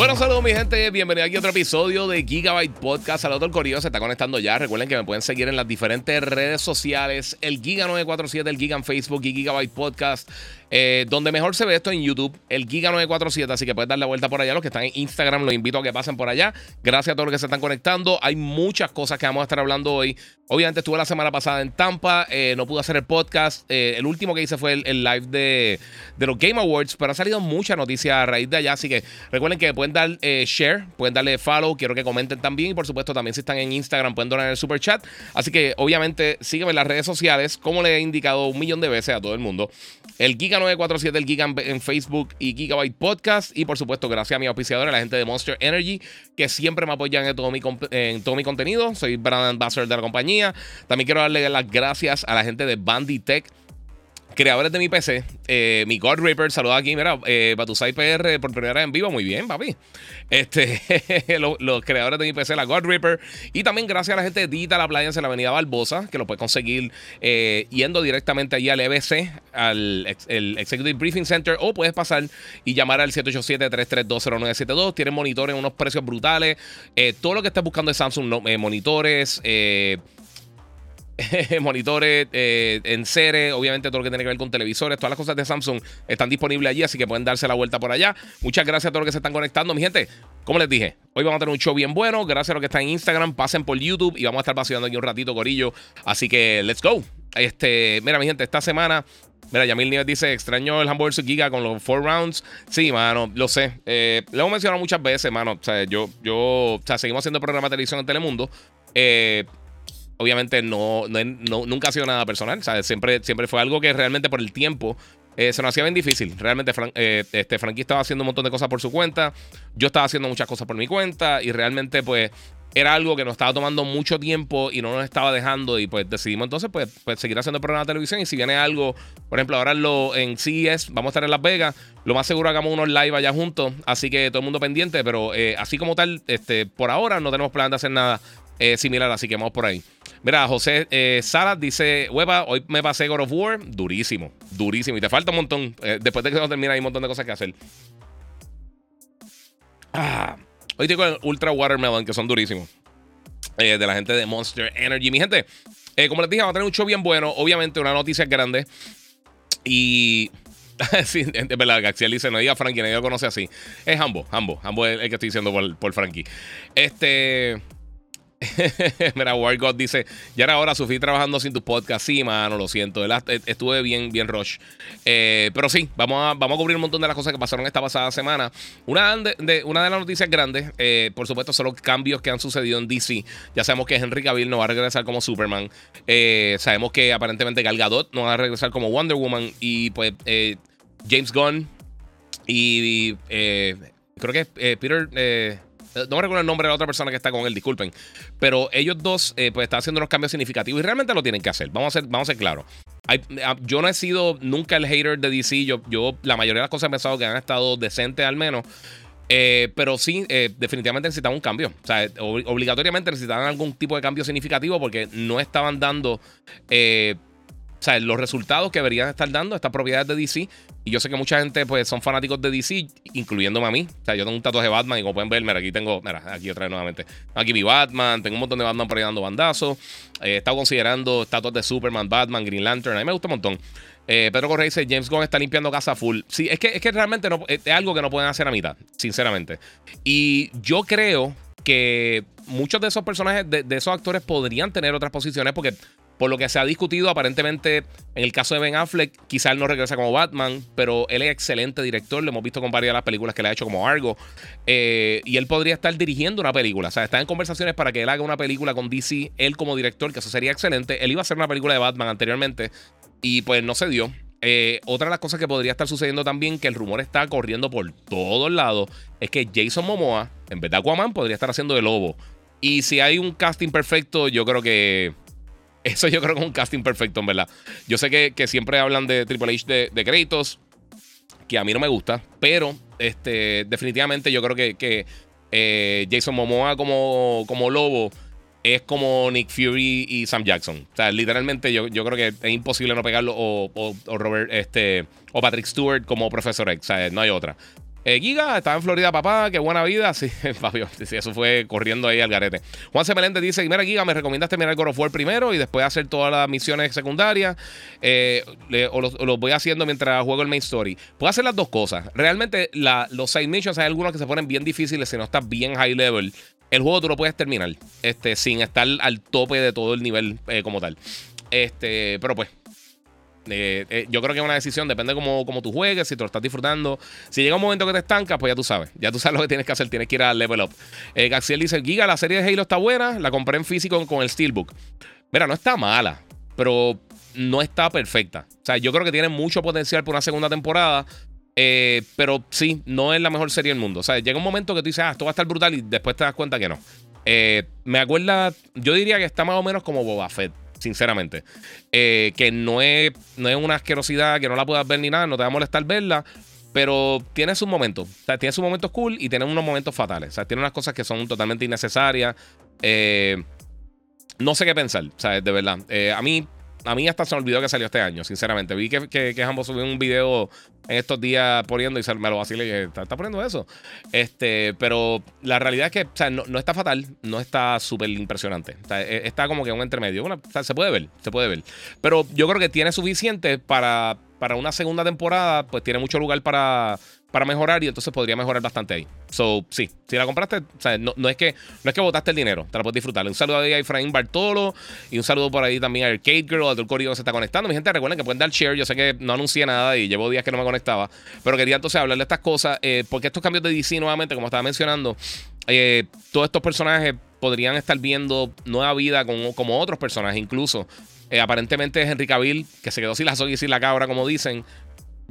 Bueno, saludos mi gente, bienvenido aquí a otro episodio de Gigabyte Podcast. Saludos al Corillo, se está conectando ya. Recuerden que me pueden seguir en las diferentes redes sociales, el Giga947, el Giga en Facebook y Gigabyte Podcast. Eh, donde mejor se ve esto en YouTube, el Giga947, así que puedes dar la vuelta por allá. Los que están en Instagram, los invito a que pasen por allá. Gracias a todos los que se están conectando. Hay muchas cosas que vamos a estar hablando hoy. Obviamente estuve la semana pasada en Tampa, eh, no pude hacer el podcast. Eh, el último que hice fue el, live de, los Game Awards, pero ha salido mucha noticia a raíz de allá, así que recuerden que pueden dar share, pueden darle follow, quiero que comenten también y por supuesto también si están en Instagram pueden donar en el super chat. Así que obviamente sígueme en las redes sociales, como les he indicado un millón de veces a todo el mundo. El Giga947, el Giga en Facebook y Gigabyte Podcast. Y por supuesto, gracias a mi auspiciador, a la gente de Monster Energy, que siempre me apoyan en todo mi, contenido. Soy brand ambassador de la compañía. También quiero darle las gracias a la gente de Banditech creadores de mi PC, eh, mi God Reaper, saluda aquí, mira, eh, Batusai PR por primera vez en vivo, muy bien, papi. Este, los, creadores de mi PC, la God Reaper. Y también gracias a la gente de Digital Appliance en la avenida Barbosa, que lo puedes conseguir eh, yendo directamente allí al EBC, al Executive Briefing Center, o puedes pasar y llamar al 787-3320972. Tienen monitores unos precios brutales. Eh, todo lo que estés buscando de Samsung, monitores, eh monitores eh, en serie, obviamente todo lo que tiene que ver con televisores, todas las cosas de Samsung están disponibles allí, así que pueden darse la vuelta por allá. Muchas gracias a todos los que se están conectando, mi gente. Como les dije, hoy vamos a tener un show bien bueno. Gracias a los que están en Instagram, pasen por YouTube y vamos a estar paseando aquí un ratito, Corillo. Así que let's go. Este, mira, mi gente, esta semana Mira, Yamil Nieves dice: extraño el Hamburger Giga con los four rounds. Sí, mano, lo sé. Eh, lo hemos mencionado muchas veces, mano. O sea, yo, yo, o sea, seguimos haciendo programa de televisión en Telemundo. Eh, obviamente no, nunca ha sido nada personal. Siempre, siempre fue algo que realmente por el tiempo eh, se nos hacía bien difícil. Realmente eh, este, Frankie estaba haciendo un montón de cosas por su cuenta. Yo estaba haciendo muchas cosas por mi cuenta. Y realmente pues era algo que nos estaba tomando mucho tiempo y no nos estaba dejando. Y pues decidimos entonces pues, pues seguir haciendo el programa de televisión. Y si viene algo, por ejemplo, ahora lo, en CES, vamos a estar en Las Vegas. Lo más seguro hagamos unos live allá juntos. Así que todo el mundo pendiente. Pero eh, así como tal, este, por ahora no tenemos plan de hacer nada similar. Así que vamos por ahí. Mira, José eh, Salas dice: Hueva, hoy me pasé God of War. Durísimo, durísimo. Y te falta un montón. Eh, después de que no termina, hay un montón de cosas que hacer. Ah, hoy tengo el Ultra Watermelon, que son durísimos. Eh, de la gente de Monster Energy. Mi gente, eh, como les dije, vamos a tener un show bien bueno. Obviamente, una noticia grande. Y. sí, es verdad, Gaxiel dice, no diga Frankie, nadie lo conoce así. Es Hambo, Hambo, Hambo es el que estoy diciendo por, por Frankie. Este. Mira, God dice: Ya era hora, Sufí trabajando sin tu podcast. Sí, mano, lo siento. Eh, estuve bien, bien rush. Eh, pero sí, vamos a, vamos a cubrir un montón de las cosas que pasaron esta pasada semana. Una de, una de las noticias grandes, eh, por supuesto, son los cambios que han sucedido en DC. Ya sabemos que Henry Cavill no va a regresar como Superman. sabemos que aparentemente Gal Gadot no va a regresar como Wonder Woman. Y pues James Gunn y, creo que Peter. Eh, no me recuerdo el nombre de la otra persona que está con él, disculpen. Pero ellos dos, eh, pues, están haciendo unos cambios significativos y realmente lo tienen que hacer. Vamos a ser, vamos a ser claros. Ah, yo no he sido nunca el hater de DC. Yo, yo la mayoría de las cosas he pensado que han estado decentes al menos. Eh, pero sí, definitivamente necesitaban un cambio. O sea, obligatoriamente necesitaban algún tipo de cambio significativo porque no estaban dando o sea, los resultados que deberían estar dando estas propiedades de DC. Y yo sé que mucha gente pues son fanáticos de DC, incluyéndome a mí. O sea, yo tengo un tatuaje de Batman y como pueden ver, mira, aquí tengo, mira, aquí otra vez nuevamente. Aquí mi Batman, tengo un montón de Batman por ahí dando bandazos. Eh, he estado considerando estatuas de Superman, Batman, Green Lantern. A mí me gusta un montón. Eh, Pedro Correa dice, James Gunn está limpiando casa full. Sí, es que, es que realmente no, es algo que no pueden hacer a mitad, sinceramente. Y yo creo que muchos de esos personajes, de, de, esos actores, podrían tener otras posiciones porque por lo que se ha discutido, aparentemente, en el caso de Ben Affleck, quizá él no regresa como Batman, pero él es excelente director. Lo hemos visto con varias de las películas que le ha hecho como Argo. Eh, y él podría estar dirigiendo una película. O sea, está en conversaciones para que él haga una película con DC, él como director, que eso sería excelente. Él iba a hacer una película de Batman anteriormente y pues no se dio. Eh, otra de las cosas que podría estar sucediendo también, que el rumor está corriendo por todos lados, es que Jason Momoa, en vez Aquaman, podría estar haciendo de lobo. Y si hay un casting perfecto, yo creo que. Eso yo creo que es un casting perfecto, en verdad. Yo sé que, siempre hablan de Triple H de, créditos, que a mí no me gusta, pero este, definitivamente yo creo que, que eh, Jason Momoa como, como lobo es como Nick Fury y Sam Jackson. O sea, literalmente yo, yo creo que es imposible no pegarlo o, o, Robert, este, o Patrick Stewart como Profesor X. O sea, no hay otra. Eh, Giga, estaba en Florida, papá, qué buena vida. Sí, papi, sí, eso fue corriendo ahí al garete. Juan C. dice: Mira, Giga, me recomiendas terminar God of War primero y después hacer todas las misiones secundarias. Eh, o lo, voy haciendo mientras juego el main story. Puedo hacer las dos cosas. Realmente, los side missions hay algunos que se ponen bien difíciles si no estás bien high level el juego tú lo puedes terminar este, sin estar al tope de todo el nivel eh, como tal. Este, pero pues, eh, eh, yo creo que es una decisión, depende de cómo, tú juegues, si te lo estás disfrutando. Si llega un momento que te estancas, pues ya tú sabes. Ya tú sabes lo que tienes que hacer, tienes que ir a level up. Gaxiel dice: Giga, la serie de Halo está buena, la compré en físico con el Steelbook. Mira, no está mala, pero no está perfecta. O sea, yo creo que tiene mucho potencial para una segunda temporada. Eh, pero sí, no es la mejor serie del mundo. O sea, llega un momento que tú dices, ah, esto va a estar brutal y después te das cuenta que no. Eh, me acuerda, yo diría que está más o menos como Boba Fett, sinceramente. Eh, que no es, no es una asquerosidad, que no la puedas ver ni nada, no te va a molestar verla. Pero tiene sus momentos. O tiene sus momentos cool y tiene unos momentos fatales. O sea, tiene unas cosas que son totalmente innecesarias. no sé qué pensar, sea, de verdad. a mí a mí hasta se me olvidó que salió este año, sinceramente. Vi que, que, que subió un video en estos días poniendo y me lo vacilé y dije, ¿está, poniendo eso? Este, pero la realidad es que o sea, no, no, está fatal, no está súper impresionante. E, está como que un entremedio. sea, se puede ver, se puede ver. Pero yo creo que tiene suficiente para, para una segunda temporada, pues tiene mucho lugar para para mejorar y entonces podría mejorar bastante ahí. So, sí, si la compraste, no, es que, no es que botaste el dinero, te la puedes disfrutar. Un saludo ahí a Efraín Bartolo y un saludo por ahí también a Arcade Girl, a todo el se está conectando. Mi gente, recuerden que pueden dar share. Yo sé que no anuncié nada y llevo días que no me conectaba, pero quería entonces hablarle de estas cosas, eh, porque estos cambios de DC nuevamente, como estaba mencionando, eh, todos estos personajes podrían estar viendo nueva vida como, como otros personajes, incluso. Eh, aparentemente es Henry Cavill, que se quedó sin la soga y sin la cabra, como dicen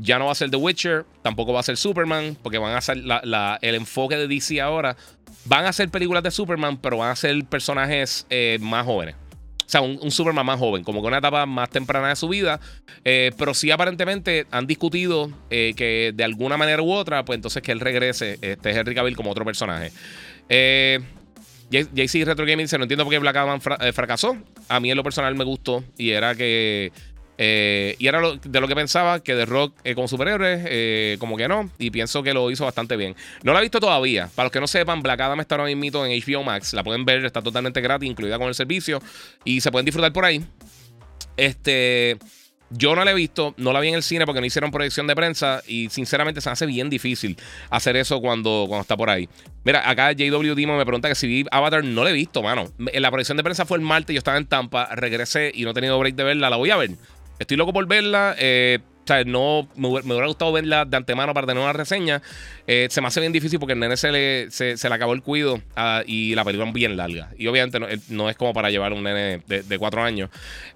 ya no va a ser The Witcher, tampoco va a ser Superman, porque van a hacer el enfoque de DC ahora. Van a hacer películas de Superman, pero van a ser personajes eh, más jóvenes. O sea, un, Superman más joven, como que una etapa más temprana de su vida. Eh, pero sí, aparentemente han discutido eh, que de alguna manera u otra, pues entonces que él regrese, este Henry Cavill, como otro personaje. JC Retro Gaming dice: No entiendo por qué Black Adam fracasó. A mí en lo personal me gustó y era que eh, y era de lo que pensaba, que The Rock eh, como superhéroe, eh, como que no. Y pienso que lo hizo bastante bien. No la he visto todavía. Para los que no sepan, Black Adam está ahora mismo en HBO Max. La pueden ver, está totalmente gratis, incluida con el servicio. Y se pueden disfrutar por ahí. Este. Yo no la he visto, no la vi en el cine porque no hicieron proyección de prensa y sinceramente se hace bien difícil hacer eso cuando, cuando está por ahí. Mira, acá JW Dimo me pregunta que si vi Avatar, no la he visto, mano. La proyección de prensa fue el martes, yo estaba en Tampa, regresé y no he tenido break de verla, la voy a ver. Estoy loco por verla. Eh, o sea, no, me, hubiera gustado verla de antemano para tener una reseña. Eh, se me hace bien difícil porque el nene se le, se, le acabó el cuido ah, y la película es bien larga. Y obviamente no, es como para llevar un nene de, cuatro años.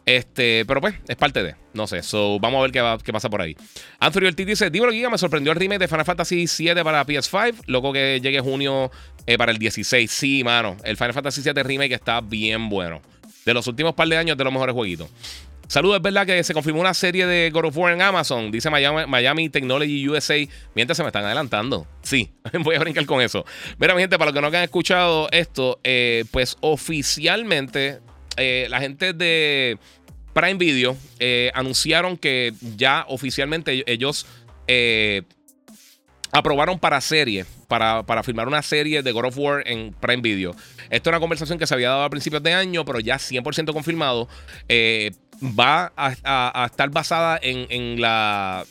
Este, pero pues, es parte de. No sé. So, vamos a ver qué, qué pasa por ahí. Anthony Ortiz dice: Dímelo, Giga, me sorprendió el remake de Final Fantasy VII para PS5. Loco que llegue junio eh, para el 16. Sí, mano. El Final Fantasy VII remake está bien bueno. De los últimos par de años, de los mejores jueguitos. Saludos, es verdad que se confirmó una serie de God of War en Amazon, dice Miami, Technology USA. Mientras se me están adelantando. Sí, voy a brincar con eso. Mira, mi gente, para los que no han escuchado esto, eh, pues oficialmente eh, la gente de Prime Video eh, anunciaron que ya oficialmente ellos aprobaron para serie, para, para filmar una serie de God of War en Prime Video. Esto es una conversación que se había dado a principios de año, pero ya 100% confirmado. Eh, va a, estar basada en, la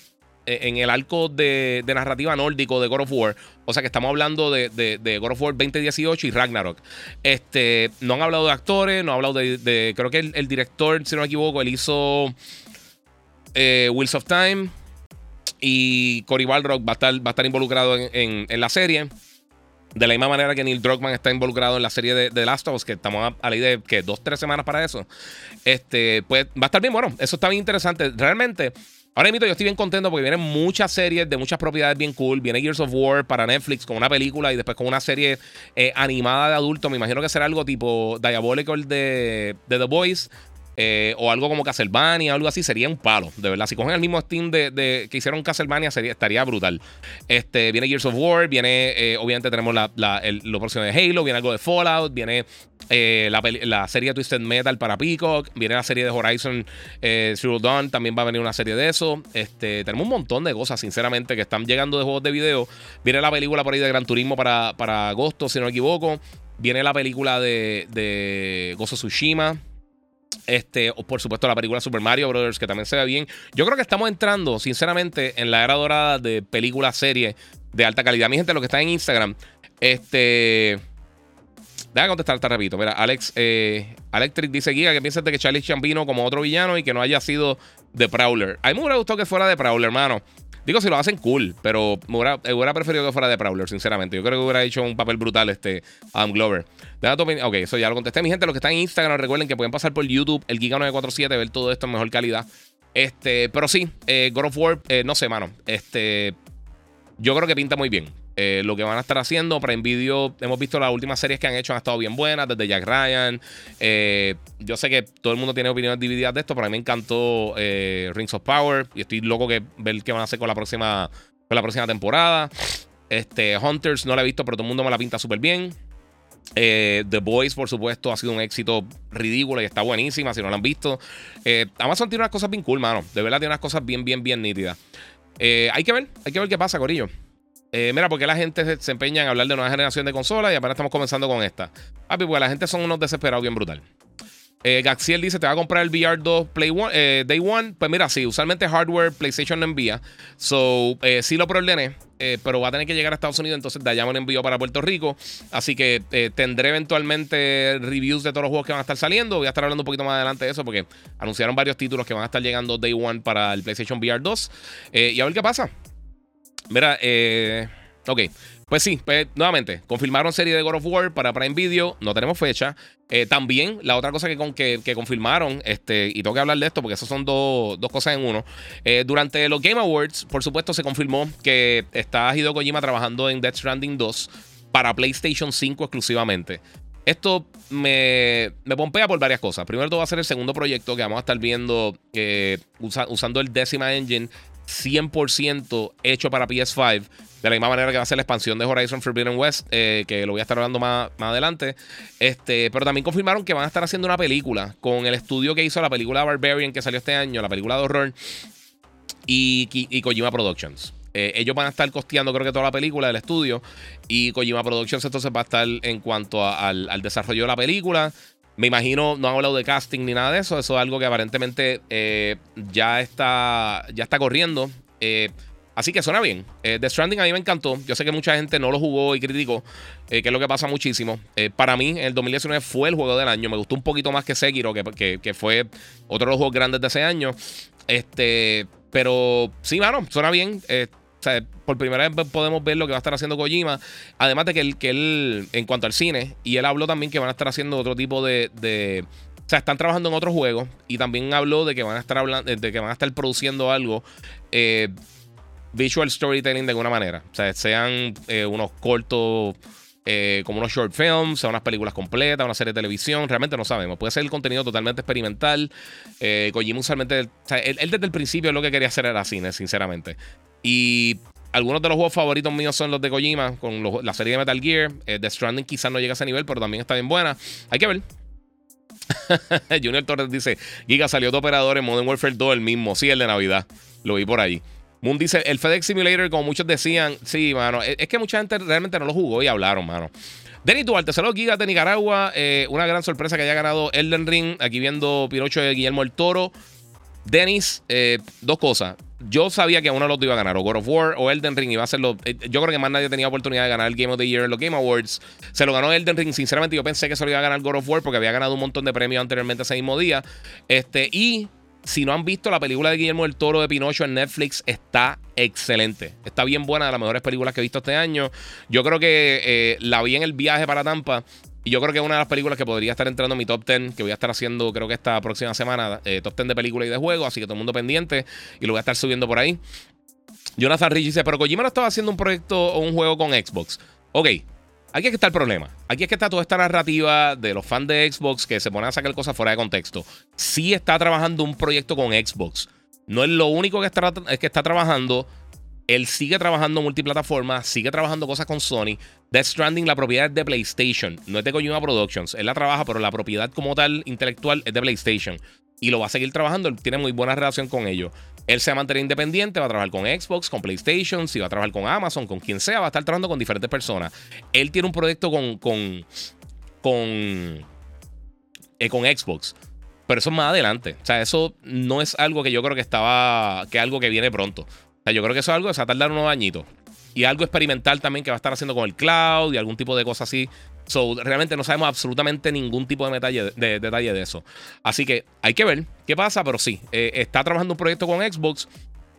en el arco de, narrativa nórdico de God of War. O sea que estamos hablando de, de, God of War 2018 y Ragnarok. Este, no han hablado de actores, no han hablado de. creo que el, director, si no me equivoco, él hizo eh, Wheels of Time. Y Cory Balrog va a estar, va a estar involucrado en, la serie. De la misma manera que Neil Druckmann está involucrado en la serie de, The Last of Us, que estamos a, la idea de que dos, tres semanas para eso. Este, pues va a estar bien bueno. Eso está bien interesante. Realmente, Ahora mismo yo estoy bien contento porque vienen muchas series de muchas propiedades bien cool. Viene Gears of War para Netflix con una película y después con una serie eh, animada de adultos. Me imagino que será algo tipo Diabolical de, de The Boys. Eh, o algo como Castlevania, algo así, sería un palo, de verdad. Si cogen el mismo Steam de, que hicieron Castlevania, sería, estaría brutal. Este, viene Gears of War, viene, eh, obviamente tenemos la, la, el, próximo de Halo, viene algo de Fallout, viene eh, la, la, serie Twisted Metal para Peacock, viene la serie de Horizon Zero Dawn, también va a venir una serie de eso. Este, tenemos un montón de cosas, sinceramente, que están llegando de juegos de video. Viene la película por ahí de Gran Turismo para, para agosto, si no me equivoco. Viene la película de Gozo Tsushima. Este, por supuesto la película Super Mario Brothers, que también se ve bien. Yo creo que estamos entrando, sinceramente, en la era dorada de películas, series de alta calidad. Mi gente, lo que está en Instagram, este. Deja contestar, te repito. Mira, Alex, eh, Electric dice Giga que piensas de que Charlie Chambino como otro villano y que no haya sido de Prowler. A mí me hubiera gustado que fuera de Prowler, hermano. Digo, si lo hacen cool, pero me hubiera, preferido que fuera de Prowler, sinceramente. Yo creo que hubiera hecho un papel brutal este Adam Glover. Ok, eso ya lo contesté. Mi gente, los que están en Instagram, recuerden que pueden pasar por YouTube, el Giga947, ver todo esto en mejor calidad. Este, pero sí, eh, God of War, eh, no sé, mano. Este, yo creo que pinta muy bien. Eh, lo que van a estar haciendo. para Video, hemos visto las últimas series que han hecho, han estado bien buenas, desde Jack Ryan. Eh, yo sé que todo el mundo tiene opiniones divididas de esto, pero a mí me encantó eh, Rings of Power y estoy loco que ver qué van a hacer con la próxima, con la próxima temporada. Este, Hunters no la he visto, pero todo el mundo me la pinta súper bien. The Boys, por supuesto, ha sido un éxito ridículo y está buenísima. Si no la han visto, Amazon tiene unas cosas bien cool, mano. De verdad, tiene unas cosas bien, bien, bien nítidas. hay que ver, hay que ver qué pasa, Corillo. Eh, mira, porque la gente se, empeña en hablar de nueva generación de consolas y apenas estamos comenzando con esta. Papi, porque la gente son unos desesperados bien brutal. Eh, Gaxiel dice: ¿Te va a comprar el VR 2 Play eh, Day One? Pues mira, sí, usualmente hardware PlayStation no envía. So, sí lo preordené, pero va a tener que llegar a Estados Unidos. Entonces, de allá me envío para Puerto Rico. Así que tendré eventualmente reviews de todos los juegos que van a estar saliendo. Voy a estar hablando un poquito más adelante de eso porque anunciaron varios títulos que van a estar llegando Day One para el PlayStation VR 2. y a ver qué pasa. Mira, eh. Ok. Pues sí, pues, nuevamente, confirmaron serie de God of War para Prime Video, no tenemos fecha. Eh, también, la otra cosa que, que, confirmaron, este, y tengo que hablar de esto porque eso son dos cosas en uno. Eh, durante los Game Awards, por supuesto, se confirmó que está Hideo Kojima trabajando en Death Stranding 2 para PlayStation 5 exclusivamente. Esto me, me, pompea por varias cosas. Primero, todo va a ser el segundo proyecto que vamos a estar viendo eh, usando el Decima Engine 100% hecho para PS5. De la misma manera que va a ser la expansión de Horizon Forbidden West, eh, que lo voy a estar hablando más, más adelante. Este, pero también confirmaron que van a estar haciendo una película con el estudio que hizo la película Barbarian que salió este año, la película de horror, y, y, Kojima Productions. Eh, ellos van a estar costeando, creo que toda la película del estudio. Y Kojima Productions entonces va a estar en cuanto al, al desarrollo de la película. Me imagino, no han hablado de casting ni nada de eso. Eso es algo que aparentemente eh, ya, está, ya está corriendo. Eh, así que suena bien. Eh, The Stranding a mí me encantó. Yo sé que mucha gente no lo jugó y criticó, que es lo que pasa muchísimo. para mí, el 2019 fue el juego del año. Me gustó un poquito más que Sekiro, que, fue otro de los juegos grandes de ese año. Este, pero sí, mano, suena bien. O sea, por primera vez podemos ver lo que va a estar haciendo Kojima. Además de que él, que él en cuanto al cine, y él habló también que van a estar haciendo otro tipo de, o sea, están trabajando en otros juegos. Y también habló de que van a estar hablando, de que van a estar produciendo algo. Eh, visual storytelling de alguna manera. O sea, sean eh, unos cortos. Eh, como unos short films, sean unas películas completas, una serie de televisión, realmente no sabemos. Puede ser el contenido totalmente experimental. Kojima usualmente, o sea, él, él, desde el principio lo que quería hacer era cine, sinceramente. Y algunos de los juegos favoritos míos son los de Kojima, con la serie de Metal Gear. Eh, The Stranding quizás no llega a ese nivel, pero también está bien buena. Hay que ver. Junior Torres dice: Giga salió de operador en Modern Warfare 2, el mismo. Sí, el de Navidad. Lo vi por ahí. Moon dice: El FedEx Simulator, como muchos decían. Sí, mano. Es que mucha gente realmente no lo jugó y hablaron, mano. Denis Duarte, saludos Gigas de Nicaragua. Eh, una gran sorpresa que haya ganado Elden Ring. Aquí viendo Pinocho de Guillermo el Toro. Denis, eh, dos cosas yo sabía que uno de los iba a ganar, o God of War o Elden Ring iba a serlo. Eh, yo creo que más nadie tenía oportunidad de ganar el Game of the Year en los Game Awards. Se lo ganó Elden Ring. Sinceramente, yo pensé que se lo iba a ganar God of War porque había ganado un montón de premios anteriormente ese mismo día. Este, y si no han visto la película de Guillermo del Toro de Pinocho en Netflix, está excelente. Está bien buena, de las mejores películas que he visto este año. Yo creo que eh, la vi en el viaje para Tampa Y yo creo que es una de las películas que podría estar entrando en mi top 10, que voy a estar haciendo creo que esta próxima semana, eh, top 10 de películas y de juegos, así que todo el mundo pendiente y lo voy a estar subiendo por ahí. Jonathan Rich dice, pero Kojima no estaba haciendo un proyecto o un juego con Xbox. Ok, aquí es que está el problema. Aquí es que está toda esta narrativa de los fans de Xbox que se ponen a sacar cosas fuera de contexto. Sí está trabajando un proyecto con Xbox. No es lo único que está, es que está trabajando. Él sigue trabajando multiplataforma, sigue trabajando cosas con Sony. Death Stranding, la propiedad es de PlayStation, no es de Kojima Productions. Él la trabaja, pero la propiedad como tal intelectual es de PlayStation. Y lo va a seguir trabajando, él tiene muy buena relación con ellos. Él se va a mantener independiente, va a trabajar con Xbox, con PlayStation, si va a trabajar con Amazon, con quien sea, va a estar trabajando con diferentes personas. Él tiene un proyecto con, con, con, eh, con Xbox. Pero eso es más adelante. O sea, eso no es algo que yo creo que estaba. que algo que viene pronto. Sea, yo creo que eso es algo que se va a tardar unos añitos. Y algo experimental también que va a estar haciendo con el cloud y algún tipo de cosas así. So, realmente no sabemos absolutamente ningún tipo de detalle de, detalle de eso. Así que hay que ver qué pasa, pero sí, eh, está trabajando un proyecto con Xbox.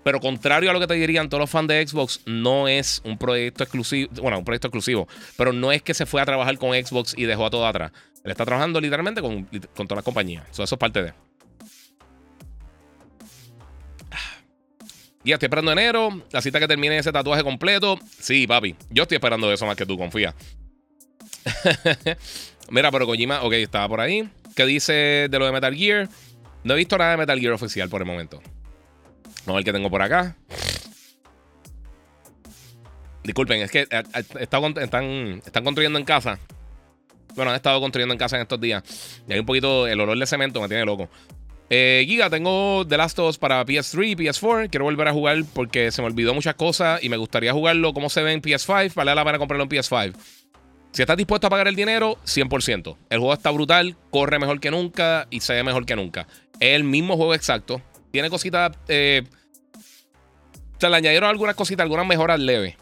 Pero contrario a lo que te dirían todos los fans de Xbox, no es un proyecto exclusivo. Bueno, un proyecto exclusivo. Pero no es que se fue a trabajar con Xbox y dejó a todo atrás. Él está trabajando literalmente con, con todas las compañías. eso es parte de. Ya estoy esperando enero. La cita que termine ese tatuaje completo. Sí, papi. Yo estoy esperando eso más que tú, confía. Mira, pero Kojima, ok, estaba por ahí. ¿Qué dice de lo de Metal Gear? No he visto nada de Metal Gear oficial por el momento. Vamos a ver qué tengo por acá. Disculpen, es que eh, eh, están, están construyendo en casa. Bueno, han estado construyendo en casa en estos días. Y hay un poquito, el olor de cemento me tiene loco. Eh, Giga, tengo The Last of Us para PS3, PS4. Quiero volver a jugar porque se me olvidó muchas cosas y me gustaría jugarlo como se ve en PS5. Vale la pena comprarlo en PS5. Si estás dispuesto a pagar el dinero, 100%. El juego está brutal, corre mejor que nunca y se ve mejor que nunca. Es el mismo juego exacto. Tiene cositas. Eh, se le añadieron algunas cositas, algunas mejoras leves.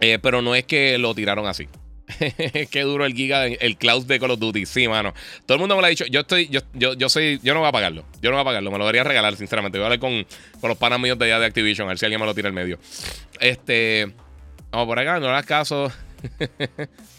Eh, pero no es que lo tiraron así. Qué duro el giga, el cloud de Call of Duty. Sí, mano. Todo el mundo me lo ha dicho. Yo estoy, yo, yo, yo soy, yo no voy a pagarlo. Yo no voy a pagarlo. Me lo debería regalar, sinceramente. Voy a hablar con, con los panas míos de allá de Activision, a ver si alguien me lo tira en medio. Este. Vamos por acá, no hagas caso.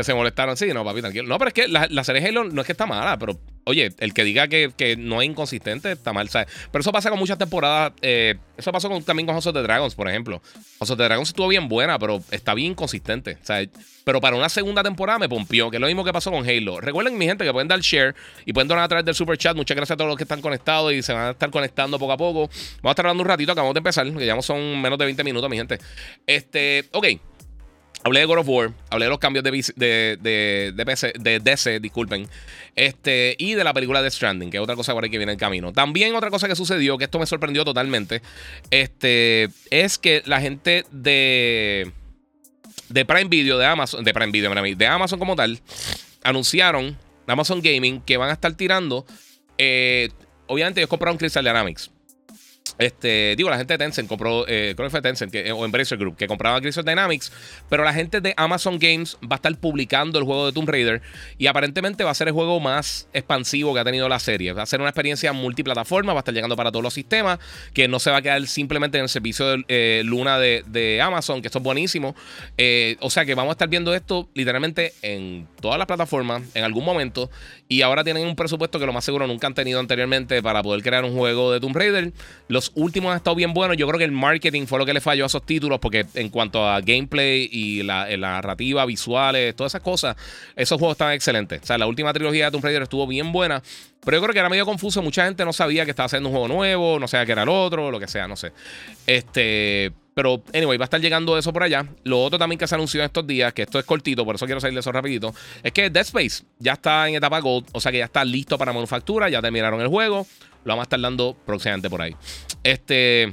que se molestaron. Sí, no, papi, tranquilo. No, pero es que la, la serie Halo no es que está mala, pero Oye, el que diga que, no es inconsistente está mal, ¿sabes? Pero eso pasa con muchas temporadas. Eh, eso pasó también con House of the Dragons, por ejemplo. House of the Dragons estuvo bien buena, pero está bien inconsistente, ¿sabes? Pero para una segunda temporada me pompió, que es lo mismo que pasó con Halo. Recuerden, mi gente, que pueden dar share y pueden donar a través del super chat. Muchas gracias a todos los que están conectados y se van a estar conectando poco a poco. Vamos a estar hablando un ratito, acabamos de empezar, que ya son menos de 20 minutos, mi gente. Este, ok. Hablé de God of War, hablé de los cambios de, de, de, de, PC, de DC, disculpen, este, y de la película de Stranding, que es otra cosa por ahí que viene en camino. También otra cosa que sucedió, que esto me sorprendió totalmente, este, es que la gente de, de Prime Video, de Amazon, de Prime Video, de Amazon como tal, anunciaron, Amazon Gaming, que van a estar tirando, eh, obviamente ellos compraron Crystal Dynamics. Este, digo, la gente de Tencent compró, eh, creo que fue Tencent que, o Embracer Group, que compraba Crystal Dynamics, pero la gente de Amazon Games va a estar publicando el juego de Tomb Raider y aparentemente va a ser el juego más expansivo que ha tenido la serie. Va a ser una experiencia multiplataforma, va a estar llegando para todos los sistemas, que no se va a quedar simplemente en el servicio de eh, Luna de, Amazon, que esto es buenísimo. Eh, o sea que vamos a estar viendo esto literalmente en todas las plataformas en algún momento y ahora tienen un presupuesto que lo más seguro nunca han tenido anteriormente para poder crear un juego de Tomb Raider. Los últimos han estado bien buenos. Yo creo que el marketing fue lo que le falló a esos títulos, porque en cuanto a gameplay y la, narrativa, visuales, todas esas cosas, esos juegos estaban excelentes. O sea, la última trilogía de Tomb Raider estuvo bien buena, pero yo creo que era medio confuso. Mucha gente no sabía que estaba haciendo un juego nuevo, no sabía que era el otro, lo que sea, no sé. Este. Pero, anyway, va a estar llegando eso por allá. Lo otro también que se anunció en estos días, que esto es cortito, por eso quiero salir de eso rapidito, es que Dead Space ya está en etapa Gold, o sea que ya está listo para manufactura, ya terminaron el juego. Lo vamos a estar dando próximamente por ahí. Este.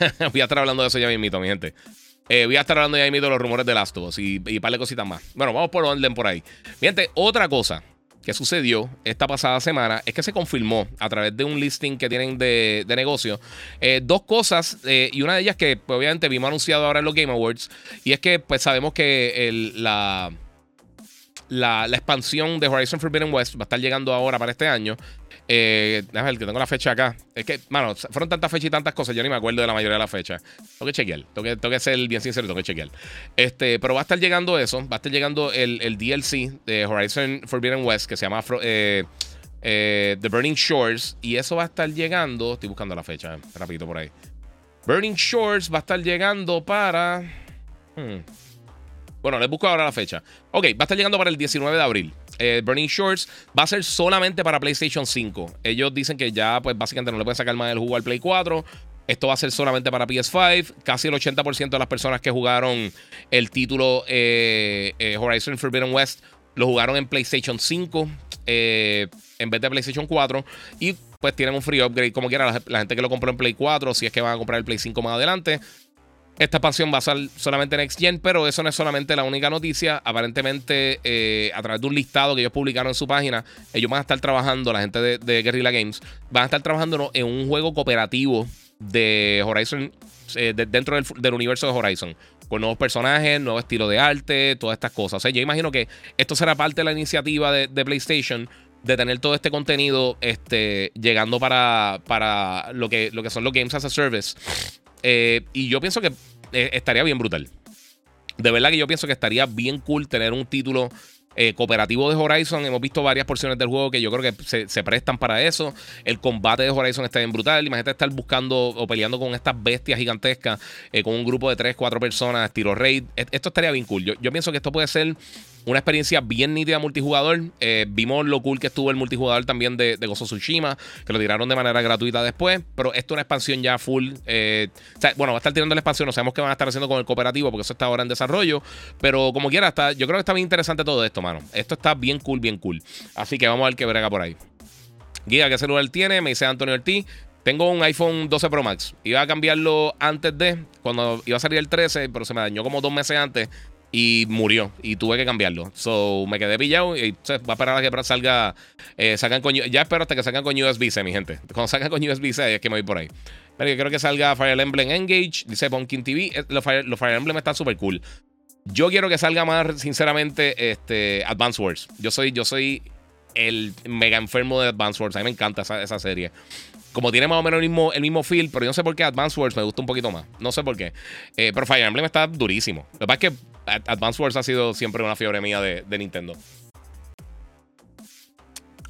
voy a estar hablando de eso ya mismito, mi gente. Eh, voy a estar hablando ya mismito de los rumores de Last of Us y, y un par de cositas más. Bueno, vamos por orden por ahí. Mi otra cosa que sucedió esta pasada semana es que se confirmó a través de un listing que tienen de, negocio eh, dos cosas eh, y una de ellas que obviamente vimos anunciado ahora en los Game Awards y es que pues sabemos que el, la la, expansión de Horizon Forbidden West va a estar llegando ahora para este año. Eh, déjame ver que tengo la fecha acá. Es que, mano, fueron tantas fechas y tantas cosas, yo ni me acuerdo de la mayoría de las fechas. Tengo que chequear, tengo que, tengo que ser bien sincero, tengo que chequear. Este, pero va a estar llegando eso, va a estar llegando el, el DLC de Horizon Forbidden West que se llama eh, eh, The Burning Shores. Y eso va a estar llegando, estoy buscando la fecha, rapidito por ahí. Burning Shores va a estar llegando para... Hmm, bueno, les busco ahora la fecha. Ok, va a estar llegando para el 19 de abril. Eh, Burning Shores va a ser solamente para PlayStation 5. Ellos dicen que ya, pues básicamente no le pueden sacar más el jugo al Play 4. Esto va a ser solamente para PS5. Casi el 80% de las personas que jugaron el título eh, eh, Horizon Forbidden West lo jugaron en PlayStation 5 en vez de PlayStation 4. Y pues tienen un free upgrade como quiera. La, la, gente que lo compró en Play 4, si es que van a comprar el Play 5 más adelante, esta expansión va a ser solamente Next Gen, pero eso no es solamente la única noticia. Aparentemente, eh, a través de un listado que ellos publicaron en su página, ellos van a estar trabajando, la gente de, Guerrilla Games, van a estar trabajando en un juego cooperativo de Horizon, eh, dentro del, universo de Horizon, con nuevos personajes, nuevo estilo de arte, todas estas cosas. O sea, yo imagino que esto será parte de la iniciativa de, PlayStation de tener todo este contenido este, llegando para, para lo, que, lo que son los Games as a Service. Eh, y yo pienso que eh, estaría bien brutal. De verdad que yo pienso que estaría bien cool tener un título eh, cooperativo de Horizon. Hemos visto varias porciones del juego que yo creo que se, prestan para eso. El combate de Horizon está bien brutal. Imagínate estar buscando o peleando con estas bestias gigantescas con un grupo de 3, 4 personas, tiro raid. E, esto estaría bien cool. Yo, yo pienso que esto puede ser una experiencia bien nítida multijugador. Eh, vimos lo cool que estuvo el multijugador también de, de Gozo Tsushima, que lo tiraron de manera gratuita después. Pero esto es una expansión ya full. Eh, bueno, va a estar tirando la expansión. No sabemos qué van a estar haciendo con el cooperativo, porque eso está ahora en desarrollo. Pero como quiera, está, yo creo que está bien interesante todo esto, mano. Esto está bien cool, bien cool. Así que vamos a ver qué verga por ahí. Guía, ¿qué celular tiene? Me dice Antonio Ortiz. Tengo un iPhone 12 Pro Max. Iba a cambiarlo antes de, cuando iba a salir el 13, pero se me dañó como dos meses antes y murió. Y tuve que cambiarlo. So me quedé pillado y va a esperar a que salga. Eh, sacan con, ya espero hasta que salgan con USB-C, mi gente. Cuando salgan con USB-C es que me voy por ahí. Pero yo creo que salga Fire Emblem Engage. Dice Pumpkin TV. Eh, los Fire, los Fire Emblem están súper cool. Yo quiero que salga más, sinceramente, este, Advance Wars. Yo soy, yo soy el mega enfermo de Advance Wars. A mí me encanta esa, esa serie. Como tiene más o menos el mismo, el mismo feel, pero yo no sé por qué Advance Wars me gusta un poquito más. No sé por qué. Eh, pero Fire Emblem está durísimo. Lo que pasa es que Advance Wars ha sido siempre una fiebre mía de, Nintendo.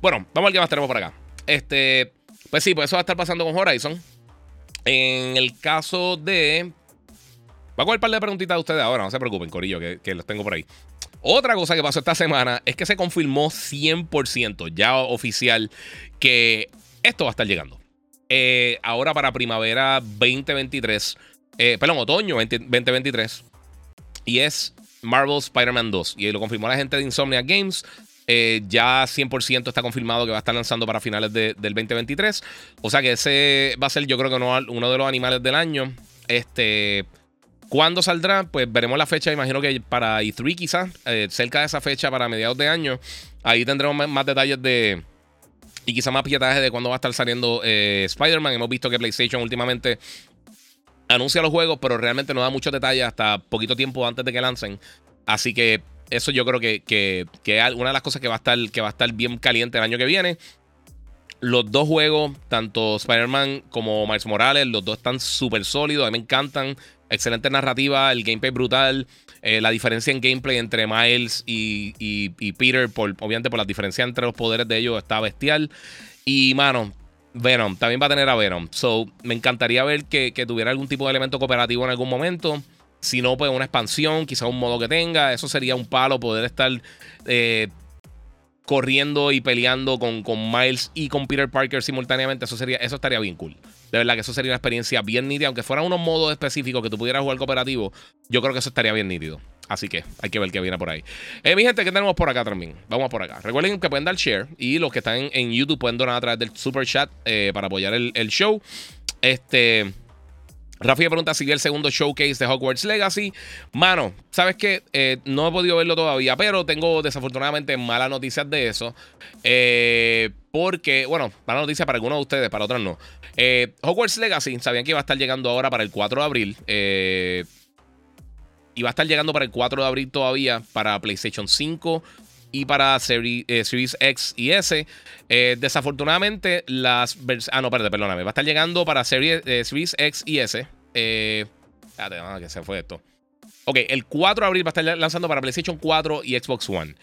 Bueno, vamos a ver qué más tenemos por acá. Este, pues sí, pues eso va a estar pasando con Horizon. En el caso de. Va a coger un par de preguntitas de ustedes ahora, no se preocupen, Corillo, que, que los tengo por ahí. Otra cosa que pasó esta semana es que se confirmó 100% ya oficial que esto va a estar llegando. Eh, ahora para primavera 2023, eh, perdón, otoño 2023, y es Marvel Spider-Man 2. Y lo confirmó la gente de Insomnia Games. Eh, ya 100% está confirmado que va a estar lanzando para finales del 2023. O sea que ese va a ser, yo creo que uno, de los animales del año. Este. ¿Cuándo saldrá? Pues veremos la fecha, imagino que para E3 quizás, eh, cerca de esa fecha para mediados de año. Ahí tendremos más, detalles de... Y quizás más pietaje de cuándo va a estar saliendo eh, Spider-Man. Hemos visto que PlayStation últimamente anuncia los juegos, pero realmente no da muchos detalles hasta poquito tiempo antes de que lancen. Así que eso yo creo que, que, es una de las cosas que va, a estar, que va a estar bien caliente el año que viene. Los dos juegos, tanto Spider-Man como Miles Morales, los dos están súper sólidos. A mí me encantan. Excelente narrativa, el gameplay brutal. Eh, la diferencia en gameplay entre Miles y, y, Peter, por, obviamente por la diferencia entre los poderes de ellos, está bestial. Y, mano, Venom, también va a tener a Venom. So, me encantaría ver que, tuviera algún tipo de elemento cooperativo en algún momento. Si no, pues una expansión, quizá un modo que tenga. Eso sería un palo poder estar eh, corriendo y peleando con, con, Miles y con Peter Parker simultáneamente. Eso, sería, eso estaría bien cool. De verdad que eso sería una experiencia bien nítida. Aunque fueran unos modos específicos que tú pudieras jugar cooperativo, yo creo que eso estaría bien nítido. Así que hay que ver qué viene por ahí. Eh, mi gente, ¿qué tenemos por acá también? Vamos por acá. Recuerden que pueden dar share y los que están en, YouTube pueden donar a través del super chat eh, para apoyar el, show. Este. Rafi pregunta si vi el segundo showcase de Hogwarts Legacy. Mano, ¿sabes qué? Eh, no he podido verlo todavía, pero tengo desafortunadamente malas noticias de eso. porque, bueno, mala noticia para algunos de ustedes, para otros no. Hogwarts Legacy, sabían que iba a estar llegando ahora para el 4 de abril. Eh y va a estar llegando para el 4 de abril todavía para PlayStation 5 y para eh, Series, X y S. Eh, desafortunadamente, las Ah, no, perdón, perdóname. Va a estar llegando para Series, Series X y S. Eh, espérate, que se fue esto. Ok, el 4 de abril va a estar lanzando para PlayStation 4 y Xbox One.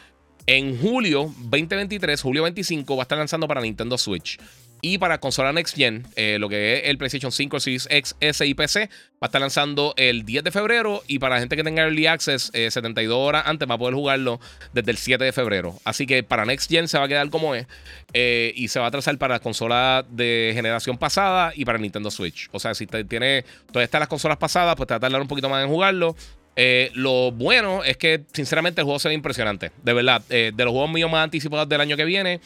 En julio 2023, julio 25, va a estar lanzando para Nintendo Switch. Y para consola Next Gen, eh, lo que es el PlayStation 5, Series X, S y PC, va a estar lanzando el 10 de febrero. Y para la gente que tenga Early Access, 72 eh, horas antes va a poder jugarlo desde el 7 de febrero. Así que para Next Gen se va a quedar como es. Eh, y se va a trazar para consola de generación pasada y para Nintendo Switch. O sea, si tiene todas estas las consolas pasadas, pues te va a tardar un poquito más en jugarlo. lo bueno es que, sinceramente, el juego se ve impresionante. De verdad, de los juegos míos más anticipados del año que viene.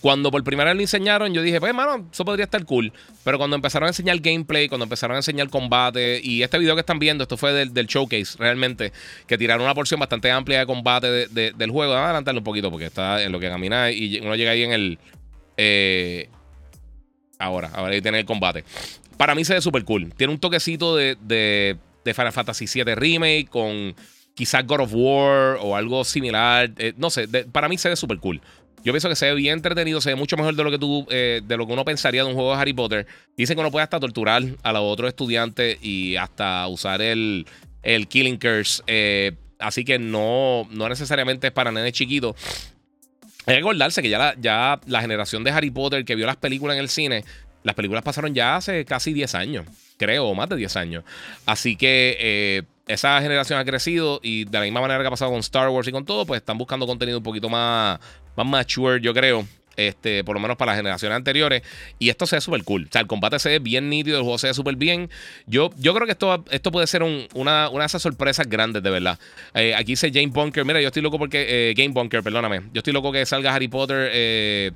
Cuando por primera vez lo enseñaron, yo dije, pues, hermano, eso podría estar cool. Pero cuando empezaron a enseñar gameplay, cuando empezaron a enseñar combate, y este video que están viendo, esto fue del, showcase, realmente, que tiraron una porción bastante amplia de combate del juego. Vamos a adelantarlo un poquito porque está en lo que camina y uno llega ahí en el. Eh, ahora, ahora ahí tiene el combate. Para mí se ve súper cool. Tiene un toquecito de, de, Final Fantasy VII Remake con quizás God of War o algo similar. Eh, no sé, para mí se ve súper cool. Yo pienso que se ve bien entretenido, se ve mucho mejor de lo que tú, eh, de lo que uno pensaría de un juego de Harry Potter. Dicen que uno puede hasta torturar a los otros estudiantes y hasta usar el, el Killing Curse. Eh, así que no, no necesariamente es para nenes chiquitos. Hay que acordarse que ya la, ya la generación de Harry Potter que vio las películas en el cine, las películas pasaron ya hace casi 10 años, creo, o más de 10 años. Así que eh, esa generación ha crecido y de la misma manera que ha pasado con Star Wars y con todo, pues están buscando contenido un poquito más, más mature, yo creo. Este, por lo menos para las generaciones anteriores. Y esto se ve súper cool. O sea, el combate se ve bien nítido, el juego se ve súper bien. Yo, yo creo que esto, esto puede ser una, una de esas sorpresas grandes, de verdad. Eh, aquí dice Game Bunker. Mira, yo estoy loco porque. Eh, Game Bunker, perdóname. Yo estoy loco que salga Harry Potter, eh,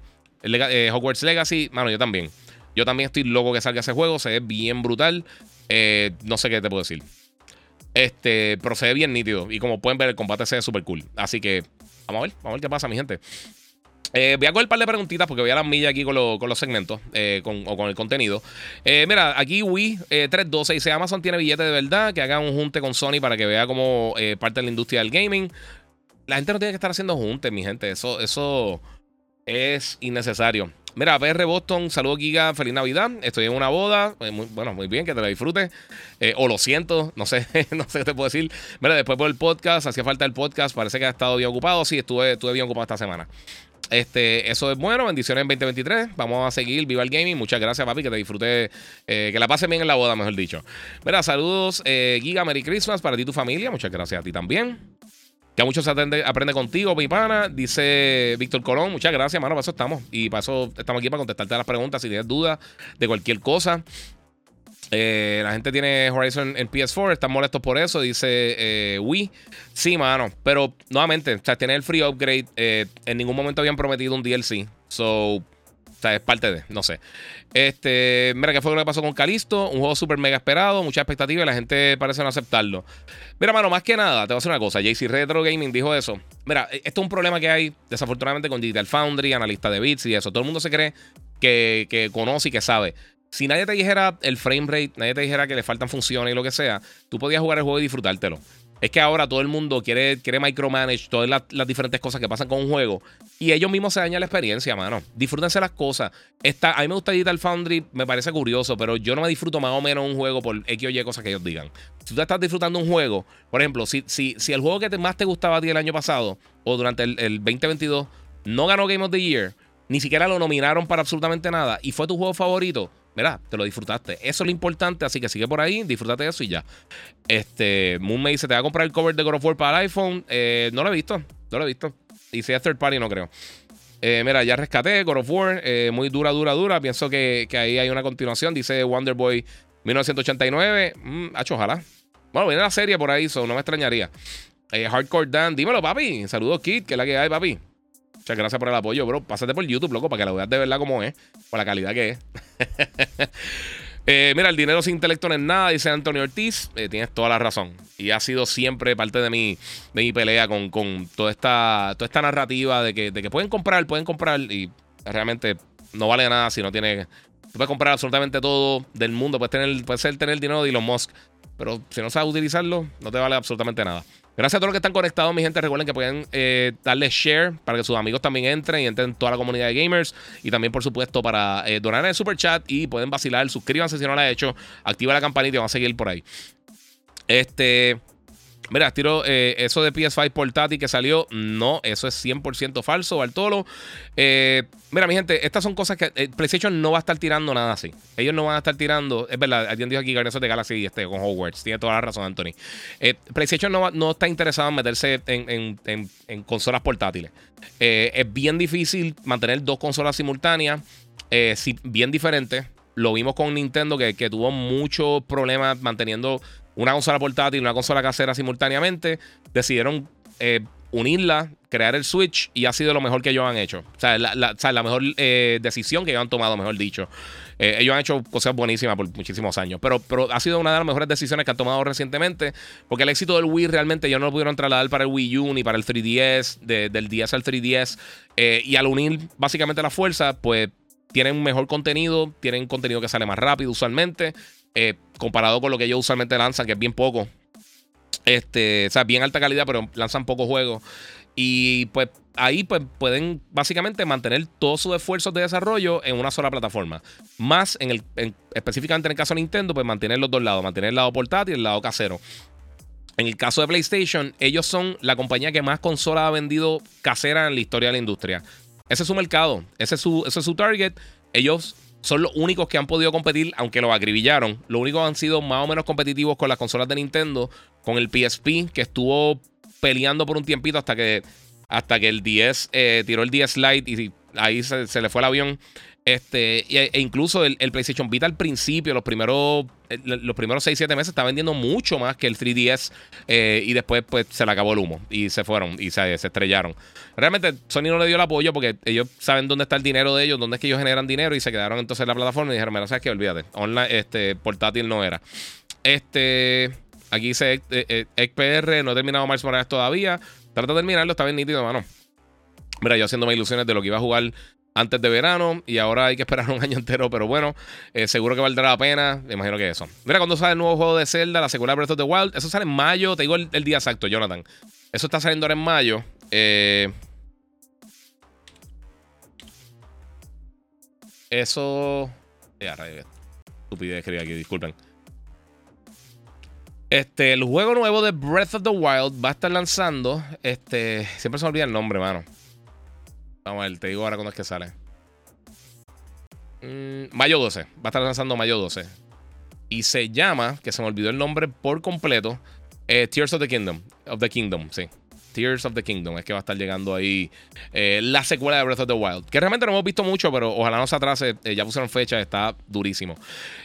Hogwarts Legacy. Mano, yo también. Yo también estoy loco que salga ese juego. Se ve bien brutal. no sé qué te puedo decir. Este, procede bien nítido. Y como pueden ver, el combate se ve súper cool. Así que vamos a ver, vamos a ver qué pasa, mi gente. Eh, voy a coger un par de preguntitas porque voy a la milla aquí con, los segmentos eh, o con el contenido. Eh, mira, aquí Wii 312 dice: Amazon tiene billete de verdad. Que haga un junte con Sony para que vea como parte de la industria del gaming. La gente no tiene que estar haciendo juntes, mi gente. Eso, eso es innecesario. Mira, PR Boston, saludos Giga, feliz Navidad. Estoy en una boda. Eh, bueno, muy bien, que te la disfrutes. Eh, o lo siento, no sé, no sé qué te puedo decir. Mira, después por el podcast, hacía falta el podcast, parece que ha estado bien ocupado. Sí, estuve, estuve bien ocupado esta semana. Este, eso es bueno, bendiciones en 2023. Vamos a seguir, viva el gaming. Muchas gracias, papi, que te disfrute, eh, que la pase bien en la boda, mejor dicho. Mira, saludos, Giga, Merry Christmas para ti y tu familia. Muchas gracias a ti también. Que mucho se aprende contigo, mi pana. Dice Víctor Colón. Muchas gracias, mano. Para eso estamos. Y para eso estamos aquí para contestarte las preguntas si tienes dudas de cualquier cosa. Eh, la gente tiene Horizon en PS4, están molestos por eso, dice eh, Wii. Sí, mano, pero nuevamente, o sea, tiene el free upgrade. Eh, en ningún momento habían prometido un DLC. So, es parte de, no sé. Este, mira, ¿qué fue lo que pasó con Calisto? Un juego súper mega esperado, mucha expectativa y la gente parece no aceptarlo. Mira, mano, más que nada, te voy a decir una cosa. JC Retro Gaming dijo eso. Mira, e, esto es un problema que hay, desafortunadamente, con Digital Foundry, analista de bits y eso. Todo el mundo se cree que, que conoce y que sabe. Si nadie te dijera el frame rate, nadie te dijera que le faltan funciones y lo que sea, tú podías jugar el juego y disfrutártelo. Es que ahora todo el mundo quiere, quiere micromanage todas las, diferentes cosas que pasan con un juego. Y ellos mismos se dañan la experiencia, mano. Disfrútense las cosas. A mí me gusta Digital Foundry, me parece curioso, pero yo no me disfruto más o menos un juego por X o Y cosas que ellos digan. Si tú estás disfrutando un juego, por ejemplo, si, si, si el juego que más te gustaba a ti el año pasado o durante el, el 2022 no ganó Game of the Year, ni siquiera lo nominaron para absolutamente nada y fue tu juego favorito, mira, te lo disfrutaste. Eso es lo importante, así que sigue por ahí, disfrútate de eso y ya. Este, Moon me dice, ¿te va a comprar el cover de God of War para el iPhone? Eh, no lo he visto, no lo he visto. Y si es third party, no creo. Eh, mira, ya rescaté God of War, eh, muy dura, dura, dura. Pienso que, ahí hay una continuación. Dice Wonderboy 1989. Mm, hacho, ojalá. Bueno, viene la serie por ahí, so no me extrañaría. Hardcore Dan, dímelo, papi. Saludos, Kit, que es la que hay, papi. Muchas gracias por el apoyo, bro. Pásate por YouTube, loco, para que la veas de verdad como es, por la calidad que es. Eh, mira, el dinero sin intelecto no es nada, dice Antonio Ortiz. Eh, tienes toda la razón. Y ha sido siempre parte de mi, de mi pelea con, toda, esta, toda esta narrativa de que, de que pueden comprar, pueden comprar. Y realmente no vale nada si no tiene Tú puedes comprar absolutamente todo del mundo. Puedes, tener, puedes tener dinero de Elon Musk. Pero si no sabes utilizarlo, no te vale absolutamente nada. Gracias a todos los que están conectados, mi gente. Recuerden que pueden eh, darle share para que sus amigos también entren y entren en toda la comunidad de gamers. Y también, por supuesto, para eh, donar en el super chat y pueden vacilar. Suscríbanse si no lo han hecho. Activa la campanita y van a seguir por ahí. Este. Mira, tiro eh, eso de PS5 portátil que salió. No, eso es 100% falso, Bartolo. Eh, mira, mi gente, estas son cosas que eh, PlayStation no va a estar tirando nada así. Ellos no van a estar tirando. Es verdad, alguien dijo aquí Guardians de Galaxy este, con Hogwarts. Tiene toda la razón, Anthony. PlayStation no, no, está interesado en meterse en, consolas portátiles. es bien difícil mantener dos consolas simultáneas, bien diferentes. Lo vimos con Nintendo que, que tuvo muchos problemas manteniendo una consola portátil y una consola casera simultáneamente. Decidieron eh, unirla, crear el Switch y ha sido lo mejor que ellos han hecho. O sea, la, mejor eh, decisión que ellos han tomado, mejor dicho. Eh, ellos han hecho cosas buenísimas por muchísimos años, pero, pero ha sido una de las mejores decisiones que han tomado recientemente, porque el éxito del Wii realmente ya no lo pudieron trasladar para el Wii U ni para el 3DS, del 10 al 3DS, y al unir básicamente la fuerza, pues tienen mejor contenido, tienen contenido que sale más rápido usualmente, eh, comparado con lo que ellos usualmente lanzan, que es bien poco. Este, o sea, bien alta calidad, pero lanzan pocos juegos. Y pues ahí pues, pueden básicamente mantener todos sus esfuerzos de desarrollo en una sola plataforma. Más en el, específicamente en el caso de Nintendo, pues mantener los dos lados, mantener el lado portátil y el lado casero. En el caso de PlayStation, ellos son la compañía que más consolas ha vendido casera en la historia de la industria. Ese es su mercado, ese es su, ese es su target. Ellos son los únicos que han podido competir, aunque los acribillaron. Los únicos han sido más o menos competitivos con las consolas de Nintendo, con el PSP, que estuvo peleando por un tiempito hasta que, hasta que el 10 eh, tiró el 10 Lite y ahí se, le fue el avión. Este, e, incluso el, PlayStation Vita al principio, los primeros, los primeros 6-7 meses, está vendiendo mucho más que el 3DS. Eh, y después, pues, se le acabó el humo. Y se fueron y se, estrellaron. Realmente, Sony no le dio el apoyo porque ellos saben dónde está el dinero de ellos, dónde es que ellos generan dinero. Y se quedaron entonces en la plataforma y dijeron: Mira, ¿sabes qué? Olvídate. Online, este, portátil no era. Este. Aquí dice XPR, no he terminado Miles Morales todavía. Trata de terminarlo, está bien nítido, mano. Mira, yo haciéndome ilusiones de lo que iba a jugar antes de verano y ahora hay que esperar un año entero, pero bueno, eh, seguro que valdrá la pena. Me imagino que eso. Mira, cuando sale el nuevo juego de Zelda, la secuela de Breath of the Wild, eso sale en mayo. Te digo el, día exacto, Jonathan. Eso está saliendo ahora en mayo. Eh, eso. Ya, estupidez escribí aquí, disculpen. Este, el juego nuevo de Breath of the Wild va a estar lanzando. Este, siempre se me olvida el nombre, mano. Vamos a ver, te digo ahora cuándo es que sale. Mm, mayo 12. Va a estar lanzando mayo 12. Y se llama, que se me olvidó el nombre por completo, eh, Tears of the Kingdom. Of the Kingdom, sí. Tears of the Kingdom. Es que va a estar llegando ahí eh, la secuela de Breath of the Wild. Que realmente no hemos visto mucho, pero ojalá no se atrase. Eh, ya pusieron fecha, está durísimo.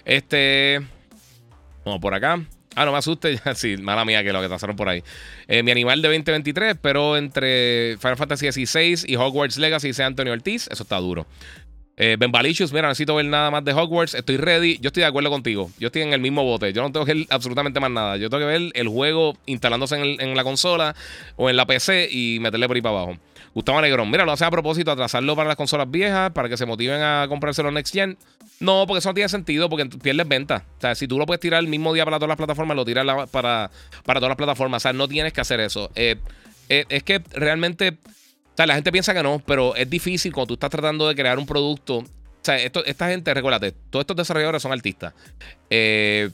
Este. Vamos por acá. Ah, no me asuste. sí, mala mía que lo que pasaron por ahí. Eh, mi animal de 2023, pero entre Final Fantasy XVI y Hogwarts Legacy sea Antonio Ortiz, eso está duro. Eh, ben Balicious, mira, necesito ver nada más de Hogwarts. Estoy ready. Yo estoy de acuerdo contigo. Yo estoy en el mismo bote. Yo no tengo que ver absolutamente más nada. Yo tengo que ver el juego instalándose en, la consola o en la PC y meterle por ahí para abajo. Gustavo Negrón, mira, lo hace a propósito, atrasarlo para las consolas viejas, para que se motiven a comprarse los Next Gen. No, porque eso no tiene sentido, porque pierdes venta. O sea, si tú lo puedes tirar el mismo día para todas las plataformas, lo tiras para, para todas las plataformas. O sea, no tienes que hacer eso. Eh, eh, es que realmente, o sea, la gente piensa que no, pero es difícil cuando tú estás tratando de crear un producto. O sea, esta gente, recuérdate, todos estos desarrolladores son artistas. Eh,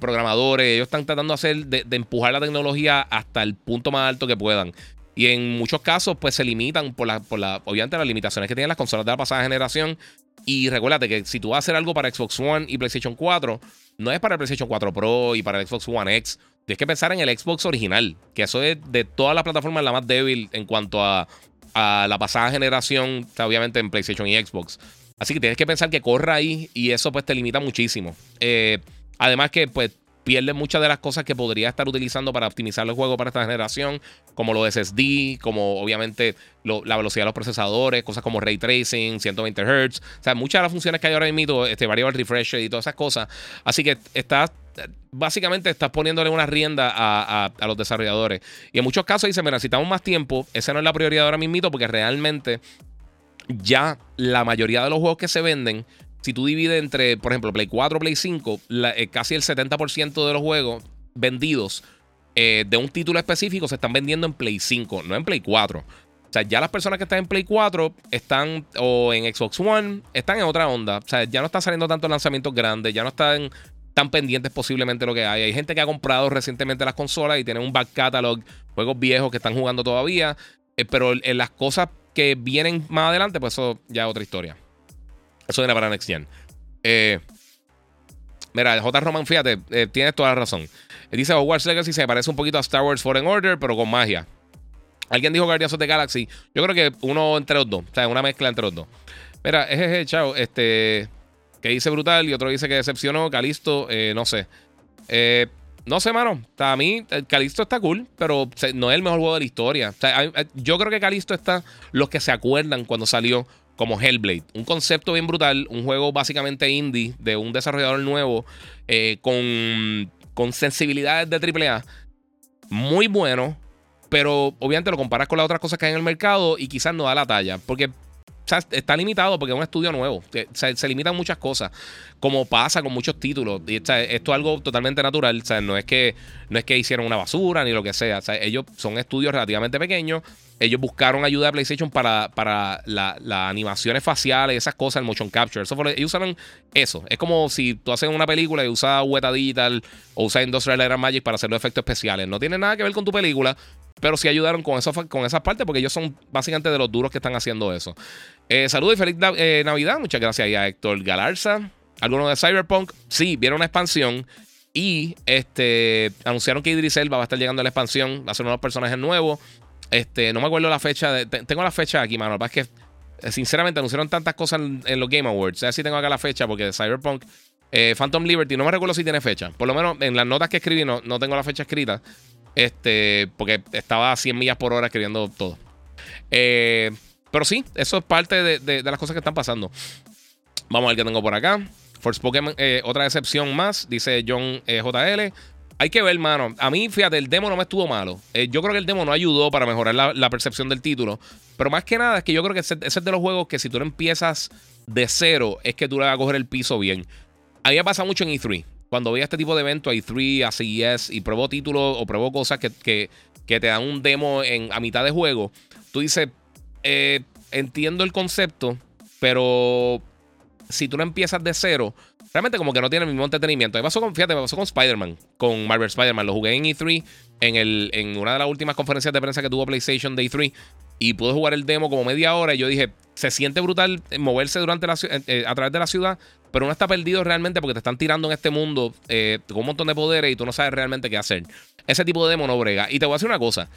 programadores, ellos están tratando de hacer, de, de, empujar la tecnología hasta el punto más alto que puedan. Y en muchos casos, pues se limitan por, la, por la, obviamente las limitaciones que tienen las consolas de la pasada generación. Y recuérdate que si tú vas a hacer algo para Xbox One y PlayStation 4, no es para el PlayStation 4 Pro y para el Xbox One X. Tienes que pensar en el Xbox original, que eso es de todas las plataformas la más débil en cuanto a, a la pasada generación, obviamente en PlayStation y Xbox. Así que tienes que pensar que corra ahí y eso pues te limita muchísimo. Eh, además que pues pierde muchas de las cosas que podría estar utilizando para optimizar el juego para esta generación, como los SSD, como obviamente la velocidad de los procesadores, cosas como ray tracing, 120 Hz, o sea, muchas de las funciones que hay ahora mismo, este variable refresh y todas esas cosas. Así que estás, básicamente estás poniéndole una rienda a, los desarrolladores. Y en muchos casos dicen, mira, necesitamos más tiempo, esa no es la prioridad ahora mismo porque realmente ya la mayoría de los juegos que se venden si tú divides entre, por ejemplo, Play 4, Play 5, eh, casi el 70% de los juegos vendidos eh, de un título específico se están vendiendo en Play 5, no en Play 4. O sea, ya las personas que están en Play 4 están, o en Xbox One, están en otra onda. O sea, ya no están saliendo tantos lanzamientos grandes, ya no están tan pendientes posiblemente lo que hay. Hay gente que ha comprado recientemente las consolas y tiene un back catalog, juegos viejos que están jugando todavía. Eh, pero en las cosas que vienen más adelante, pues eso ya es otra historia. Eso viene para Next Gen. Eh, mira, J. Roman, fíjate, eh, tienes toda la razón. dice Hogwarts Legacy se parece un poquito a Star Wars Foreign Order, pero con magia. Alguien dijo Guardians of the Galaxy. Yo creo que uno entre los dos. O sea, una mezcla entre los dos. Mira, jeje, chao. Este. Que dice brutal y otro dice que decepcionó. Calisto, eh, no sé. Eh, no sé, mano. a mí, Calisto está cool, pero no es el mejor juego de la historia. yo creo que Calisto está los que se acuerdan cuando salió como Hellblade. Un concepto bien brutal, un juego básicamente indie de un desarrollador nuevo eh, con, con sensibilidades de AAA. Muy bueno, pero obviamente lo comparas con las otras cosas que hay en el mercado y quizás no da la talla. Porque está limitado porque es un estudio nuevo. Se, limitan muchas cosas, como pasa con muchos títulos. Y, esto es algo totalmente natural. no, es que, no es que hicieron una basura ni lo que sea. ellos son estudios relativamente pequeños. Ellos buscaron ayuda de PlayStation para, para las animaciones faciales, esas cosas, el motion capture. Ellos usaron eso. Es como si tú haces una película y usas Weta Digital o usas Industrial Light Magic para hacer los efectos especiales. No tiene nada que ver con tu película, pero sí ayudaron con, eso, con esas partes porque ellos son básicamente de los duros que están haciendo eso. Eh, saludos y feliz eh, Navidad. Muchas gracias a Héctor Galarza. ¿Alguno de Cyberpunk? Sí, vieron una expansión. Y este anunciaron que Idris Elba va a estar llegando a la expansión. Va a ser uno de los personajes nuevos. Este, no me acuerdo la fecha. tengo la fecha aquí, mano. es que, eh, sinceramente, anunciaron tantas cosas en, los Game Awards. A ver si tengo acá la fecha, porque de Cyberpunk. Phantom Liberty, no me recuerdo si tiene fecha. Por lo menos en las notas que escribí no, no tengo la fecha escrita. Este, porque estaba a 100 millas por hora escribiendo todo. Eh, pero sí, eso es parte de, las cosas que están pasando. Vamos a ver qué tengo por acá. Force Pokémon, eh, otra excepción más, dice John eh, JL. Hay que ver, mano. A mí, fíjate, el demo no me estuvo malo. yo creo que el demo no ayudó para mejorar la, percepción del título. Pero más que nada, es que yo creo que ese, es de los juegos que si tú no empiezas de cero, es que tú le vas a coger el piso bien. A mí me pasa mucho en E3 cuando voy a este tipo de eventos, a E3, a CES, y pruebo títulos o pruebo cosas que, que, te dan un demo en, a mitad de juego, tú dices, eh, entiendo el concepto, pero si tú no empiezas de cero, realmente como que no tiene el mismo entretenimiento. Me pasó con, fíjate, me pasó con Spider-Man, con Marvel Spider-Man. Lo jugué en E3, en, el, en una de las últimas conferencias de prensa que tuvo PlayStation de E3, y pude jugar el demo como media hora. Y yo dije, se siente brutal moverse durante la, eh, a través de la ciudad, pero uno está perdido realmente porque te están tirando en este mundo eh, con un montón de poderes y tú no sabes realmente qué hacer. Ese tipo de demo no brega. Y te voy a decir una cosa.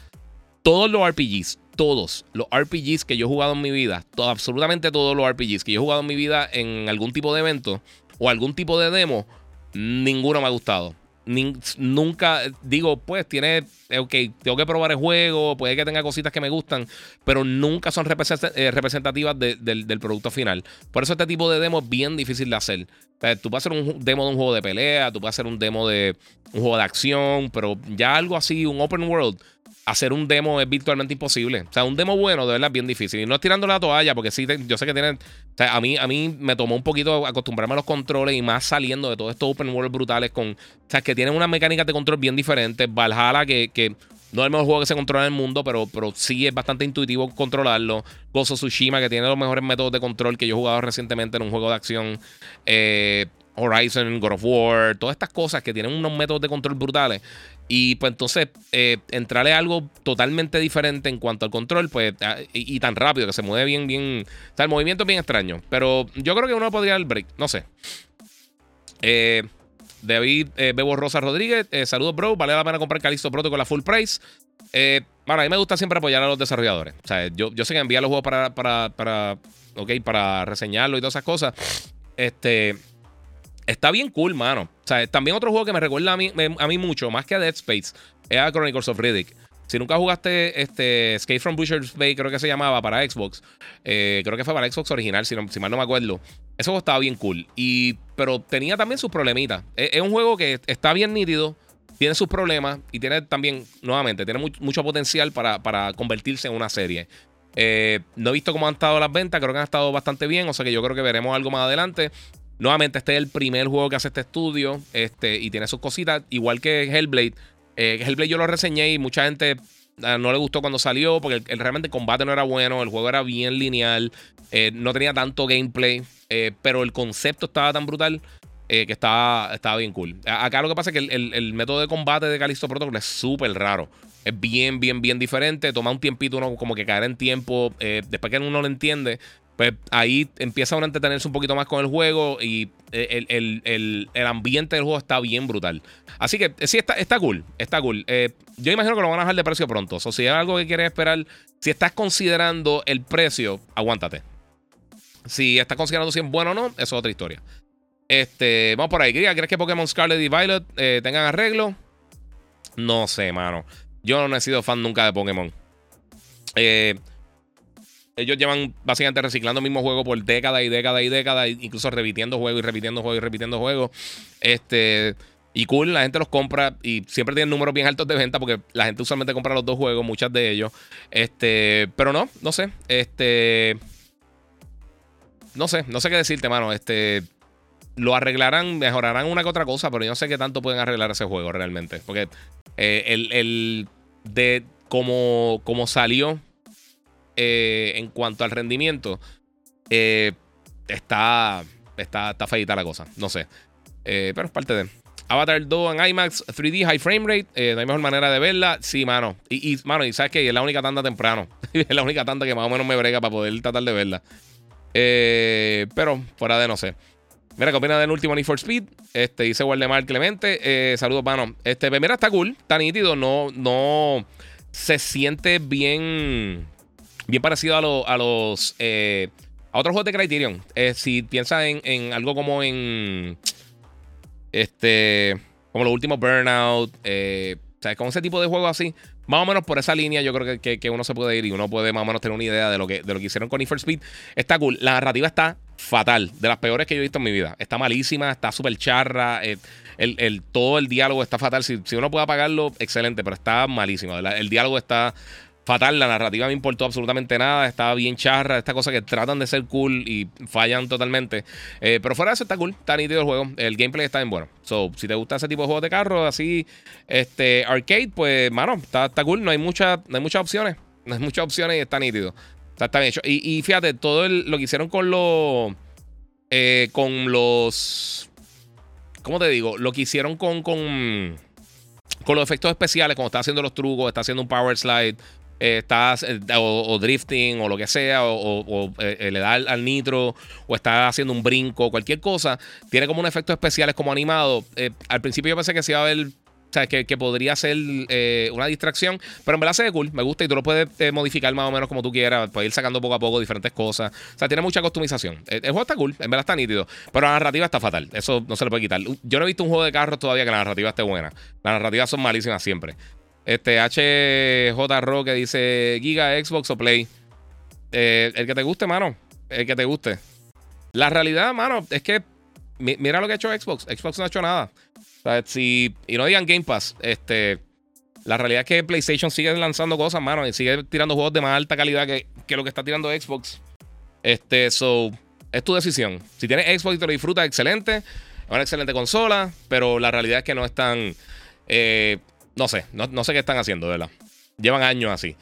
Todos los RPGs, todos los RPGs que yo he jugado en mi vida, absolutamente todos los RPGs que yo he jugado en mi vida en algún tipo de evento o algún tipo de demo, ninguno me ha gustado nunca digo, pues tiene, eh, ok, tengo que probar el juego, puede que tenga cositas que me gustan, pero nunca son eh, representativas del producto final. Por eso este tipo de demo es bien difícil de hacer. tú puedes hacer un demo de un juego de pelea, tú puedes hacer un demo de un juego de acción, pero ya algo así, un open world, hacer un demo es virtualmente imposible. O sea, un demo bueno de verdad es bien difícil. Y no es tirando la toalla, porque sí, yo sé que tienen. O sea, a mí, a mí me tomó un poquito acostumbrarme a los controles y más saliendo de todos estos open world brutales con. O sea, que tienen unas mecánicas de control bien diferentes. Valhalla, que, que no es el mejor juego que se controla en el mundo, pero, pero sí es bastante intuitivo controlarlo. Gozo Tsushima, que tiene los mejores métodos de control que yo he jugado recientemente en un juego de acción. Eh, Horizon, God of War, todas estas cosas que tienen unos métodos de control brutales. Y pues entonces, eh, entrarle algo totalmente diferente en cuanto al control, pues, ah, y, tan rápido que se mueve bien, bien. O sea, el movimiento es bien extraño. Pero yo creo que uno podría dar el break, no sé. Eh, David eh, Bebo Rosa Rodríguez, eh, saludos, bro. Vale la pena comprar Calisto Proto con la full price. bueno, a mí me gusta siempre apoyar a los desarrolladores. O sea, yo, yo sé que envían los juegos para, para, para, okay, para reseñarlo y todas esas cosas. Este. Está bien cool, mano. O sea, también otro juego que me recuerda a mí, a mí mucho, más que a Dead Space, es a Chronicles of Riddick. Si nunca jugaste este Escape from Butcher's Bay, creo que se llamaba para Xbox. Eh, creo que fue para Xbox original, si, mal no me acuerdo. Ese juego estaba bien cool. Y, pero tenía también sus problemitas. Es, un juego que está bien nítido, tiene sus problemas y tiene también, nuevamente, tiene mucho potencial para, para convertirse en una serie. Eh, no he visto cómo han estado las ventas, creo que han estado bastante bien, o sea que yo creo que veremos algo más adelante. Nuevamente, este es el primer juego que hace este estudio este, y tiene sus cositas, igual que Hellblade. Eh, Hellblade yo lo reseñé y mucha gente ah, no le gustó cuando salió porque el, realmente el combate no era bueno, el juego era bien lineal, eh, no tenía tanto gameplay, pero el concepto estaba tan brutal que estaba, estaba bien cool. Acá lo que pasa es que el, el método de combate de Callisto Protocol es súper raro. Es bien, bien, bien diferente. Toma un tiempito uno como que caer en tiempo. Eh, después que uno lo entiende, pues ahí empieza a entretenerse un poquito más con el juego y eh, el, ambiente del juego está bien brutal. Así que sí, está, está cool, está cool. Eh, yo imagino que lo van a bajar de precio pronto. O si hay algo que quieres esperar, si estás considerando el precio, aguántate. Si estás considerando si es bueno o no, eso es otra historia. Este, vamos por ahí. ¿Crees que Pokémon Scarlet y Violet tengan arreglo? No sé, mano. Yo no he sido fan nunca de Pokémon. Eh, ellos llevan básicamente reciclando el mismo juego por décadas y décadas y décadas, incluso repitiendo juegos y repitiendo juegos y repitiendo juegos. Este. Y cool, la gente los compra y siempre tienen números bien altos de venta porque la gente usualmente compra los dos juegos, muchas de ellos. Este, pero no, no sé. Este. No sé, no sé qué decirte, mano. Este. Lo arreglarán, mejorarán una que otra cosa, pero yo no sé qué tanto pueden arreglar ese juego realmente. Porque eh, el, de cómo, salió eh, en cuanto al rendimiento, eh, está, está, está feita la cosa. No sé. Eh, pero es parte de. Avatar 2 en IMAX 3D High Frame Rate. no hay mejor manera de verla. Sí, mano. Y, mano, y sabes que es la única tanda temprano. es la única tanda que más o menos me brega para poder tratar de verla. pero fuera de no sé. Mira, ¿qué opinas del último Need for Speed? Este, dice Waldemar Clemente. Eh, saludos, mano. Este, pues mira, está cool, está nítido. No, no se siente bien, bien parecido a, a los, eh, a otros juegos de Criterion. Eh, si piensas en, algo como en, este, como los últimos Burnout, eh, ¿sabes? Con ese tipo de juegos así. Más o menos por esa línea yo creo que, que, uno se puede ir y uno puede más o menos tener una idea de lo que, de lo que hicieron con Need Speed. Está cool. La narrativa está fatal. De las peores que yo he visto en mi vida. Está malísima, está súper charra. Eh, el, todo el diálogo está fatal. Si, uno puede apagarlo, excelente, pero está malísimo. El diálogo está fatal. La narrativa me importó absolutamente nada. Estaba bien charra. Esta cosa que tratan de ser cool y fallan totalmente. Eh, pero fuera de eso está cool. Está nítido el juego. El gameplay está bien bueno. So, si te gusta ese tipo de juegos de carro, así, este, arcade, pues, mano, está, está cool. No hay, mucha, no hay muchas opciones. No hay muchas opciones y está nítido está bien hecho. Y, fíjate, todo lo que hicieron con los. Eh, con los. ¿Cómo te digo? Lo que hicieron con. con con los efectos especiales, cuando está haciendo los trucos, está haciendo un power slide, eh, está, eh, o, drifting o lo que sea, o, le da al, nitro, o está haciendo un brinco, cualquier cosa, tiene como un efecto especiales como animado. al principio yo pensé que se iba a ver o sea, que, podría ser eh, una distracción. Pero en verdad se ve cool, me gusta y tú lo puedes eh, modificar más o menos como tú quieras. Puedes ir sacando poco a poco diferentes cosas. O sea, tiene mucha customización. El, juego está cool, en verdad está nítido. Pero la narrativa está fatal. Eso no se le puede quitar. Yo no he visto un juego de carros todavía que la narrativa esté buena. Las narrativas son malísimas siempre. Este HJ que dice Giga, Xbox o Play. Eh, el que te guste, mano. El que te guste. La realidad, mano, es que mira lo que ha hecho Xbox. Xbox no ha hecho nada. Si, y no digan Game Pass, este, la realidad es que PlayStation sigue lanzando cosas, mano, y sigue tirando juegos de más alta calidad que, lo que está tirando Xbox. Este, so, es tu decisión. Si tienes Xbox y te lo disfrutas, excelente. Es una excelente consola, pero la realidad es que no están. Eh, no sé, no, sé qué están haciendo, ¿verdad? Llevan años así.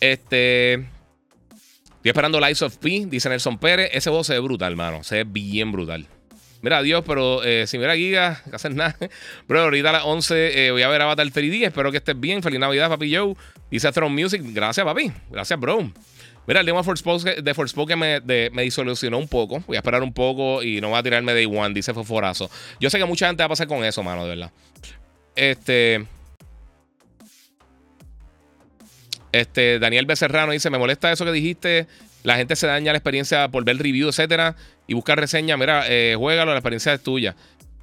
Este. Estoy esperando Lights of P, dice Nelson Pérez. Ese juego se ve brutal, mano. Se ve bien brutal. Mira, Dios, pero eh, si mira Giga, no hacer nada. Bro, ahorita a las 11 eh, voy a ver Avatar 3D. Espero que estés bien. Feliz Navidad, papi Joe. Dice Throne Music. Gracias, papi. Gracias, bro. Mira, el tema de Forspoken me, me disolucionó un poco. Voy a esperar un poco y no voy a tirarme Day One, dice Fosforazo. Yo sé que mucha gente va a pasar con eso, mano, de verdad. Este. Este, Daniel Becerrano dice: Me molesta eso que dijiste. La gente se daña la experiencia por ver review, etcétera y buscar reseña, mira, eh, juégalo, la experiencia es tuya.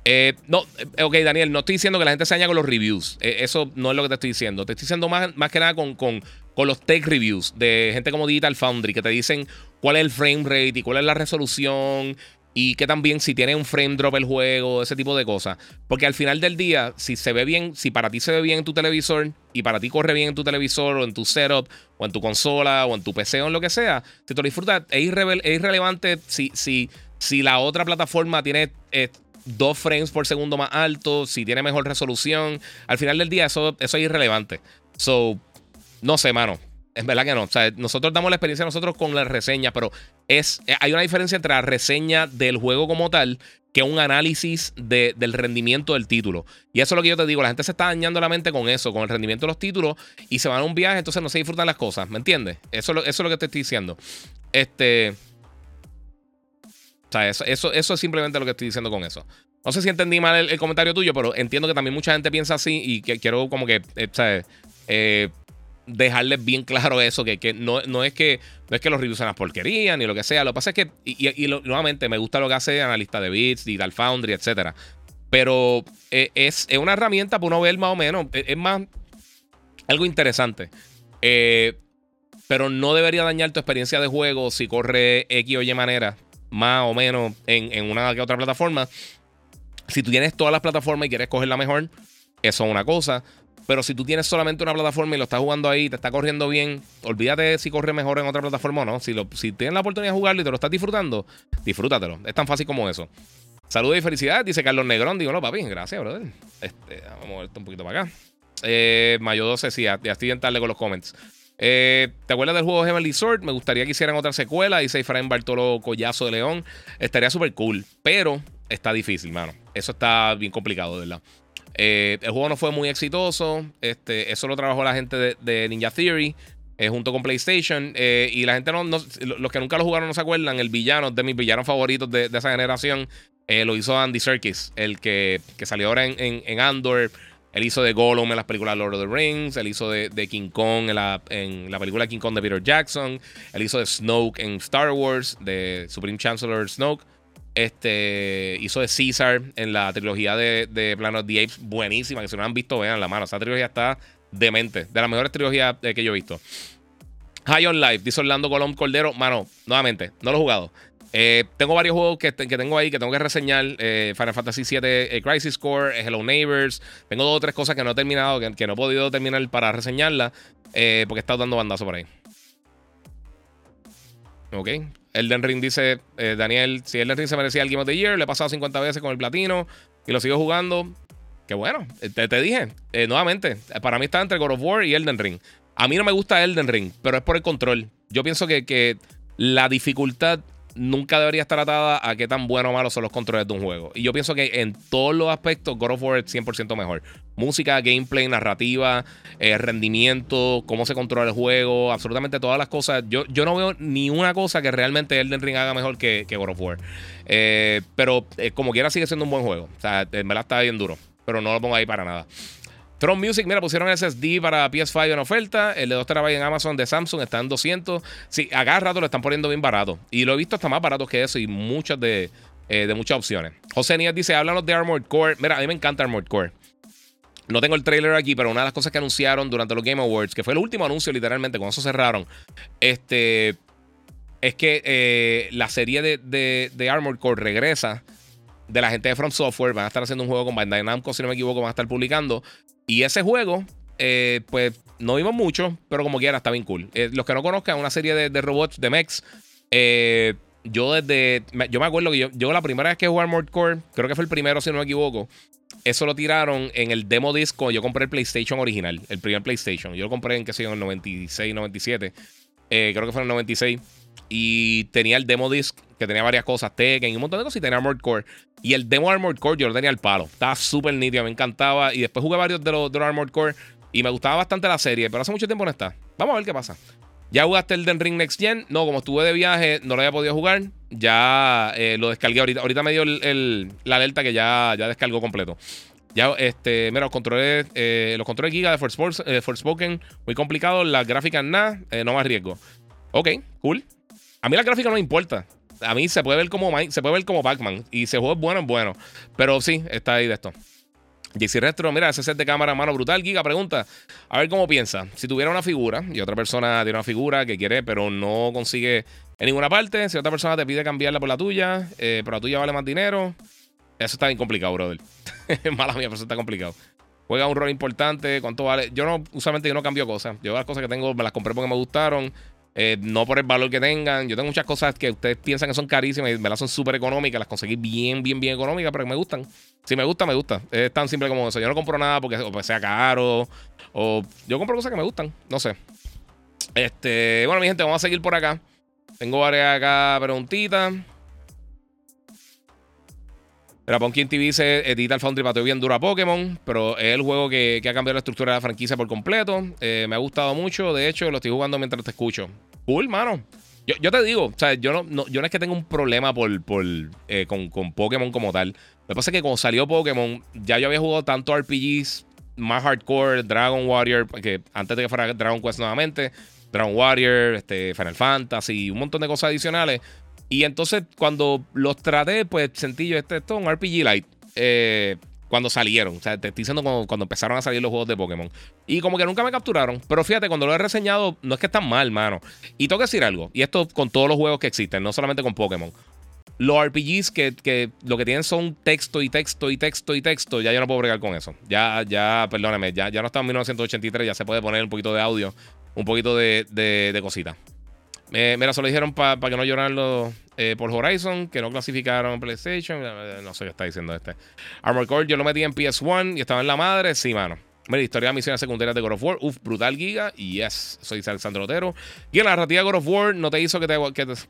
Eh, no, eh, ok, Daniel, no estoy diciendo que la gente se daña con los reviews. Eh, eso no es lo que te estoy diciendo. Te estoy diciendo más, más que nada con, con, con, los tech reviews de gente como Digital Foundry que te dicen cuál es el frame rate y cuál es la resolución. Y que también si tiene un frame drop el juego, ese tipo de cosas. Porque al final del día, si se ve bien, si para ti se ve bien en tu televisor y para ti corre bien en tu televisor o en tu setup o en tu consola o en tu PC o en lo que sea, si te lo disfrutas, es, irrelevante si, si, si la otra plataforma tiene... Eh, dos frames por segundo más alto, si tiene mejor resolución. Al final del día, eso, eso es irrelevante. So, no sé, mano. Es verdad que no. O sea, nosotros damos la experiencia nosotros con la reseña, pero es, eh, hay una diferencia entre la reseña del juego como tal que un análisis del rendimiento del título. Y eso es lo que yo te digo. La gente se está dañando la mente con eso, con el rendimiento de los títulos, y se van a un viaje, entonces no se disfrutan las cosas. ¿Me entiendes? Eso, eso es lo que te estoy diciendo. Este. O sea, eso, eso, eso, es simplemente lo que estoy diciendo con eso. No sé si entendí mal el, comentario tuyo, pero entiendo que también mucha gente piensa así y que quiero como que, eh, eh, dejarles bien claro eso, que, que no, no, es que no es que los reviews sean las porquerías ni lo que sea. Lo que pasa es que, y, nuevamente, me gusta lo que hace analista de bits, Digital Foundry, etc. Pero eh, es, una herramienta para uno ver más o menos. Es, más algo interesante. pero no debería dañar tu experiencia de juego si corre X o Y manera, más o menos en, en una que otra plataforma. Si tú tienes todas las plataformas y quieres coger la mejor, eso es una cosa. Pero si tú tienes solamente una plataforma y lo estás jugando ahí, te está corriendo bien, olvídate si corre mejor en otra plataforma o no. Si, lo, si tienes la oportunidad de jugarlo y te lo estás disfrutando, disfrútatelo. Es tan fácil como eso. Saludos y felicidades, dice Carlos Negrón. Digo, no, papi, gracias, brother. Este, vamos a moverte un poquito para acá. Eh, Mayo 12, sí, ya estoy en tarde con los comments. Eh, ¿Te acuerdas del juego Heavenly Sword? Me gustaría que hicieran otra secuela. Dice Efraín Bartolo Collazo de León. Estaría súper cool. Pero está difícil, mano. Eso está bien complicado, verdad. Eh, el juego no fue muy exitoso. Este, eso lo trabajó la gente de, Ninja Theory. Eh, junto con PlayStation. Eh, y la gente no, Los que nunca lo jugaron no se acuerdan. El villano, de mis villanos favoritos de, esa generación. lo hizo Andy Serkis. El que, salió ahora en, Andor. Él hizo de Gollum en las películas Lord of the Rings. Él hizo de, King Kong en la, en la película King Kong de Peter Jackson. Él hizo de Snoke en Star Wars. De Supreme Chancellor Snoke. Este hizo de Caesar en la trilogía de, de Planet of the Apes, buenísima. Que si no han visto, vean la mano. Esa trilogía está demente. De las mejores trilogías eh, que yo he visto. High on Life, dice Orlando Colón Cordero. Mano, nuevamente, no lo he jugado. Eh, tengo varios juegos que, que, tengo ahí que tengo que reseñar. Eh, Final Fantasy VII Crisis Core, Hello Neighbors. Tengo dos o tres cosas que no he terminado, que, no he podido terminar para reseñarla. porque he estado dando bandazo por ahí. Ok. Elden Ring dice, eh, Daniel, si Elden Ring se merecía el Game of the Year, le he pasado 50 veces con el platino y lo sigo jugando. Que bueno, eh, te, dije, eh, nuevamente, para mí está entre God of War y Elden Ring. A mí no me gusta Elden Ring, pero es por el control. Yo pienso que, que la dificultad nunca debería estar atada a qué tan bueno o malo son los controles de un juego. Y yo pienso que en todos los aspectos, God of War es 100% mejor. Música, gameplay, narrativa, eh, rendimiento, cómo se controla el juego, absolutamente todas las cosas. Yo, yo no veo ni una cosa que realmente Elden Ring haga mejor que, que God of War. Eh, pero eh, como quiera sigue siendo un buen juego. O sea, en verdad está bien duro. Pero no lo pongo ahí para nada. Tron Music, mira, pusieron SSD para PS5 en oferta. El de 2 TB en Amazon de Samsung está en 200. Sí, a rato lo están poniendo bien barato. Y lo he visto hasta más barato que eso y muchas de, eh, de muchas opciones. José Níaz dice: háblanos de Armored Core. Mira, a mí me encanta Armored Core. No tengo el trailer aquí, pero una de las cosas que anunciaron durante los Game Awards, que fue el último anuncio literalmente, con eso cerraron, este, es que eh, la serie de, de, de Armored Core regresa de la gente de From Software. Van a estar haciendo un juego con Bandai Namco, si no me equivoco, van a estar publicando. Y ese juego, eh, pues no vimos mucho, pero como quiera está bien cool. Eh, los que no conozcan, una serie de, robots de mechs. Eh, yo desde. Yo me acuerdo que yo, yo, la primera vez que jugué Armored Core, creo que fue el primero, si no me equivoco. Eso lo tiraron en el demo disco. Yo compré el PlayStation original, el primer PlayStation. Yo lo compré en, qué sé yo, en el 96, 97. creo que fue en el 96. Y tenía el demo disc que tenía varias cosas, Tekken y un montón de cosas. Y tenía Armored Core. Y el demo Armored Core yo lo tenía al palo. Estaba súper nítido, me encantaba. Y después jugué varios de los, de los Armored Core. Y me gustaba bastante la serie, pero hace mucho tiempo no está. Vamos a ver qué pasa. ¿Ya jugaste el Den Ring Next Gen? No, como estuve de viaje, no lo había podido jugar. Ya eh, lo descargué ahorita. Ahorita me dio la alerta que ya, ya descargó completo. Ya, este, mira, los controles, eh, los controles Giga de Forspoken, eh, muy complicados. Las gráficas nada, no más riesgo. Ok, cool. A mí la gráfica no me importa. A mí se puede ver como se puede ver como Pac-Man. Y el juego es bueno, es bueno. Pero sí, está ahí de esto. JC Retro, mira, ese set de cámara, mano brutal. Giga pregunta, a ver cómo piensa. Si tuviera una figura y otra persona tiene una figura que quiere, pero no consigue en ninguna parte. Si otra persona te pide cambiarla por la tuya, eh, pero la tuya vale más dinero, eso está bien complicado, brother. Mala mía, pero eso está complicado. Juega un rol importante, ¿cuánto vale? Yo no, usualmente yo no cambio cosas. Yo las cosas que tengo me las compré porque me gustaron. Eh, no por el valor que tengan. Yo tengo muchas cosas que ustedes piensan que son carísimas y me las son súper económicas. Las conseguí bien, bien, bien económicas, pero que me gustan. Si me gusta, me gusta. Es tan simple como eso. Yo no compro nada porque, sea caro. O yo compro cosas que me gustan. No sé. Este, bueno, mi gente, vamos a seguir por acá. Tengo varias acá preguntitas. Pumpkin TV dice: Edita el Foundry pateo bien duro a Pokémon, pero es el juego que, ha cambiado la estructura de la franquicia por completo. Eh, me ha gustado mucho, de hecho, lo estoy jugando mientras te escucho. Cool, mano. Yo, te digo, o sea, yo no, yo no es que tenga un problema por, por eh, con, con, Pokémon como tal. Lo que pasa es que cuando salió Pokémon, ya yo había jugado tanto RPGs más hardcore, Dragon Warrior, que antes de que fuera Dragon Quest nuevamente, Dragon Warrior, este, Final Fantasy, un montón de cosas adicionales. Y entonces cuando los traté, pues sentí yo, este, esto es un RPG Light. Eh, cuando salieron. O sea, te estoy diciendo cuando, empezaron a salir los juegos de Pokémon. Y como que nunca me capturaron. Pero fíjate, cuando lo he reseñado, no es que están mal, mano. Y tengo que decir algo. Y esto con todos los juegos que existen, no solamente con Pokémon. Los RPGs que, lo que tienen son texto y texto y texto y texto, ya yo no puedo bregar con eso. Ya, ya, perdóname, ya, ya no está en 1983, ya se puede poner un poquito de audio, un poquito de, de, de cositas. Eh, mira, solo dijeron para que no lloran los, eh, por Horizon, que no clasificaron PlayStation. Eh, no sé qué está diciendo este. Armor Core yo lo metí en PS1 y estaba en la madre. Sí, mano. Mira, historia de misiones secundarias de God of War. Uf, brutal giga. Y yes, soy Alexandro Otero. Y en la narrativa de God of War no te hizo que te,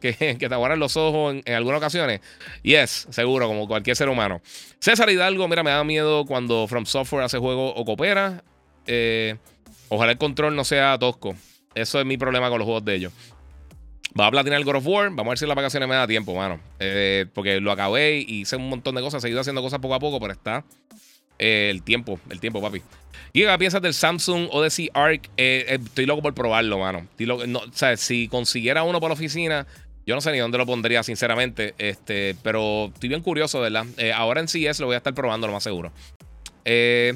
que, que, te aguaran los ojos en, algunas ocasiones. Yes, seguro, como cualquier ser humano. César Hidalgo, mira, me da miedo cuando From Software hace juego o coopera. ojalá el control no sea tosco. Eso es mi problema con los juegos de ellos. Va a platinar el God of War. Vamos a ver si las vacaciones me da tiempo, mano. Eh, porque lo acabé y hice un montón de cosas. He seguido haciendo cosas poco a poco, pero está eh, el tiempo, el tiempo, papi. ¿Y qué piensas del Samsung Odyssey Arc? Eh, estoy loco por probarlo, mano. no, o sea, si consiguiera uno para la oficina, yo no sé ni dónde lo pondría, sinceramente. Este, pero estoy bien curioso, ¿verdad? ahora en CS lo voy a estar probando, lo más seguro. Eh.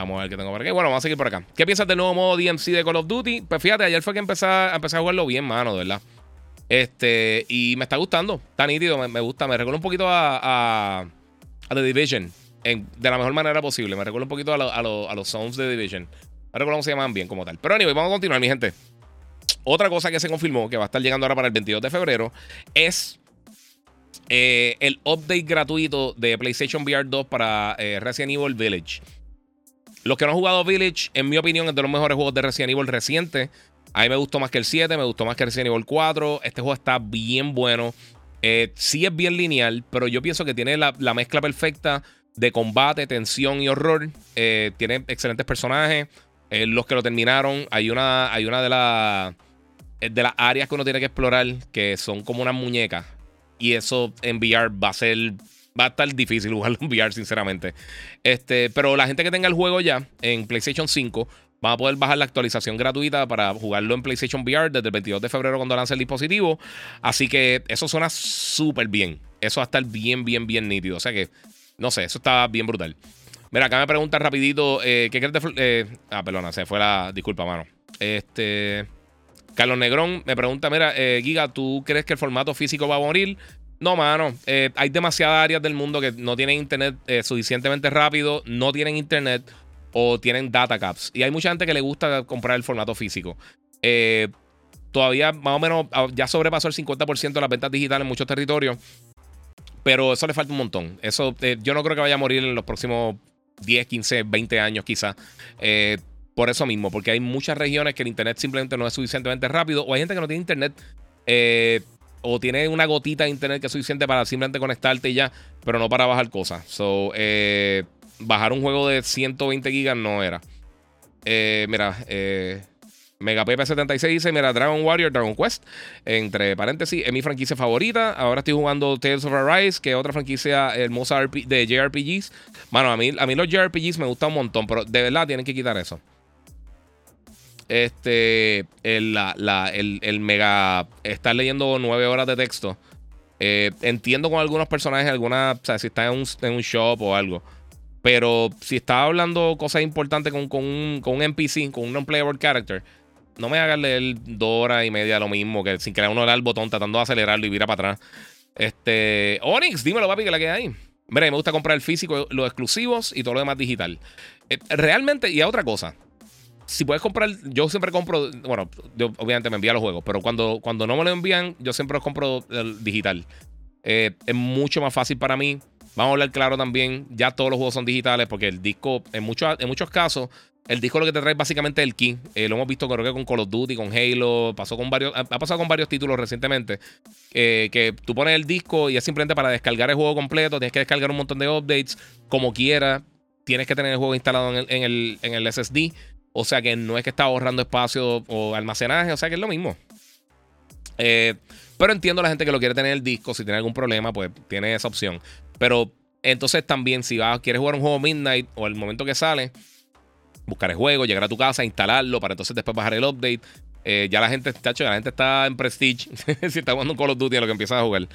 Vamos a ver qué tengo por aquí. Bueno, vamos a seguir por acá. ¿Qué piensas del nuevo modo DMC de Call of Duty? Pues fíjate, ayer fue que empecé a, empecé a jugarlo bien, mano, de verdad. Este, y me está gustando. Está nítido, me, gusta. Me recuerda un poquito a, a, The Division. de la mejor manera posible. Me recuerda un poquito a, los Sounds de Division. No recuerdo cómo se llaman bien como tal. Pero anyway, vamos a continuar, mi gente. Otra cosa que se confirmó, que va a estar llegando ahora para el 22 de febrero, es eh, el update gratuito de PlayStation VR 2 para eh, Resident Evil Village. Los que no han jugado Village, en mi opinión, es de los mejores juegos de Resident Evil reciente. A mí me gustó más que el 7, me gustó más que el Resident Evil 4. Este juego está bien bueno. Eh, sí es bien lineal, pero yo pienso que tiene la, mezcla perfecta de combate, tensión y horror. Eh, tiene excelentes personajes. Eh, los que lo terminaron, hay una, hay una de, las de las áreas que uno tiene que explorar que son como unas muñecas. Y eso en VR va a ser va a estar difícil jugarlo en VR, sinceramente. Este, pero la gente que tenga el juego ya en PlayStation 5 va a poder bajar la actualización gratuita para jugarlo en PlayStation VR desde el 22 de febrero cuando lance el dispositivo. Así que eso suena súper bien. Eso va a estar bien, bien, bien nítido. O sea que, no sé, eso está bien brutal. Mira, acá me pregunta rapidito, eh, ¿qué crees de... Eh, ah, perdona, se fue la... Disculpa, mano. Este... Carlos Negrón me pregunta, mira, eh, Giga, ¿tú crees que el formato físico va a morir? No, mano. Eh, hay demasiadas áreas del mundo que no tienen internet eh, suficientemente rápido, no tienen internet o tienen data caps. Y hay mucha gente que le gusta comprar el formato físico. Eh, todavía más o menos ah, ya sobrepasó el 50% de las ventas digitales en muchos territorios. Pero eso le falta un montón. Eso yo no creo que vaya a morir en los próximos 10, 15, 20 años quizás. por eso mismo, porque hay muchas regiones que el internet simplemente no es suficientemente rápido. O hay gente que no tiene internet o tiene una gotita de internet que es suficiente para simplemente conectarte y ya, pero no para bajar cosas. So, eh, bajar un juego de 120 gigas no era. Eh, mira, eh, MegaPP76 dice: Mira, Dragon Warrior, Dragon Quest, entre paréntesis, es mi franquicia favorita. Ahora estoy jugando Tales of Arise, que es otra franquicia hermosa de JRPGs. Bueno, a mí, a mí los JRPGs me gustan un montón, pero de verdad tienen que quitar eso este, el, la, el, mega, estar leyendo nueve horas de texto. Eh, entiendo con algunos personajes, alguna, o sea, si está en un, en un shop o algo. Pero si está hablando cosas importantes con, con, un, con un NPC, con un non-playable character, no me hagas leer dos horas y media lo mismo, que sin que uno le da el botón tratando de acelerarlo y vira para atrás. Este. Onyx, dímelo, papi, que la que hay. Mira, me gusta comprar el físico, los exclusivos y todo lo demás digital. Eh, realmente, y a otra cosa. Si puedes comprar, yo siempre compro, bueno, yo obviamente me envía los juegos, pero cuando, cuando no me lo envían, yo siempre los compro el digital. Eh, es mucho más fácil para mí. Vamos a hablar claro también, ya todos los juegos son digitales porque el disco, en, muchos en muchos casos, el disco lo que te trae es básicamente el key. Eh, lo hemos visto creo que con Call of Duty, con Halo, pasó con varios, ha pasado con varios títulos recientemente. Eh, que tú pones el disco y es simplemente para descargar el juego completo, tienes que descargar un montón de updates, como quiera. Tienes que tener el juego instalado en el, en el, SSD. O sea que no es que está ahorrando espacio o almacenaje, o sea que es lo mismo. Eh, pero entiendo a la gente que lo quiere tener el disco. Si tiene algún problema, pues tiene esa opción. Pero entonces también, si vas, quieres jugar un juego Midnight o el momento que sale, buscar el juego, llegar a tu casa, instalarlo para entonces después bajar el update. Eh, ya la gente, está la gente está en Prestige. si está jugando un Call of Duty a lo que empieza a jugar.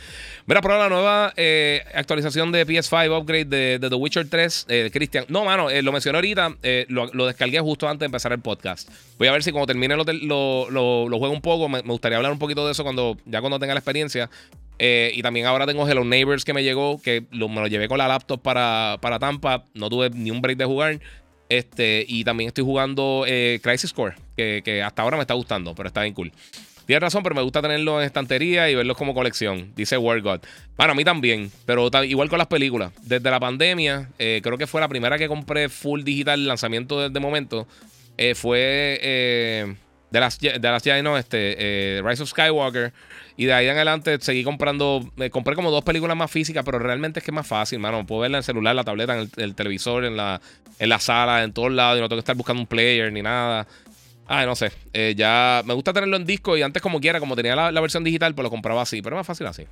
Mira, probar la nueva eh, actualización de PS5 upgrade de, The Witcher 3, eh, Cristian. No, mano, lo mencioné ahorita. Lo, descargué justo antes de empezar el podcast. Voy a ver si cuando termine lo, lo, lo juego un poco. Me, gustaría hablar un poquito de eso cuando ya cuando tenga la experiencia. y también ahora tengo Hello Neighbors que me llegó, que me lo llevé con la laptop para, para Tampa. No tuve ni un break de jugar. Este, y también estoy jugando eh, Crisis Core, que, hasta ahora me está gustando, pero está bien cool. Tienes razón, pero me gusta tenerlo en estantería y verlos como colección, dice World God. Bueno, a mí también, pero igual con las películas. Desde la pandemia, eh, creo que fue la primera que compré full digital lanzamiento de, momento. Eh, fue de las, de las ya no, este, Rise of Skywalker. Y de ahí en adelante seguí comprando. Compré como dos películas más físicas, pero realmente es que es más fácil, mano. Puedo verla en el celular, la tableta, en el, televisor, en la, en la sala, en todos lados. Y no tengo que estar buscando un player ni nada. Ay, no sé. Eh, ya me gusta tenerlo en disco y antes, como quiera, como tenía la, versión digital, pues lo compraba así. Pero es más fácil así.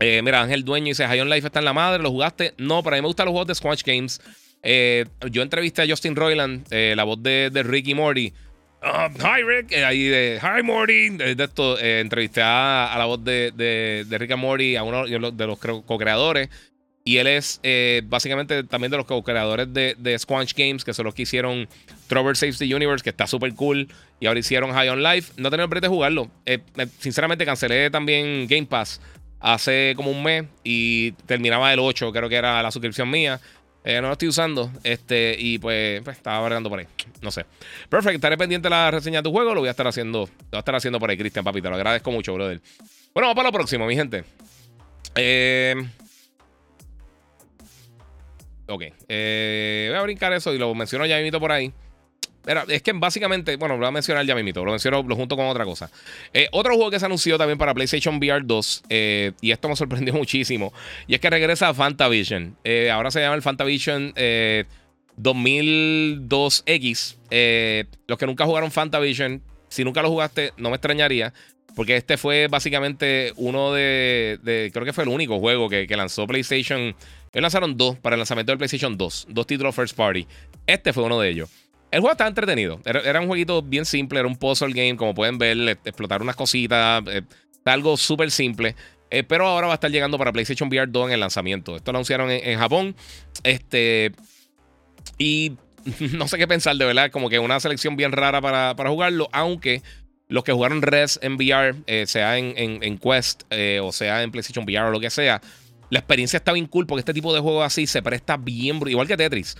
Eh, mira, Ángel Dueño dice: High on Life está en la madre. ¿Lo jugaste? No, pero a mí me gustan los juegos de Squash Games. Eh, yo entrevisté a Justin Roiland, la voz de, de Ricky Morty. Uh, hi Rick, eh, ahí de Hi Morty. De, esto, eh, entrevisté a, la voz de, de, Rick and Morty, a uno de los co-creadores. Y él es eh, básicamente también de los co-creadores de, de Squanch Games, que son los que hicieron Trover Saves the Universe, que está súper cool. Y ahora hicieron High on Life. No tenía el break de jugarlo. sinceramente, cancelé también Game Pass hace como un mes y terminaba el 8, creo que era la suscripción mía. Eh, no lo estoy usando. Este, y pues, pues estaba bregando por ahí. No sé. Perfecto. Estaré pendiente de la reseña de tu juego. Lo voy a estar haciendo. Lo voy a estar haciendo por ahí, Cristian, papi. Te lo agradezco mucho, brother. Bueno, vamos para lo próximo, mi gente. Eh, ok. Eh, voy a brincar eso y lo menciono ya mismo por ahí es que básicamente, bueno, lo voy a mencionar ya mismo, lo menciono junto con otra cosa. Eh, otro juego que se anunció también para PlayStation VR 2, eh, y esto me sorprendió muchísimo, y es que regresa a Fantavision. Eh, ahora se llama el Fantavision 2002X. los que nunca jugaron Fantavision, si nunca lo jugaste, no me extrañaría. Porque este fue básicamente uno de, Creo que fue el único juego que, que lanzó PlayStation. Ellos lanzaron dos para el lanzamiento del PlayStation 2. Dos títulos first party. Este fue uno de ellos. El juego estaba entretenido. Era, un jueguito bien simple, era un puzzle game, como pueden ver, explotar unas cositas, eh, algo súper simple. Eh, pero ahora va a estar llegando para PlayStation VR 2 en el lanzamiento. Esto lo anunciaron en, Japón. Este. Y no sé qué pensar, de verdad. Como que una selección bien rara para, jugarlo. Aunque los que jugaron Res en VR, eh, sea en, en Quest o sea en PlayStation VR o lo que sea, la experiencia está bien cool porque este tipo de juego así se presta bien, igual que Tetris,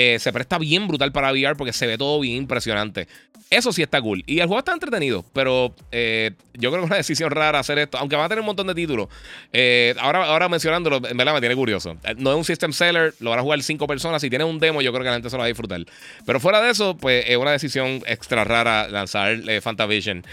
eh, se presta bien brutal para VR porque se ve todo bien impresionante. Eso sí está cool. Y el juego está entretenido, pero eh, yo creo que es una decisión rara hacer esto, aunque va a tener un montón de títulos. Eh, ahora, ahora mencionándolo, en verdad me tiene curioso. No es un system seller, lo van a jugar cinco personas. Si tiene un demo, yo creo que la gente se lo va a disfrutar. Pero fuera de eso, pues es una decisión extra rara lanzar Fantavision.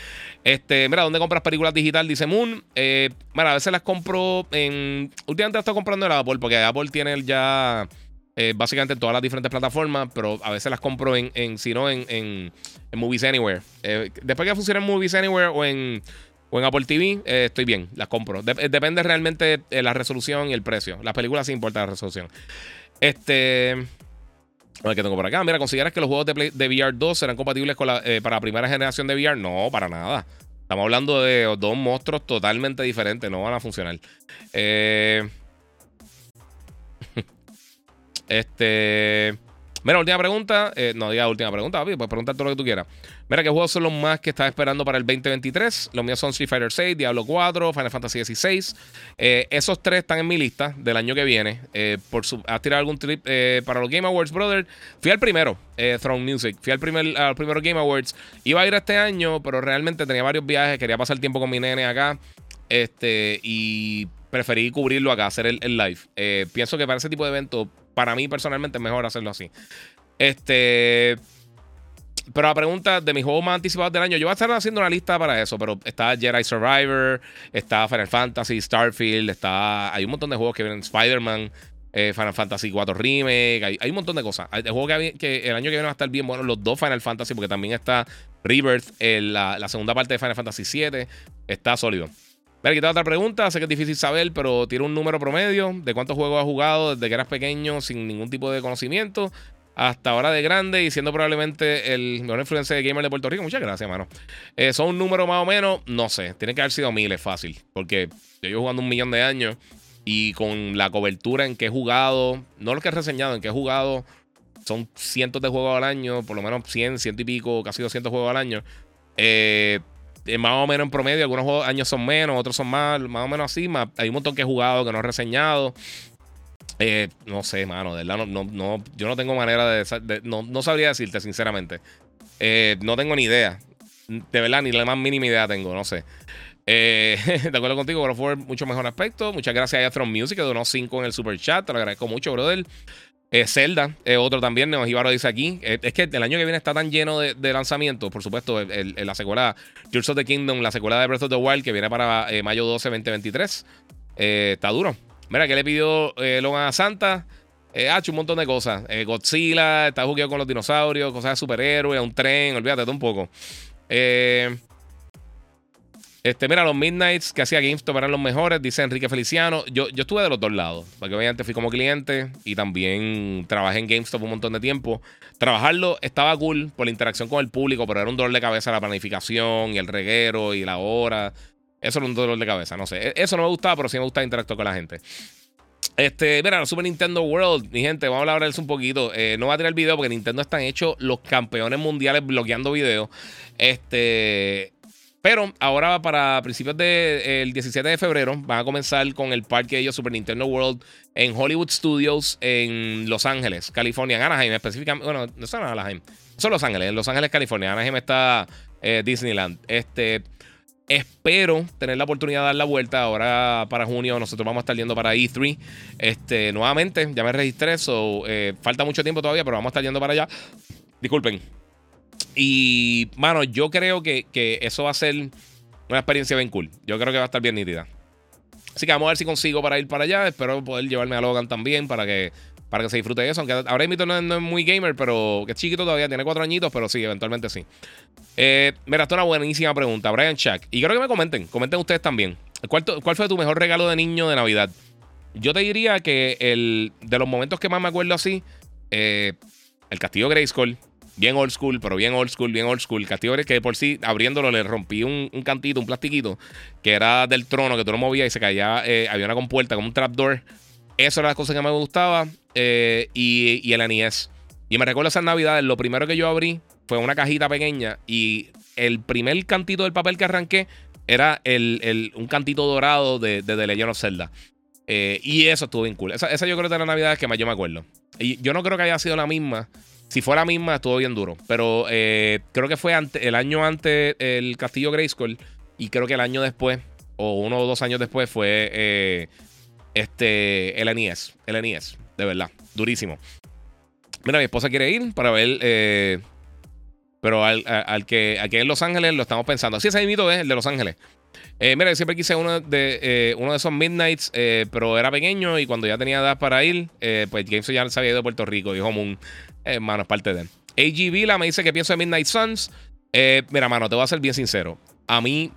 Este, mira, ¿dónde compras películas digital? Dice Moon. Mira, a veces las compro en. Últimamente las estoy comprando en Apple, porque Apple tiene ya eh, básicamente todas las diferentes plataformas, pero a veces las compro en, en si no, en, en, Movies Anywhere. Eh, después que funcione en Movies Anywhere o en, o en Apple TV, estoy bien, las compro. depende realmente de la resolución y el precio. Las películas sí importa la resolución. Este. A ver qué tengo por acá. Mira, ¿consideras que los juegos de, VR 2 serán compatibles con la, eh, para la primera generación de VR? No, para nada. Estamos hablando de dos monstruos totalmente diferentes. No van a funcionar. Eh, este. Mira, última pregunta. Eh, no diga última pregunta, papi, puedes preguntar todo lo que tú quieras. Mira, ¿qué juegos son los más que estás esperando para el 2023? Los míos son Street Fighter 6, Diablo 4, Final Fantasy 16. Eh, esos tres están en mi lista del año que viene. Eh, por su, ¿Has tirado algún trip para los Game Awards, brother? Fui al primero, Throne Music. Fui al primer, al primero Game Awards. Iba a ir este año, pero realmente tenía varios viajes. Quería pasar tiempo con mi nene acá. Este, y preferí cubrirlo acá, hacer el, el live. pienso que para ese tipo de eventos para mí personalmente es mejor hacerlo así. Este. Pero la pregunta de mis juegos más anticipados del año, yo voy a estar haciendo una lista para eso, pero está Jedi Survivor, está Final Fantasy, Starfield, está. Hay un montón de juegos que vienen, Spider-Man, eh, Final Fantasy 4 Remake, hay, un montón de cosas. Hay juegos que, el año que viene van a estar bien buenos, los dos Final Fantasy, porque también está Rebirth, la, la, segunda parte de Final Fantasy 7, está sólido. Ver, aquí otra pregunta. Sé que es difícil saber, pero tiene un número promedio de cuántos juegos has jugado desde que eras pequeño sin ningún tipo de conocimiento hasta ahora de grande y siendo probablemente el mejor influencer de gamer de Puerto Rico. Muchas gracias, mano. Eh, son un número más o menos, no sé, tiene que haber sido miles fácil, porque yo llevo jugando un millón de años y con la cobertura en que he jugado, no lo que he reseñado, en que he jugado, son cientos de juegos al año, por lo menos 100, ciento y pico, casi 200 juegos al año. Eh, eh, más o menos en promedio. Algunos años son menos, otros son más, más o menos así. hay un montón que he jugado, que no he reseñado. Eh, no sé, mano, de verdad, no, no, yo no tengo manera de. no, sabría decirte, sinceramente. Eh, no tengo ni idea. De verdad, ni la más mínima idea tengo, no sé. de acuerdo contigo, pero fue mucho mejor aspecto. Muchas gracias a From Music, que donó 5 en el super chat. Te lo agradezco mucho, brother. Eh, Zelda, otro también, Neo Ibaro dice aquí. Eh, es que el año que viene está tan lleno de, lanzamientos. Por supuesto, la secuela Tears of the Kingdom, la secuela de Breath of the Wild, que viene para eh, mayo 12, 2023. está duro. Mira, que le pidió Logan a Santa? ha hecho un montón de cosas. Godzilla, está jugando con los dinosaurios, cosas de superhéroes, un tren, olvídate un poco. Eh. Este, mira, los Midnights que hacía GameStop eran los mejores, dice Enrique Feliciano. Yo, yo estuve de los dos lados, porque obviamente fui como cliente y también trabajé en GameStop un montón de tiempo. Trabajarlo estaba cool por la interacción con el público, pero era un dolor de cabeza la planificación y el reguero y la hora. Eso era un dolor de cabeza, no sé. E, eso no me gustaba, pero sí me gustaba interactuar con la gente. Este, mira, la Super Nintendo World, mi gente, vamos a hablar de eso un poquito. Eh, no va a tirar el video porque Nintendo están hechos los campeones mundiales bloqueando videos. Este, pero ahora para principios del 17 de febrero van a comenzar con el parque de ellos Super Nintendo World en Hollywood Studios en Los Ángeles, California, en Anaheim específicamente. Bueno, no son Anaheim, son Los Ángeles, en Los Ángeles, California. Anaheim está eh, Disneyland. Este, espero tener la oportunidad de dar la vuelta ahora para junio. Nosotros vamos a estar yendo para E3 este, nuevamente. Ya me registré, eso eh, falta mucho tiempo todavía, pero vamos a estar yendo para allá. Disculpen. Y, mano, yo creo que, eso va a ser una experiencia bien cool. Yo creo que va a estar bien nítida. Así que vamos a ver si consigo para ir para allá. Espero poder llevarme a Logan también para que, para que se disfrute de eso. Aunque ahora mismo no, no, es muy gamer, pero que es chiquito todavía, tiene cuatro añitos, pero sí, eventualmente sí. Eh, mira, esto es una buenísima pregunta. Brian Chuck. Y quiero que me comenten, comenten ustedes también. ¿Cuál, ¿Cuál, fue tu mejor regalo de niño de Navidad? Yo te diría que el, de los momentos que más me acuerdo así, eh, el Castillo Grayskull bien old school, pero bien old school, bien old school. Castillo que por sí, abriéndolo, le rompí un, cantito, un plastiquito, que era del trono, que tú lo movías y se caía, eh, había una compuerta, como un trapdoor. Eso era las cosas que me gustaba. Eh, y, y, el NES. Y me recuerdo esas navidades, lo primero que yo abrí fue una cajita pequeña y el primer cantito del papel que arranqué era el, un cantito dorado de, de The Legend of Zelda. Eh, y eso estuvo bien cool. Esa, esa yo creo que de las navidades que más yo me acuerdo. Y yo no creo que haya sido la misma si fue la misma, estuvo bien duro. Pero eh, creo que fue el año antes el Castillo Grayskull. Y creo que el año después, o uno o dos años después, fue eh, este, el NES. El NES, de verdad. Durísimo. Mira, mi esposa quiere ir para ver. Eh, pero al, que aquí en Los Ángeles lo estamos pensando. Sí, ese mito es el de Los Ángeles. mira, yo siempre quise uno de, uno de esos Midnights, pero era pequeño y cuando ya tenía edad para ir, pues James ya se había ido a Puerto Rico, dijo Moon. Eh, mano, es parte de él. AG Vila me dice que pienso en Midnight Suns. Eh, mira, mano, te voy a ser bien sincero. A mí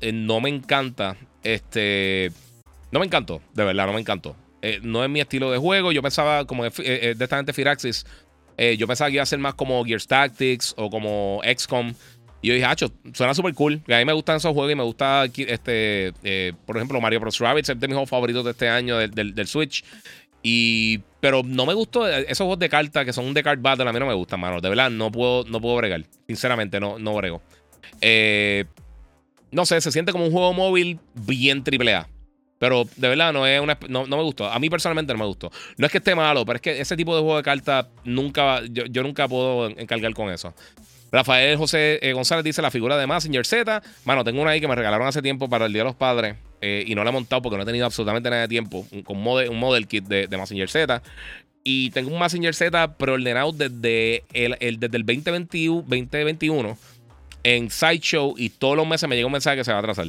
eh, no me encanta. Este. No me encantó, de verdad, no me encantó. no es mi estilo de juego. Yo pensaba, como de, esta gente Firaxis, yo pensaba que iba a ser más como Gears Tactics o como XCOM. Y yo dije, hacho, suena súper cool. a mí me gustan esos juegos y me gusta, este, por ejemplo, Mario Bros. Rabbids, es de mis juegos favoritos de este año del, del Switch. Y, pero no me gustó esos juegos de cartas que son un de card battle. A mí no me gustan, mano. De verdad, no puedo, no puedo bregar. Sinceramente, no, no brego. Eh, no sé, se siente como un juego móvil bien triple A. Pero de verdad no es una, no, me gustó. A mí personalmente no me gustó. No es que esté malo, pero es que ese tipo de juego de cartas nunca, yo, yo nunca puedo encargar con eso. Rafael José eh, González dice la figura de Massinger Z. Mano, tengo una ahí que me regalaron hace tiempo para el Día de los Padres. Eh, y no la he montado porque no he tenido absolutamente nada de tiempo. Con un model kit de, de Massinger Z. Y tengo un Massinger Z preordenado desde el, desde el 2021, 2021 en Sideshow. Y todos los meses me llega un mensaje que se va a atrasar.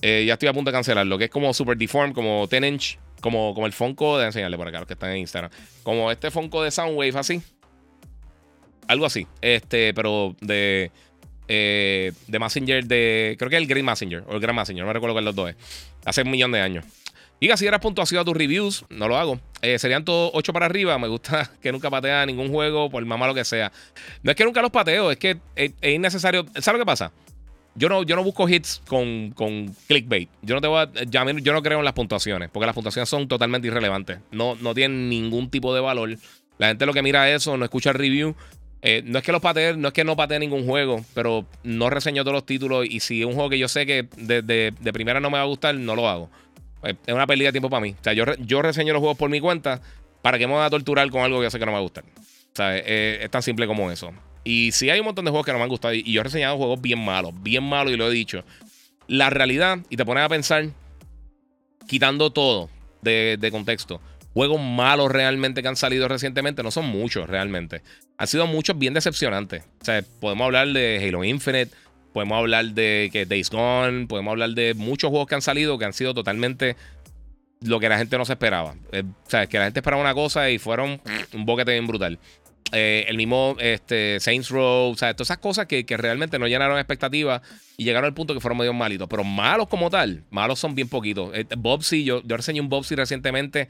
Eh, ya estoy a punto de cancelarlo. Que es como Super Deform, como 10 inch. Como, como el Funko de enseñarle por acá, los que están en Instagram. Como este Funko de Soundwave, así. Algo así. Este, pero de. Eh, de Messenger de. Creo que es el Green Messenger o el Grand Messenger, no me recuerdo cuál de los dos es. Hace un millón de años. Y si eras puntuación a tus reviews, no lo hago. Eh, serían todos 8 para arriba. Me gusta que nunca patea ningún juego, por más malo que sea. No es que nunca los pateo, es que es, innecesario. ¿Sabes lo que pasa? Yo no, yo no busco hits con, con clickbait. Yo no te voy a, yo no creo en las puntuaciones, porque las puntuaciones son totalmente irrelevantes. No, no tienen ningún tipo de valor. La gente lo que mira eso, no escucha el review eh, no es que los patee, no es que no patee ningún juego, pero no reseño todos los títulos. Y si es un juego que yo sé que de, primera no me va a gustar, no lo hago. Eh, es una pérdida de tiempo para mí. O sea, yo, yo reseño los juegos por mi cuenta para que me vaya a torturar con algo que yo sé que no me va a gustar. O sea, eh, es, tan simple como eso. Y si hay un montón de juegos que no me han gustado, y, yo he reseñado juegos bien malos, bien malos, y lo he dicho. La realidad, y te pones a pensar, quitando todo de, de contexto, juegos malos realmente que han salido recientemente no son muchos realmente. Han sido muchos bien decepcionantes. O sea, podemos hablar de Halo Infinite, podemos hablar de que Days Gone, podemos hablar de muchos juegos que han salido que han sido totalmente lo que la gente no se esperaba. Eh, o sea, que la gente esperaba una cosa y fueron un boquete bien brutal. Eh, el mismo este, Saints Row, o sea, todas esas cosas que, realmente no llenaron expectativas y llegaron al punto que fueron medio malitos. Pero malos como tal, malos son bien poquitos. Eh, Bobsy, yo, yo reseñé un Bobsy recientemente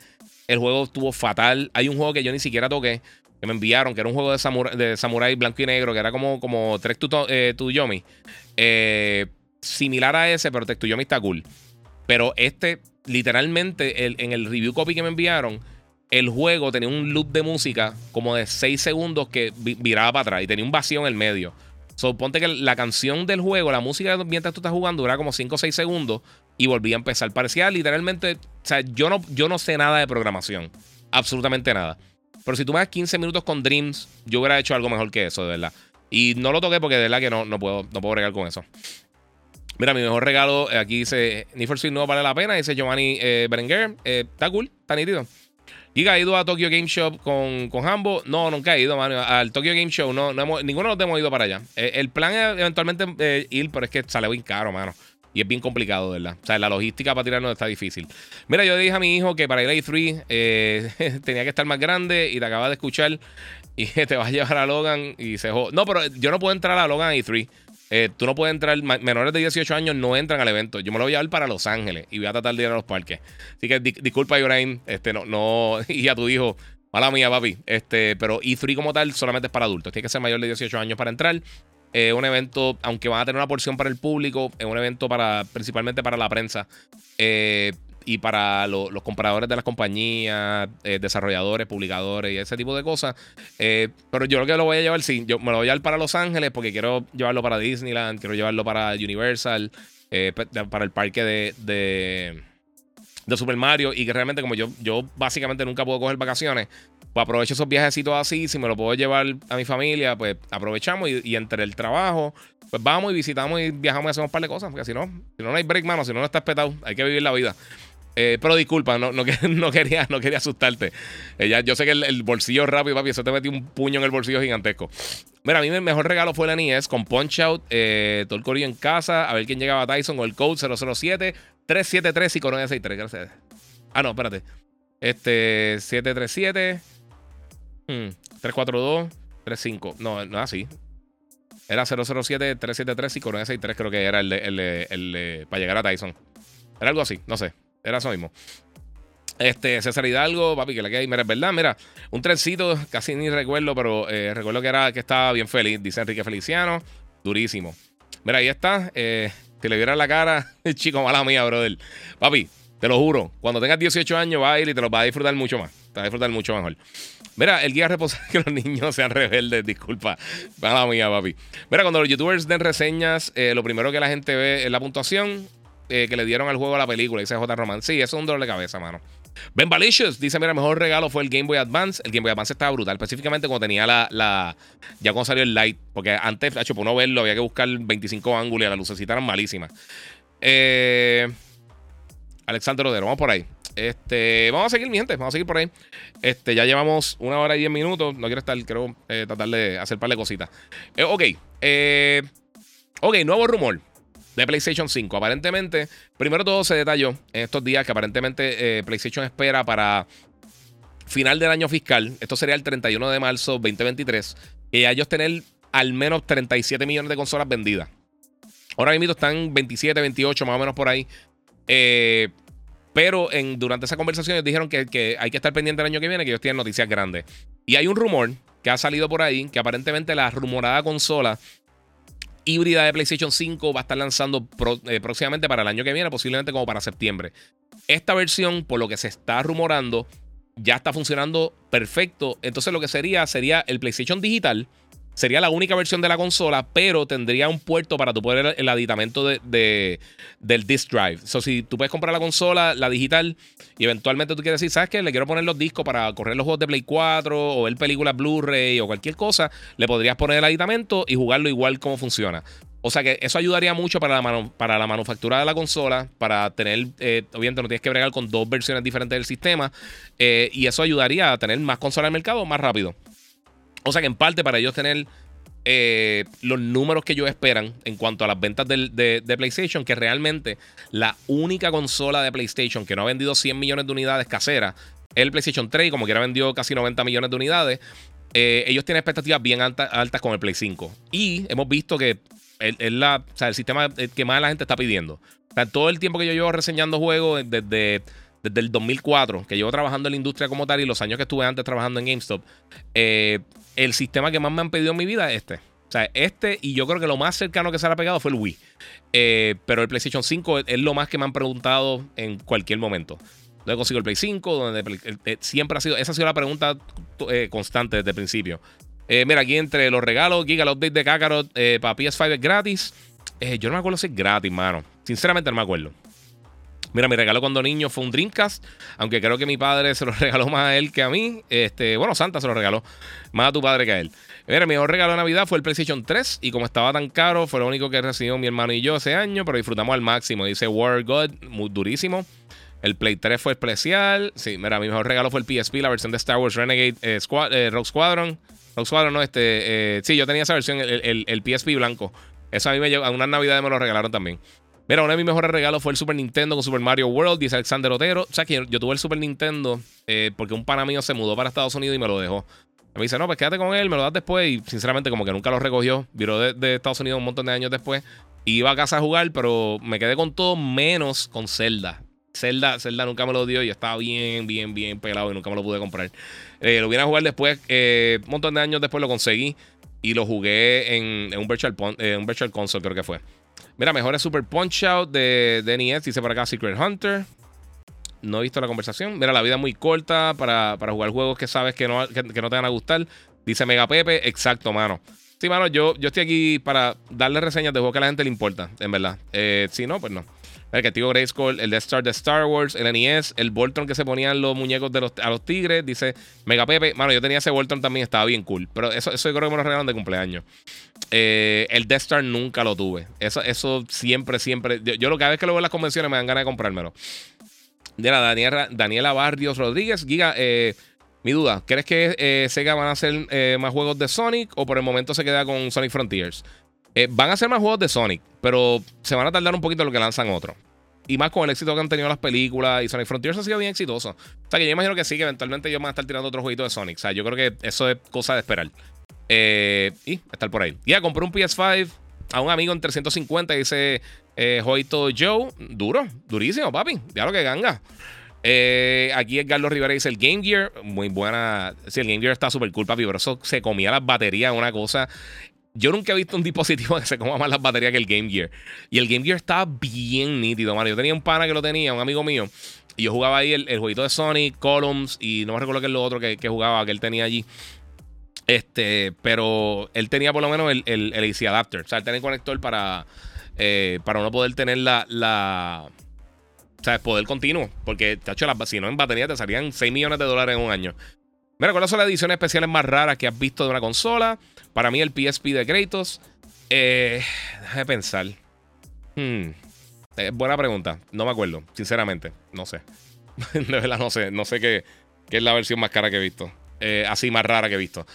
el juego estuvo fatal. Hay un juego que yo ni siquiera toqué, que me enviaron, que era un juego de, samurai, blanco y negro, que era como, como Trek to, eh, Yomi. Eh, similar a ese, pero Trek to Yomi está cool. Pero este, literalmente, en el review copy que me enviaron, el juego tenía un loop de música como de 6 segundos que viraba para atrás y tenía un vacío en el medio. Suponte que la canción del juego, la música mientras tú estás jugando, dura como 5 o 6 segundos y volví a empezar. Parecía literalmente, o sea, yo no, yo no sé nada de programación, absolutamente nada. Pero si tú me das 15 minutos con Dreams, yo hubiera hecho algo mejor que eso, de verdad. Y no lo toqué porque de verdad que no, no, puedo, no puedo regar con eso. Mira, mi mejor regalo, eh, aquí dice, Need for no vale la pena, dice Giovanni eh, Berenguer. Eh, está cool, está nítido. Giga ha ido a Tokyo Game Shop con, con Hambo. No, nunca he ido, mano. Al Tokyo Game Show, no, no ninguno de los hemos ido para allá. el plan es eventualmente ir, pero es que sale bien caro, mano. Y es bien complicado, ¿verdad? O sea, la logística para tirarnos está difícil. Mira, yo dije a mi hijo que para ir a E3 eh, tenía que estar más grande y te acaba de escuchar y te vas a llevar a Logan y se No, pero yo no puedo entrar a Logan a E3. Eh, tú no puedes entrar, menores de 18 años no entran al evento. Yo me lo voy a llevar para Los Ángeles y voy a tratar de ir a los parques. Así que disculpa, Ibrahim, este, no, no, y a tu hijo, mala mía, papi. Este, pero E3 como tal solamente es para adultos. Tiene que ser mayor de 18 años para entrar. Es un evento, aunque van a tener una porción para el público, es un evento para principalmente para la prensa eh, y para los compradores de las compañías, eh, desarrolladores, publicadores y ese tipo de cosas. Eh, pero yo lo que lo voy a llevar, sí, yo me lo voy a llevar para Los Ángeles porque quiero llevarlo para Disneyland, quiero llevarlo para Universal, para el parque de, de, de, Super Mario y que realmente como yo, yo básicamente nunca puedo coger vacaciones, pues aprovecho esos viajecitos así, si me lo puedo llevar a mi familia, pues aprovechamos y, entre el trabajo, pues vamos y visitamos y viajamos y hacemos un par de cosas, porque si no, si no, no hay break, mano, si no, no estás petado, hay que vivir la vida. Eh, pero disculpa, no, no, no, quería, no quería asustarte. Eh, yo sé que el, bolsillo rápido, papi, eso te metí un puño en el bolsillo gigantesco. Mira, a mí mi mejor regalo fue la NES con Punch Out, eh, todo el corillo en casa, a ver quién llegaba a Tyson o el code 007 373 y Corona 63. Gracias. Ah, no, espérate. Este 737 342, 35. No, no es así. Era 007, 373 y Corona 63 creo que era el, de, el, para llegar a Tyson. Era algo así, no sé. Era eso mismo. Este, César Hidalgo, papi, que le queda Mira, es verdad, mira, un trencito, casi ni recuerdo, pero eh, recuerdo que era que estaba bien feliz, dice Enrique Feliciano, durísimo. Mira, ahí está. Eh, si le viera la cara, chico, mala mía, brother. Papi, te lo juro, cuando tengas 18 años va a ir y te lo vas a disfrutar mucho más. Te vas a disfrutar mucho mejor. Mira, el guía reposa que los niños sean rebeldes, disculpa. Mala mía, papi. Mira, cuando los youtubers den reseñas, eh, lo primero que la gente ve es la puntuación eh, que le dieron al juego a la película, dice J. Roman. Sí, eso es un dolor de cabeza, mano. Ben Valicious dice: Mira, el mejor regalo fue el Game Boy Advance. El Game Boy Advance estaba brutal, específicamente cuando tenía la. la ya cuando salió el Light, porque antes, hecho, por no verlo, había que buscar 25 ángulos y las lucecitas eran malísimas. Eh, Alexander Odero, vamos por ahí. Este, vamos a seguir, mi gente, vamos a seguir por ahí. Este, ya llevamos una hora y diez minutos. No quiero estar, creo, eh, tratar de hacer un par de cositas. Eh, ok, eh, ok, nuevo rumor de PlayStation 5. Aparentemente, primero todo se detalló en estos días que aparentemente PlayStation espera para final del año fiscal, esto sería el 31 de marzo 2023, y a ellos tener al menos 37 millones de consolas vendidas. Ahora mismo están 27, 28, más o menos por ahí. Eh, pero en, durante esa conversación ellos dijeron que, hay que estar pendiente el año que viene, que ellos tienen noticias grandes. Y hay un rumor que ha salido por ahí, que aparentemente la rumorada consola híbrida de PlayStation 5 va a estar lanzando eh, próximamente para el año que viene, posiblemente como para septiembre. Esta versión, por lo que se está rumorando, ya está funcionando perfecto. Entonces lo que sería sería el PlayStation digital Sería la única versión de la consola, pero tendría un puerto para tu poder el aditamento de, del disk drive. So, si tú puedes comprar la consola, la digital, y eventualmente tú quieres decir, ¿sabes qué? Le quiero poner los discos para correr los juegos de Play 4 o ver películas Blu-ray o cualquier cosa, le podrías poner el aditamento y jugarlo igual como funciona. O sea que eso ayudaría mucho para la, para la manufactura de la consola, para tener, eh, obviamente no tienes que bregar con dos versiones diferentes del sistema, eh, y eso ayudaría a tener más consolas en el mercado más rápido. O sea que en parte para ellos tener eh, los números que ellos esperan en cuanto a las ventas de, PlayStation, que realmente la única consola de PlayStation que no ha vendido 100 millones de unidades caseras es el PlayStation 3 y como quiera vendió casi 90 millones de unidades. Eh, ellos tienen expectativas bien altas con el Play 5. Y hemos visto que es la, el sistema que más la gente está pidiendo. O sea, todo el tiempo que yo llevo reseñando juegos desde desde el 2004, que llevo trabajando en la industria como tal y los años que estuve antes trabajando en GameStop, eh, el sistema que más me han pedido en mi vida es este. O sea, este y yo creo que lo más cercano que se le ha pegado fue el Wii. Eh, pero el PlayStation 5 es, lo más que me han preguntado en cualquier momento. Luego consigo el Play 5, donde eh, siempre ha sido, esa ha sido la pregunta constante desde el principio. mira, aquí entre los regalos, Giga, el update de Kakarot para PS5 es gratis. yo no me acuerdo si es gratis, mano. Sinceramente no me acuerdo. Mira, mi regalo cuando niño fue un Dreamcast, aunque creo que mi padre se lo regaló más a él que a mí. Este, bueno, Santa se lo regaló más a tu padre que a él. Mira, mi mejor regalo de Navidad fue el PlayStation 3 y como estaba tan caro, fue lo único que recibió mi hermano y yo ese año, pero disfrutamos al máximo. Dice War God, muy durísimo. El Play 3 fue especial. Sí, mira, mi mejor regalo fue el PSP, la versión de Star Wars Renegade eh, eh, Rock Squadron. Rock Squadron, no, este. Eh, sí, yo tenía esa versión, el, el, PSP blanco. Eso a mí me llegó, a unas navidades me lo regalaron también. Mira, uno de mis mejores regalos fue el Super Nintendo con Super Mario World, dice Alexander Otero. O sea, que yo, tuve el Super Nintendo eh, porque un pana mío se mudó para Estados Unidos y me lo dejó. Me dice, no, pues quédate con él, me lo das después. Y sinceramente, como que nunca lo recogió. Viró de, Estados Unidos un montón de años después. Iba a casa a jugar, pero me quedé con todo menos con Zelda. Zelda, Zelda nunca me lo dio y estaba bien, bien, bien pelado y nunca me lo pude comprar. Eh, lo vine a jugar después, eh, un montón de años después lo conseguí y lo jugué en, un, virtual, un Virtual Console, creo que fue. Mira, mejor Super Punch Out de, de NES, dice por acá Secret Hunter. No he visto la conversación. Mira, la vida muy corta para, jugar juegos que sabes que no, que, no te van a gustar. Dice Mega Pepe, exacto, mano. Sí, mano, yo, yo estoy aquí para darle reseñas de juegos que a la gente le importa, en verdad. Eh, si no, pues no. El Castigo Grayskull, el Death Star de Star Wars, el NES, el Voltron que se ponían los muñecos de los, a los tigres. Dice Mega Pepe. Mano, yo tenía ese Voltron también, estaba bien cool. Pero eso, eso yo creo que me lo regalaron de cumpleaños. Eh, el Death Star nunca lo tuve. Eso, eso siempre, siempre. Yo, cada vez que lo veo en las convenciones me dan ganas de comprármelo. Mira, Daniela, Daniela Barrios Rodríguez, Giga, eh, mi duda, ¿crees que eh, Sega van a hacer más juegos de Sonic o por el momento se queda con Sonic Frontiers? Eh, van a ser más juegos de Sonic, pero se van a tardar un poquito en lo que lanzan otros. Y más con el éxito que han tenido las películas. Y Sonic Frontiers ha sido bien exitoso. O sea que yo imagino que sí, que eventualmente ellos van a estar tirando otro jueguito de Sonic. O sea, yo creo que eso es cosa de esperar. Eh, y estar por ahí. Ya, compré un PS5 a un amigo en 350. Dice eh, Joito Joe. Duro, durísimo, papi. Ya lo que ganga. Eh, aquí Edgardo Rivera dice el Game Gear. Muy buena. Sí, el Game Gear está súper cool, papi. Pero eso se comía las baterías, una cosa yo nunca he visto un dispositivo que se coma más las baterías que el Game Gear. Y el Game Gear estaba bien nítido, mano. Yo tenía un pana que lo tenía, un amigo mío. Y yo jugaba ahí el, jueguito de Sonic, Columns, y no me recuerdo qué es lo otro que, jugaba, que él tenía allí. Este, pero él tenía por lo menos el, el, AC adapter. O sea, él tenía el conector para, eh, para uno poder tener la, la. O sea, poder continuo. Porque, tacho, las, si no en batería te salían 6 millones de dólares en un año. Mira, ¿cuáles son las ediciones especiales más raras que has visto de una consola? Para mí, el PSP de Kratos. Eh, déjame pensar. Hmm. Eh, buena pregunta. No me acuerdo, sinceramente. No sé. de verdad, no sé. No sé qué, es la versión más cara que he visto. Eh, así más rara que he visto.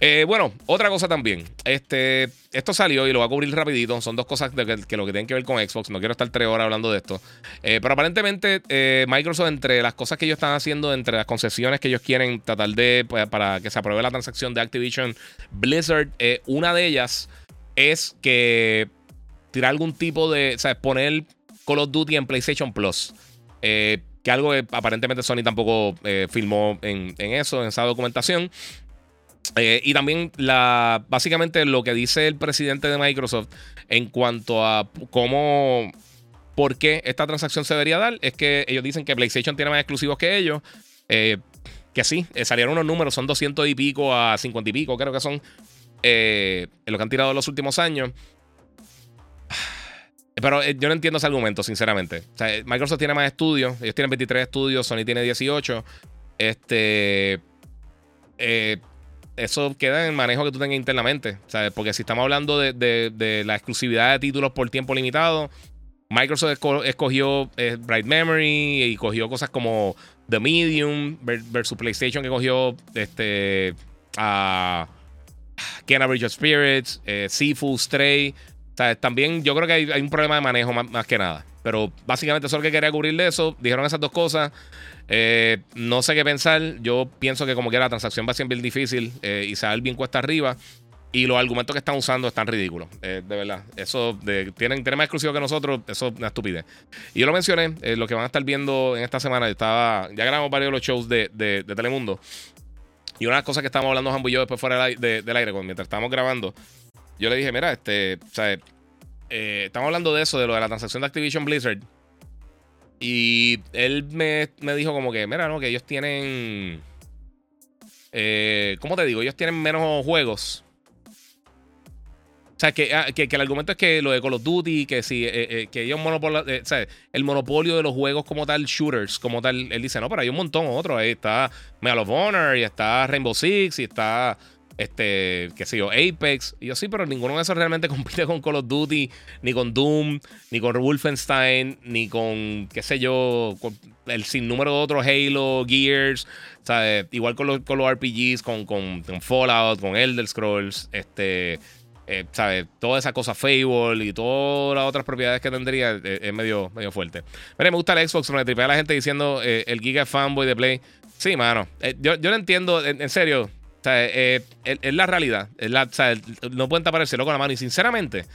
Eh, bueno, otra cosa también. Este, esto salió y lo voy a cubrir rapidito. Son dos cosas que, lo que tienen que ver con Xbox. No quiero estar tres horas hablando de esto. pero aparentemente Microsoft, entre las cosas que ellos están haciendo, entre las concesiones que ellos quieren tratar de, pues, para que se apruebe la transacción de Activision Blizzard, una de ellas es que tirar algún tipo de, o sea, poner Call of Duty en PlayStation Plus. Eh, que algo que aparentemente Sony tampoco eh, filmó en, eso, en esa documentación. Eh, y también la, básicamente lo que dice el presidente de Microsoft en cuanto a cómo, por qué esta transacción se debería dar, es que ellos dicen que PlayStation tiene más exclusivos que ellos. que sí, salieron unos números, son 200 y pico a 50 y pico, creo que son lo que han tirado en los últimos años. Pero eh, yo no entiendo ese argumento, sinceramente. Microsoft tiene más estudios. Ellos tienen 23 estudios, Sony tiene 18. Este. Eh, eso queda en el manejo que tú tengas internamente. ¿sabes? Porque si estamos hablando de, la exclusividad de títulos por tiempo limitado, Microsoft escogió eh, Bright Memory y cogió cosas como The Medium versus PlayStation que cogió este a Bridge of Spirits, Seafood, Stray también yo creo que hay, un problema de manejo más, que nada. Pero básicamente eso es lo que quería cubrir de eso. Dijeron esas dos cosas. Eh, no sé qué pensar. Yo pienso que como que la transacción va a ser bien difícil eh, y sale bien cuesta arriba. Y los argumentos que están usando están ridículos. Eh, de verdad. Eso de, tienen, tienen más exclusivo que nosotros. Eso es una estupidez. Y yo lo mencioné. lo que van a estar viendo en esta semana. Estaba, ya grabamos varios de los shows de, Telemundo. Y una de las cosas que estábamos hablando Jambo y yo después fuera del, aire, mientras estábamos grabando, yo le dije, mira, este, o sea, eh, estamos hablando de eso, de lo de la transacción de Activision Blizzard. Y él me, dijo como que, mira, no, que ellos tienen... Eh, ¿Cómo te digo? Ellos tienen menos juegos. O sea, que, ah, el argumento es que lo de Call of Duty, que si eh, que ellos monopolio, o sea, el monopolio de los juegos como tal, shooters, como tal, él dice, no, pero hay un montón otros. Ahí está Medal of Honor, y está Rainbow Six, y está este, qué sé yo, Apex. Y yo sí, pero ninguno de esos realmente compite con Call of Duty, ni con Doom, ni con Wolfenstein, ni con, qué sé yo, el sinnúmero de otros Halo, Gears, ¿sabes? igual con los, con los RPGs, con, con, Fallout, con Elder Scrolls, este, eh, ¿sabes? Toda esa cosa Fable y todas las otras propiedades que tendría eh, es medio, medio fuerte. Mira, me gusta el Xbox, me tripea la gente diciendo eh, el Giga fanboy de Play. Sí, mano. yo, yo lo entiendo, en serio. O sea, eh, es, la realidad. no pueden tapar el cielo con la mano. Y sinceramente,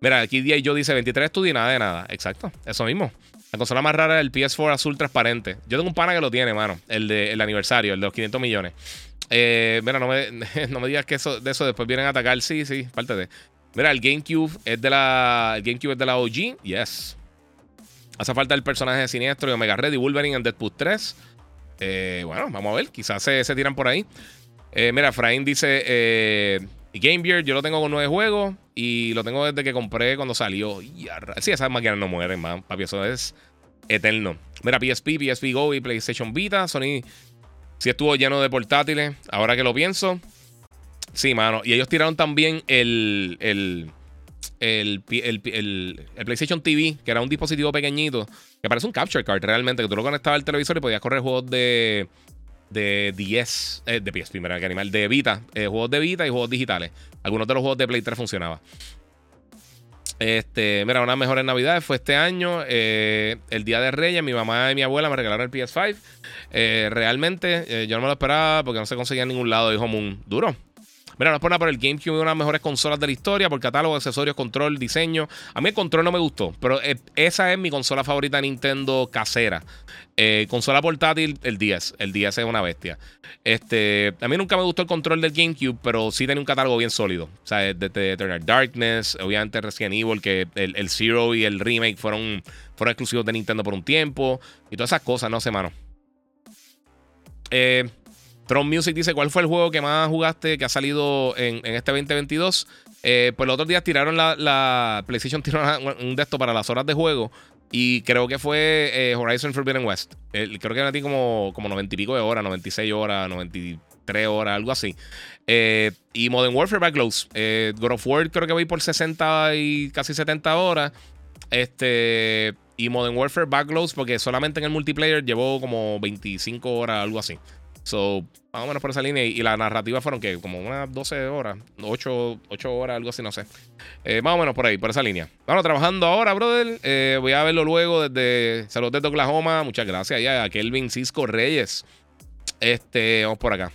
mira, aquí y yo dice 23 estudios y nada de nada. Exacto, eso mismo. La consola más rara es el PS4 azul transparente. Yo tengo un pana que lo tiene, mano. El de el aniversario, el de los 500 millones. Eh, mira, no me, no me digas que eso, de eso después vienen a atacar. Sí, sí, parte de. Mira, el GameCube es de la. El GameCube es de la OG. Yes. Hace falta el personaje de Siniestro y Omega Red y Wolverine en Deadpool 3. Eh, bueno, vamos a ver. Quizás se, se tiran por ahí. Eh, mira, Fraín dice: eh, Game Gear, yo lo tengo con nueve juegos y lo tengo desde que compré cuando salió. Sí, esas máquinas no mueren, man. Papi, eso es eterno. Mira, PSP, PSP Go y PlayStation Vita. Sony sí estuvo lleno de portátiles. Ahora que lo pienso. Sí, mano. Y ellos tiraron también el, el, el, el, PlayStation TV, que era un dispositivo pequeñito, que parece un capture card realmente, que tú lo conectabas al televisor y podías correr juegos de de 10, eh, de PSP, mira, que animal, de Vita, eh, juegos de Vita y juegos digitales. Algunos de los juegos de Play 3 funcionaban. Este, mira, una mejores navidades fue este año, eh, el día de Reyes, mi mamá y mi abuela me regalaron el PS5. realmente yo no me lo esperaba porque no se conseguía en ningún lado, dijo Moon. Duro. Mira, no es por el GameCube es una de las mejores consolas de la historia por catálogo, accesorios, control, diseño. A mí el control no me gustó, pero eh, esa es mi consola favorita Nintendo casera. Eh, consola portátil, el 10. El 10 es una bestia. Este, a mí nunca me gustó el control del GameCube, pero sí tenía un catálogo bien sólido. O sea, de, Eternal Darkness, obviamente Resident Evil, que el, el, Zero y el Remake fueron, fueron exclusivos de Nintendo por un tiempo. Y todas esas cosas, no sé, mano. Eh, Tron Music dice: ¿Cuál fue el juego que más jugaste que ha salido en, este 2022? Eh, pues los otros días tiraron la, PlayStation, tiró un de esto para las horas de juego. Y creo que fue eh, Horizon Forbidden West. creo que ti como, como 90 y pico de horas, 96 horas, 93 horas, algo así. Eh, y Modern Warfare Backloads. God of War creo que voy por 60 y casi 70 horas. Este. Y Modern Warfare Backloads, porque solamente en el multiplayer llevó como 25 horas, algo así. So, más o menos por esa línea. Y, la narrativa fueron que como unas 12 horas, 8, 8, horas, algo así, no sé. Eh, más o menos por ahí, por esa línea. Bueno, trabajando ahora, brother. Eh, voy a verlo luego desde Salud de Oklahoma. Muchas gracias ya Kelvin Cisco Reyes. Este, vamos por acá.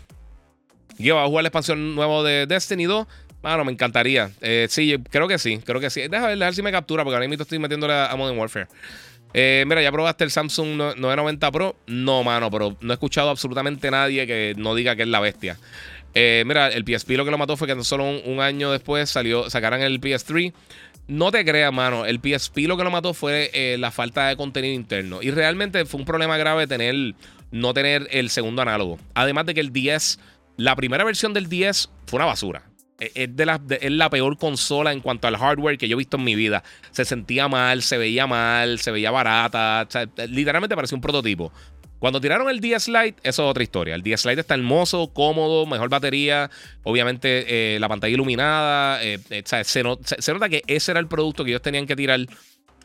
Yo va a jugar la expansión nuevo de Destiny 2. Bueno, me encantaría. Eh, sí, creo que sí, creo que sí. Deja ver, ver si me captura, porque ahora mismo estoy metiéndole a Modern Warfare. Eh, mira, ya probaste el Samsung 990 Pro. No, mano, pero no he escuchado absolutamente nadie que no diga que es la bestia. Eh, mira, el PSP lo que lo mató fue que solo un, año después salió, sacaran el PS3. No te creas, mano. El PSP lo que lo mató fue eh, la falta de contenido interno. Y realmente fue un problema grave tener, no tener el segundo análogo. Además de que el 10, la primera versión del 10 fue una basura. Eh, es, de la, es la peor consola en cuanto al hardware que yo he visto en mi vida. Se sentía mal, se veía mal, se veía barata. literalmente parecía un prototipo. Cuando tiraron el DS Lite, eso es otra historia. El DS Lite está hermoso, cómodo, mejor batería, obviamente eh, la pantalla iluminada. Eh, se, nota que ese era el producto que ellos tenían que tirar.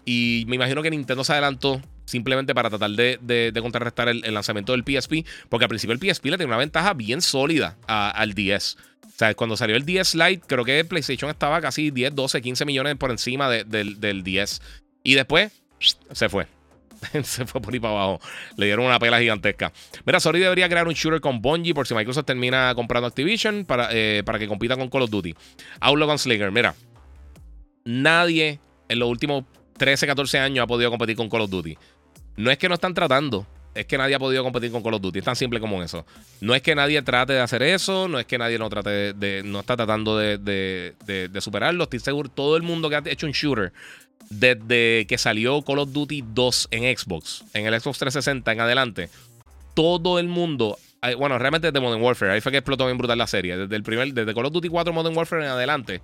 Y me imagino que Nintendo se adelantó simplemente para tratar de, contrarrestar el, lanzamiento del PSP, porque al principio el PSP le tenía una ventaja bien sólida al DS. O sea, cuando salió el 10 Lite, creo que PlayStation estaba casi 10, 12, 15 millones por encima del 10. Y después se fue. se fue por ahí para abajo. Le dieron una pela gigantesca. Mira, Sony debería crear un shooter con Bungie por si Microsoft termina comprando Activision para, eh, para que compita con Call of Duty. Outlaw Gunslinger, mira. Nadie en los últimos 13, 14 años ha podido competir con Call of Duty. No es que no están tratando es que nadie ha podido competir con Call of Duty. Es tan simple como eso. No es que nadie trate de hacer eso, no es que nadie no trate de, no está tratando de, superarlo. Estoy seguro, todo el mundo que ha hecho un shooter desde que salió Call of Duty 2 en Xbox, en el Xbox 360 en adelante, todo el mundo, bueno, realmente desde Modern Warfare, ahí fue que explotó bien brutal la serie. Desde el primer, desde Call of Duty 4 Modern Warfare en adelante,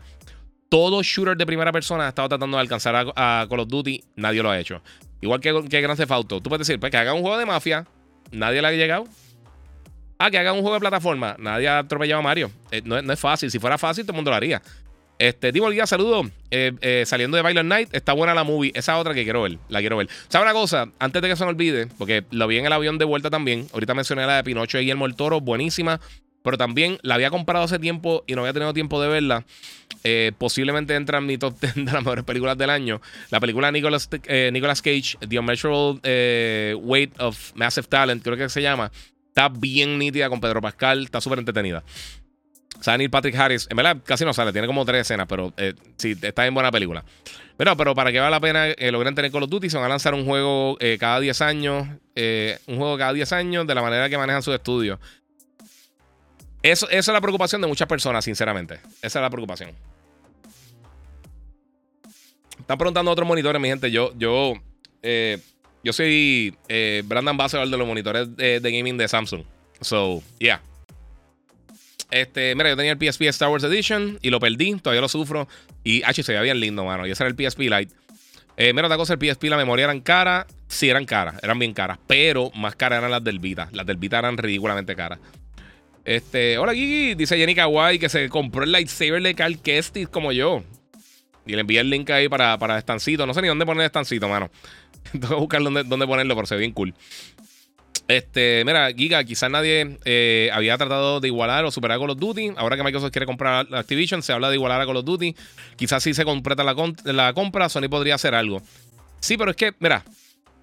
todo shooter de primera persona ha estado tratando de alcanzar a Call of Duty, nadie lo ha hecho. Igual que, que Grand. Tú puedes decir, pues que haga un juego de mafia. Nadie le ha llegado. Ah, que haga un juego de plataforma. Nadie ha atropellado a Mario. Eh, no, es fácil. Si fuera fácil, todo el mundo lo haría. Este, Divo Guía, saludo. Eh, eh, saliendo de Violent Night, está buena la movie. Esa otra que quiero ver. La quiero ver. ¿Sabes una cosa? Antes de que se me olvide, porque lo vi en el avión de vuelta también. Ahorita mencioné la de Pinocho y el Toro. Buenísima. Pero también la había comprado hace tiempo y no había tenido tiempo de verla. Eh, posiblemente entra en mi top 10 de las mejores películas del año. La película Nicolas, eh, Nicolas Cage, The Unmeasurable eh, Weight of Massive Talent, creo que se llama. Está bien nítida con Pedro Pascal, está súper entretenida. Sale Neil Patrick Harris. En verdad, casi no sale, tiene como tres escenas, pero sí, está en buena película. Pero, pero para que valga la pena logren tener Call of Duty, se van a lanzar un juego cada 10 años. un juego cada 10 años de la manera que manejan sus estudios. Esa es la preocupación de muchas personas, sinceramente. Esa es la preocupación. Están preguntando otros monitores, mi gente. Yo, yo, eh, yo soy eh, brand ambassador de los monitores de, gaming de Samsung. So, yeah. Este, mira, yo tenía el PSP Star Wars Edition y lo perdí, todavía lo sufro. Y H se veía bien lindo, mano. Y ese era el PSP Lite. Eh, mira, otra cosa, el PSP, la memoria eran caras. Sí, eran caras, eran bien caras. Pero más caras eran las del Vita. Las del Vita eran ridículamente caras. Este, hola Gigi, dice Jenny Kawaii que se compró el lightsaber de Cal Kestis como yo. Y le envié el link ahí para, para estancito. No sé ni dónde poner estancito, mano. Tengo que buscar dónde, dónde, ponerlo, pero se ve bien cool. Este, mira, Giga, quizás nadie eh, había tratado de igualar o superar a Call of Duty. Ahora que Microsoft quiere comprar Activision, se habla de igualar a Call of Duty. Quizás si se completa la, la compra, Sony podría hacer algo. Sí, pero es que, mira,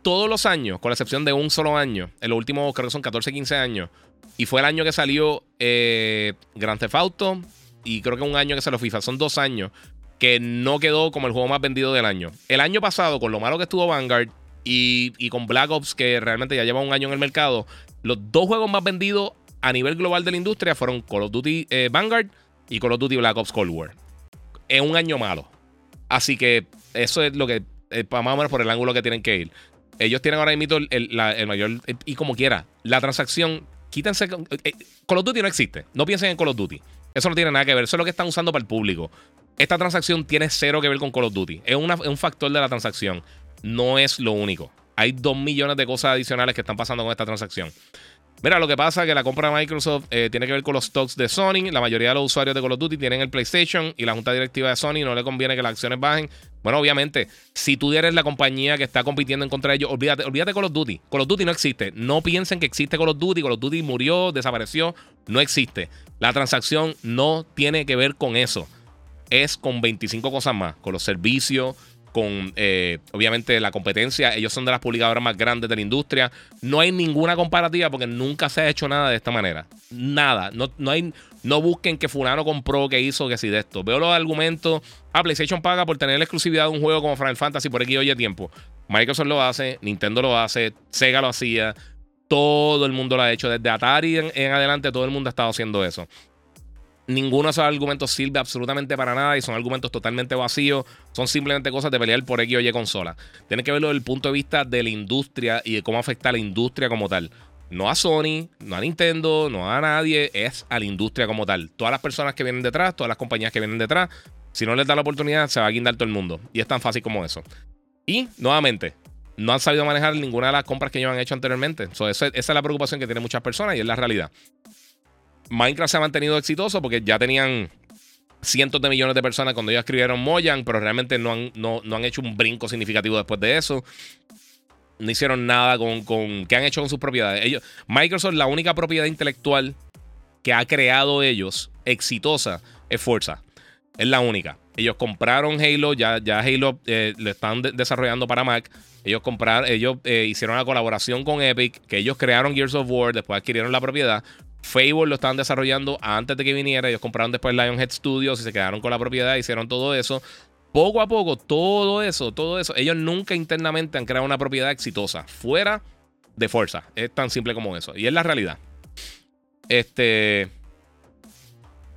todos los años, con la excepción de un solo año, en los últimos creo que son 14, 15 años, y fue el año que salió eh, Grand Theft Auto, y creo que un año que salió FIFA, son dos años que no quedó como el juego más vendido del año. El año pasado, con lo malo que estuvo Vanguard y, con Black Ops, que realmente ya lleva un año en el mercado, los dos juegos más vendidos a nivel global de la industria fueron Call of Duty eh, Vanguard y Call of Duty Black Ops Cold War. En un año malo. Así que eso es lo que, eh, más o menos por el ángulo que tienen que ir. Ellos tienen ahora mismo el, el, mayor, y como quiera, la transacción, quítense. Eh, Call of Duty no existe. No piensen en Call of Duty. Eso no tiene nada que ver. Eso es lo que están usando para el público. Esta transacción tiene cero que ver con Call of Duty. Es, es un factor de la transacción. No es lo único. Hay dos millones de cosas adicionales que están pasando con esta transacción. Mira, lo que pasa es que la compra de Microsoft eh, tiene que ver con los stocks de Sony. La mayoría de los usuarios de Call of Duty tienen el PlayStation y la junta directiva de Sony no le conviene que las acciones bajen. Bueno, obviamente, si tú eres la compañía que está compitiendo en contra de ellos, olvídate, olvídate Call of Duty. Call of Duty no existe. No piensen que existe Call of Duty. Call of Duty murió, desapareció. No existe. La transacción no tiene que ver con eso. Es con 25 cosas más. Con los servicios, con eh, obviamente la competencia. Ellos son de las publicadoras más grandes de la industria. No hay ninguna comparativa porque nunca se ha hecho nada de esta manera. Nada. No, no, hay, no busquen que Fulano compró, que hizo, que sí de esto. Veo los argumentos. Ah, PlayStation paga por tener la exclusividad de un juego como Final Fantasy por aquí hoy tiempo. Microsoft lo hace, Nintendo lo hace, Sega lo hacía. Todo el mundo lo ha hecho. Desde Atari en adelante, todo el mundo ha estado haciendo eso. Ninguno de esos argumentos sirve absolutamente para nada y son argumentos totalmente vacíos. Son simplemente cosas de pelear por X o Y consola. Tiene que verlo desde el punto de vista de la industria y de cómo afecta a la industria como tal. No a Sony, no a Nintendo, no a nadie, es a la industria como tal. Todas las personas que vienen detrás, todas las compañías que vienen detrás, si no les da la oportunidad, se va a guindar todo el mundo. Y es tan fácil como eso. Y, nuevamente, no han sabido manejar ninguna de las compras que ellos han hecho anteriormente. esa es la preocupación que tienen muchas personas y es la realidad. Minecraft se ha mantenido exitoso porque ya tenían cientos de millones de personas cuando ellos escribieron Mojang, pero realmente no han, no, han hecho un brinco significativo después de eso. No hicieron nada con, con qué han hecho con sus propiedades. Ellos, Microsoft, la única propiedad intelectual que ha creado ellos exitosa es Forza. Es la única. Ellos compraron Halo, ya, ya Halo eh, lo están desarrollando para Mac. Ellos compraron, ellos eh, hicieron una colaboración con Epic, que ellos crearon Gears of War, después adquirieron la propiedad. Fable lo estaban desarrollando antes de que viniera. Ellos compraron después Lionhead Studios y se quedaron con la propiedad, hicieron todo eso. Poco a poco, todo eso, todo eso. Ellos nunca internamente han creado una propiedad exitosa fuera de fuerza. Es tan simple como eso. Y es la realidad. Este.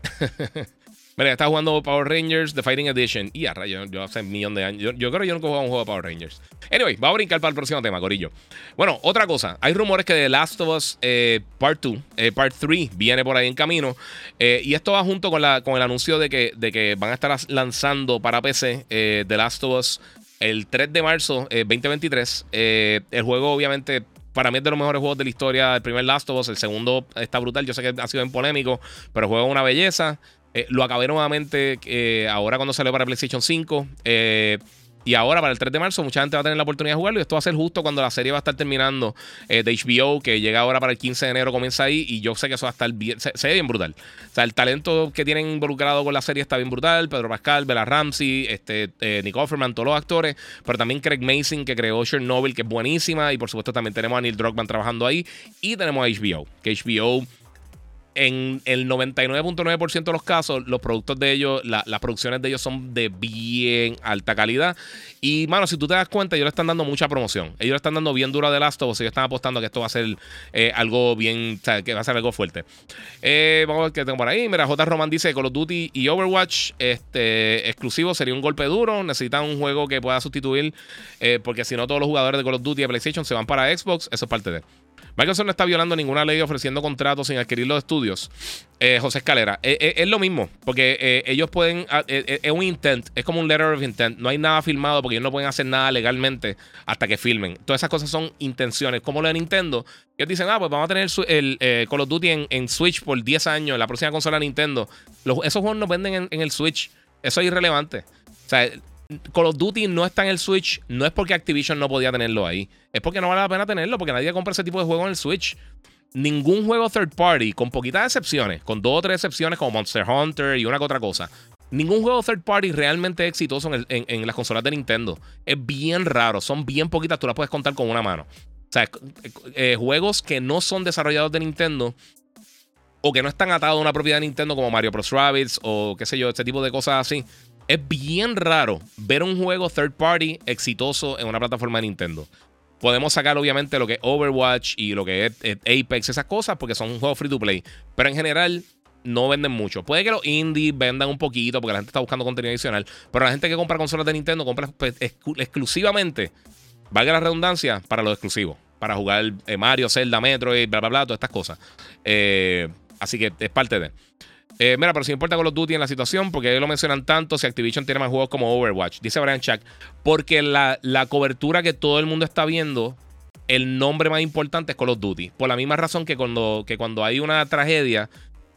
Mira, está jugando Power Rangers The Fighting Edition. Y a rayo, yo hace un millón de años. Yo, creo que yo nunca he jugado un juego de Power Rangers. Anyway, vamos a brincar para el próximo tema, Corillo. Bueno, otra cosa. Hay rumores que The Last of Us eh, Part 2, eh, Part 3 viene por ahí en camino. Eh, y esto va junto con, la, con el anuncio de que, de que van a estar lanzando para PC The Last of Us el 3 de marzo 2023. el juego, obviamente, para mí es de los mejores juegos de la historia. El primer Last of Us, el segundo está brutal. Yo sé que ha sido en polémico, pero juego una belleza. Eh, lo acabé nuevamente eh, ahora cuando salió para PlayStation 5. Eh, y ahora para el 3 de marzo mucha gente va a tener la oportunidad de jugarlo. Y esto va a ser justo cuando la serie va a estar terminando de HBO, que llega ahora para el 15 de enero, comienza ahí. Y yo sé que eso va a estar bien, se, ve bien brutal. O sea, el talento que tienen involucrado con la serie está bien brutal. Pedro Pascal, Bella Ramsey, este, Nick Offerman, todos los actores. Pero también Craig Mason, que creó Chernobyl, que es buenísima. Y por supuesto también tenemos a Neil Druckmann trabajando ahí. Y tenemos a HBO, que HBO en el 99.9% de los casos, los productos de ellos, las producciones de ellos son de bien alta calidad. Y, mano, si tú te das cuenta, ellos le están dando mucha promoción. Ellos le están dando bien dura de Last of Us. Ellos están apostando que esto va a ser eh, algo bien, o sea, que va a ser algo fuerte. Eh, vamos a ver qué tengo por ahí. Mira, J. Roman dice Call of Duty y Overwatch este, exclusivo sería un golpe duro. Necesitan un juego que pueda sustituir, eh, porque si no, todos los jugadores de Call of Duty y PlayStation se van para Xbox. Eso es parte de. Microsoft no está violando ninguna ley ofreciendo contratos sin adquirir los estudios. Eh, José Escalera, eh, eh, es lo mismo, porque ellos pueden, ah, es un intent, es como un letter of intent, no hay nada filmado porque ellos no pueden hacer nada legalmente hasta que filmen. Todas esas cosas son intenciones, como lo de Nintendo. Ellos dicen, ah, pues vamos a tener el, Call of Duty en, Switch por 10 años, la próxima consola Nintendo. esos juegos no venden en, en el Switch, eso es irrelevante. O sea, Call of Duty no está en el Switch, no es porque Activision no podía tenerlo ahí. Es porque no vale la pena tenerlo, porque nadie compra ese tipo de juego en el Switch. Ningún juego third party, con poquitas excepciones, con dos o tres excepciones como Monster Hunter y una que otra cosa. Ningún juego third party realmente exitoso en, las consolas de Nintendo. Es bien raro, son bien poquitas, tú las puedes contar con una mano. O sea, eh, juegos que no son desarrollados de Nintendo o que no están atados a una propiedad de Nintendo como Mario Bros. Rabbids o qué sé yo, este tipo de cosas así. Es bien raro ver un juego third party exitoso en una plataforma de Nintendo. Podemos sacar obviamente lo que es Overwatch y lo que es, Apex, esas cosas, porque son juegos free to play. Pero en general no venden mucho. Puede que los indies vendan un poquito porque la gente está buscando contenido adicional. Pero la gente que compra consolas de Nintendo compra pues, exclusivamente, valga la redundancia, para los exclusivos. Para jugar eh, Mario, Zelda, Metroid, bla, bla, bla, todas estas cosas. Eh, así que es parte de. Eh, mira, pero si importa con los Duty en la situación, porque ellos lo mencionan tanto si Activision tiene más juegos como Overwatch. Dice Brian Chuck, porque la, la cobertura que todo el mundo está viendo, el nombre más importante es Call of Duty. Por la misma razón que cuando, que cuando hay una tragedia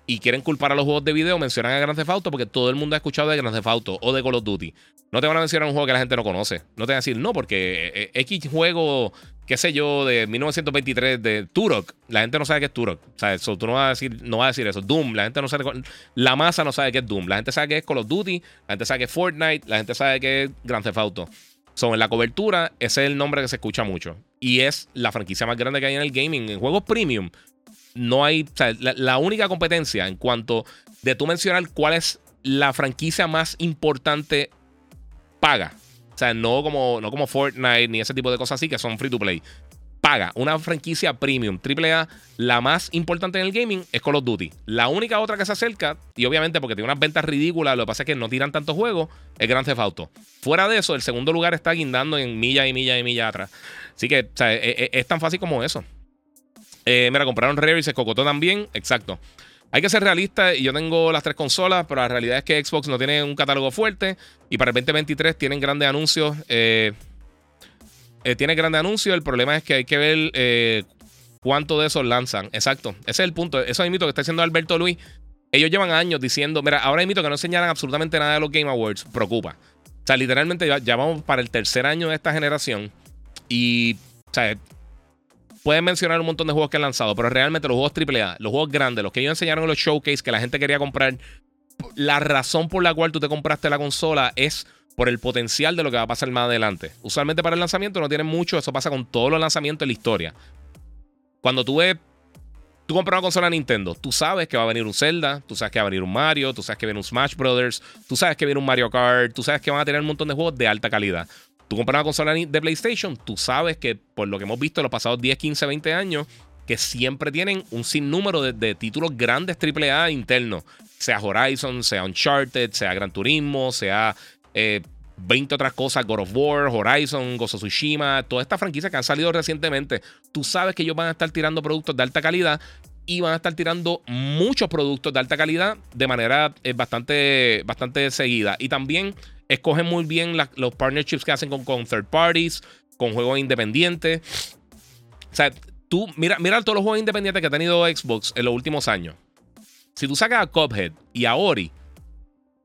y quieren culpar a los juegos de video, mencionan a Grand Theft Auto porque todo el mundo ha escuchado de Grand Theft Auto o de Call of Duty. No te van a mencionar un juego que la gente no conoce. No te van a decir, no, porque eh, eh, X juego, qué sé yo, de 1923 de Turok, la gente no sabe qué es Turok. O sea, eso, tú no vas a decir, no vas a decir eso. Doom, la gente no sabe, la masa no sabe qué es Doom. La gente sabe qué es Call of Duty, la gente sabe qué es Fortnite, la gente sabe qué es Grand Theft Auto. Son en la cobertura, ese es el nombre que se escucha mucho. Y es la franquicia más grande que hay en el gaming. En juegos premium, no hay. O sea, la, única competencia en cuanto de tú mencionar cuál es la franquicia más importante paga. O sea, no como, no como Fortnite ni ese tipo de cosas así que son free to play. Paga una franquicia premium, AAA, la más importante en el gaming es Call of Duty. La única otra que se acerca, y obviamente porque tiene unas ventas ridículas, lo que pasa es que no tiran tantos juegos, es Grand Theft Auto. Fuera de eso, el segundo lugar está guindando en millas y millas y millas atrás. Así que o sea, es, e, es, tan fácil como eso. Eh, mira, compraron Rare y se cocotó también. Exacto. Hay que ser realista y yo tengo las tres consolas, pero la realidad es que Xbox no tiene un catálogo fuerte y para el 2023 tienen grandes anuncios. Eh, eh, tiene grandes anuncios, el problema es que hay que ver eh, cuánto de esos lanzan. Exacto, ese es el punto. Eso es mito que está diciendo Alberto Luis. Ellos llevan años diciendo, mira, ahora mito que no enseñaran absolutamente nada de los Game Awards. Preocupa. O sea, literalmente ya, vamos para el tercer año de esta generación y, o sea, pueden mencionar un montón de juegos que han lanzado, pero realmente los juegos AAA, los juegos grandes, los que ellos enseñaron en los showcase que la gente quería comprar, la razón por la cual tú te compraste la consola es por el potencial de lo que va a pasar más adelante. Usualmente para el lanzamiento no tienen mucho, eso pasa con todos los lanzamientos en la historia. Cuando tú ves, tú compras una consola Nintendo, tú sabes que va a venir un Zelda, tú sabes que va a venir un Mario, tú sabes que viene un Smash Brothers, tú sabes que viene un Mario Kart, tú sabes que van a tener un montón de juegos de alta calidad. Tú compras una consola de PlayStation, tú sabes que por lo que hemos visto en los pasados 10, 15, 20 años, que siempre tienen un sinnúmero de, títulos grandes AAA internos. Sea Horizon, sea Uncharted, sea Gran Turismo, sea 20 eh, otras cosas, God of War, Horizon, Gozo Tsushima, todas estas franquicias que han salido recientemente. Tú sabes que ellos van a estar tirando productos de alta calidad y van a estar tirando muchos productos de alta calidad de manera eh, bastante, bastante seguida. Y también escogen muy bien los partnerships que hacen con, third parties, con juegos independientes. O sea, tú, mira, mira todos los juegos independientes que ha tenido Xbox en los últimos años. Si tú sacas a Cuphead y a Ori,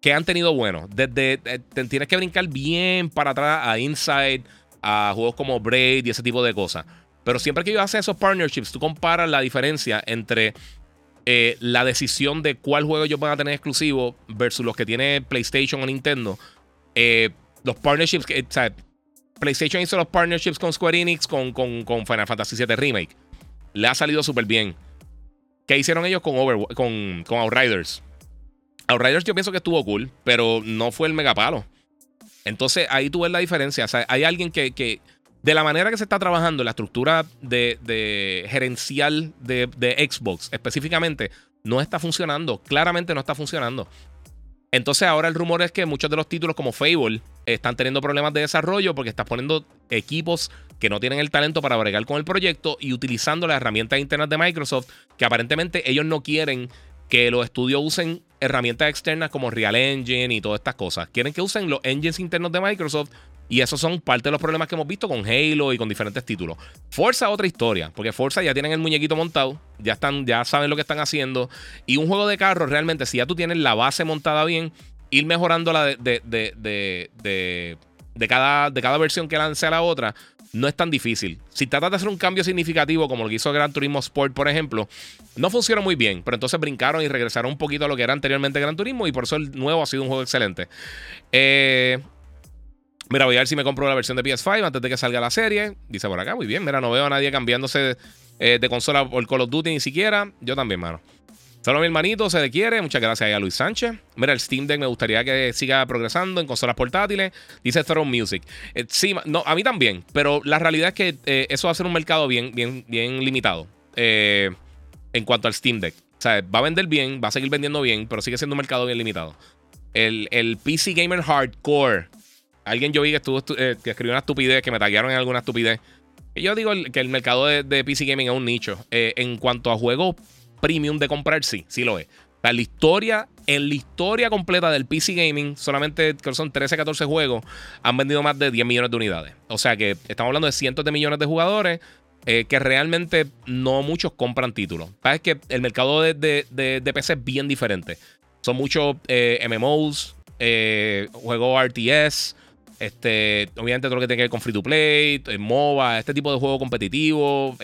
que han tenido bueno, desde eh, tienes que brincar bien para atrás a Inside, a juegos como Braid y ese tipo de cosas. Pero siempre que ellos hacen esos partnerships, tú comparas la diferencia entre eh, la decisión de cuál juego ellos van a tener exclusivo versus los que tiene PlayStation o Nintendo. Eh, los partnerships que. O sea, PlayStation hizo los partnerships con Square Enix con, Final Fantasy VII Remake. Le ha salido súper bien. ¿Qué hicieron ellos con, con, Outriders? Outriders yo pienso que estuvo cool, pero no fue el megapalo. Entonces ahí tú ves la diferencia. O sea, hay alguien que, de la manera que se está trabajando la estructura de, gerencial de, Xbox específicamente, no está funcionando. Claramente no está funcionando. Entonces ahora el rumor es que muchos de los títulos como Fable están teniendo problemas de desarrollo porque estás poniendo equipos que no tienen el talento para bregar con el proyecto y utilizando las herramientas internas de Microsoft que aparentemente ellos no quieren que los estudios usen herramientas externas como Real Engine y todas estas cosas. Quieren que usen los engines internos de Microsoft y esos son parte de los problemas que hemos visto con Halo y con diferentes títulos. Forza otra historia, porque Forza ya tienen el muñequito montado, ya están, ya saben lo que están haciendo. Y un juego de carros, realmente, si ya tú tienes la base montada bien, ir mejorando la de, de, de, de, cada, de cada versión que lance a la otra, no es tan difícil. Si tratas de hacer un cambio significativo, como lo que hizo Gran Turismo Sport, por ejemplo, no funciona muy bien. Pero entonces brincaron y regresaron un poquito a lo que era anteriormente Gran Turismo. Y por eso el nuevo ha sido un juego excelente. Eh, Mira, voy a ver si me compro la versión de PS5 antes de que salga la serie. Dice por acá, muy bien. Mira, no veo a nadie cambiándose eh, de consola por Call of Duty ni siquiera. Yo también, mano. Solo mi hermanito se le quiere. Muchas gracias a Luis Sánchez. Mira, el Steam Deck me gustaría que siga progresando en consolas portátiles. Dice Thorough Music. Eh, sí, no, a mí también. Pero la realidad es que eh, eso va a ser un mercado bien, bien, bien limitado. Eh, en cuanto al Steam Deck. O sea, va a vender bien, va a seguir vendiendo bien, pero sigue siendo un mercado bien limitado. El, el PC Gamer Hardcore. Alguien yo vi que, estuvo, que escribió una estupidez, que me taguearon en alguna estupidez. Yo digo que el mercado de, de PC Gaming es un nicho. en cuanto a juegos premium de comprar, sí, sí lo es. la historia, en la historia completa del PC Gaming, solamente que son 13, 14 juegos, han vendido más de 10 millones de unidades. O sea que estamos hablando de cientos de millones de jugadores eh, que realmente no muchos compran títulos. Es que el mercado de, de, PC es bien diferente. Son muchos eh, MMOs, eh, juegos RTS, este, obviamente todo lo que tiene que ver con free to play, MOBA, este tipo de juego competitivo,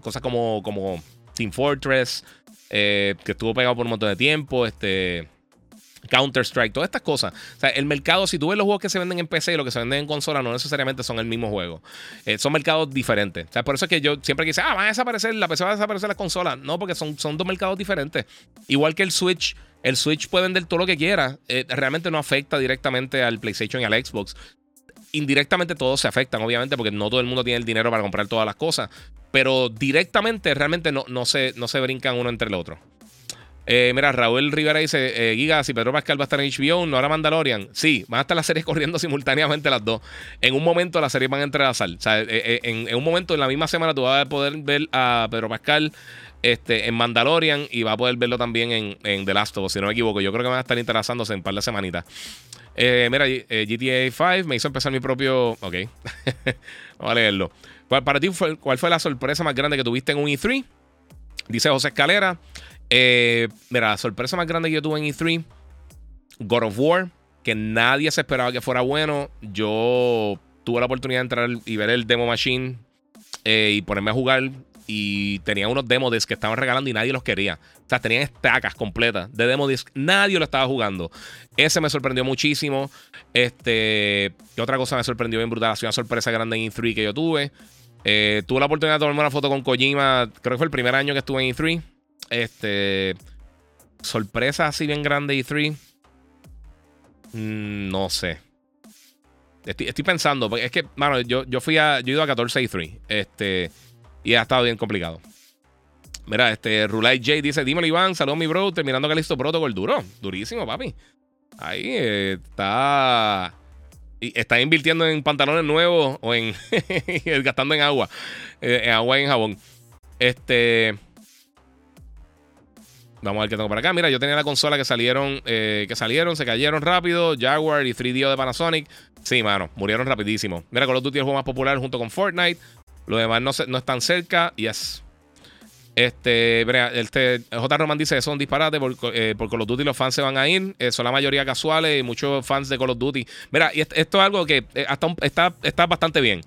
cosas como, como Team Fortress, eh, que estuvo pegado por un montón de tiempo, este, Counter-Strike, todas estas cosas. O sea, el mercado, si tú ves los juegos que se venden en PC y los que se venden en consola, no necesariamente son el mismo juego. Eh, son mercados diferentes. O sea, por eso es que yo siempre quise, ah, va a desaparecer, la PC va a desaparecer la consola. No, porque son, son dos mercados diferentes. Igual que el Switch. El Switch puede vender todo lo que quiera. Eh, realmente no afecta directamente al PlayStation y al Xbox indirectamente todos se afectan, obviamente, porque no todo el mundo tiene el dinero para comprar todas las cosas. Pero directamente realmente no, no, se, no se brincan uno entre el otro. Eh, mira, Raúl Rivera dice: eh, Giga, si Pedro Pascal va a estar en HBO, ¿no hará Mandalorian? Sí, van a estar las series corriendo simultáneamente las dos. En un momento las series van a entrelazar. O sea, eh, en, un momento, en la misma semana, tú vas a poder ver a Pedro Pascal este, en Mandalorian y vas a poder verlo también en, en The Last of Us, si no me equivoco. Yo creo que van a estar interesándose en un par de semanitas. Mira, GTA 5 me hizo empezar mi propio. Ok. Vamos a leerlo. Para ti, ¿cuál fue la sorpresa más grande que tuviste en un E3? Dice José Escalera. Eh, mira, la sorpresa más grande que yo tuve en E3, God of War, que nadie se esperaba que fuera bueno. Yo tuve la oportunidad de entrar y ver el demo machine y ponerme a jugar y tenía unos demo discs que estaban regalando y nadie los quería. O sea, tenían estacas completas de demo disc. Nadie lo estaba jugando. Ese me sorprendió muchísimo. Este, ¿qué otra cosa me sorprendió bien brutal? Ha sido una sorpresa grande en E3 que yo tuve. Eh, tuve la oportunidad de tomarme una foto con Kojima. Creo que fue el primer año que estuve en E3. Este, sorpresa así bien grande E3. Mm, no sé. Estoy, pensando, porque es que, mano, yo, yo fui a. Yo he ido a 14 E3. Este. Y ha estado bien complicado. Mira, este Rulay J dice: Dímelo, Iván, saludos mi bro. Terminando Calisto Protocol. Duro, durísimo, papi. Ahí eh, está. Está invirtiendo en pantalones nuevos o en. gastando en agua. Eh, en agua y en jabón. Este. Vamos a ver qué tengo por acá. Mira, yo tenía la consola que salieron, eh, que salieron, se cayeron rápido. Jaguar y 3DO de Panasonic. Sí, mano, murieron rapidísimo. Mira, Call of Duty es el juego más popular junto con Fortnite. Los demás no, no están cerca. Yes. Este, este, J. Roman dice: son disparates por, eh, por Call of Duty. Los fans se van a ir. Eh, son la mayoría casuales y muchos fans de Call of Duty. Mira, y esto, es algo que eh, hasta está, está bastante bien.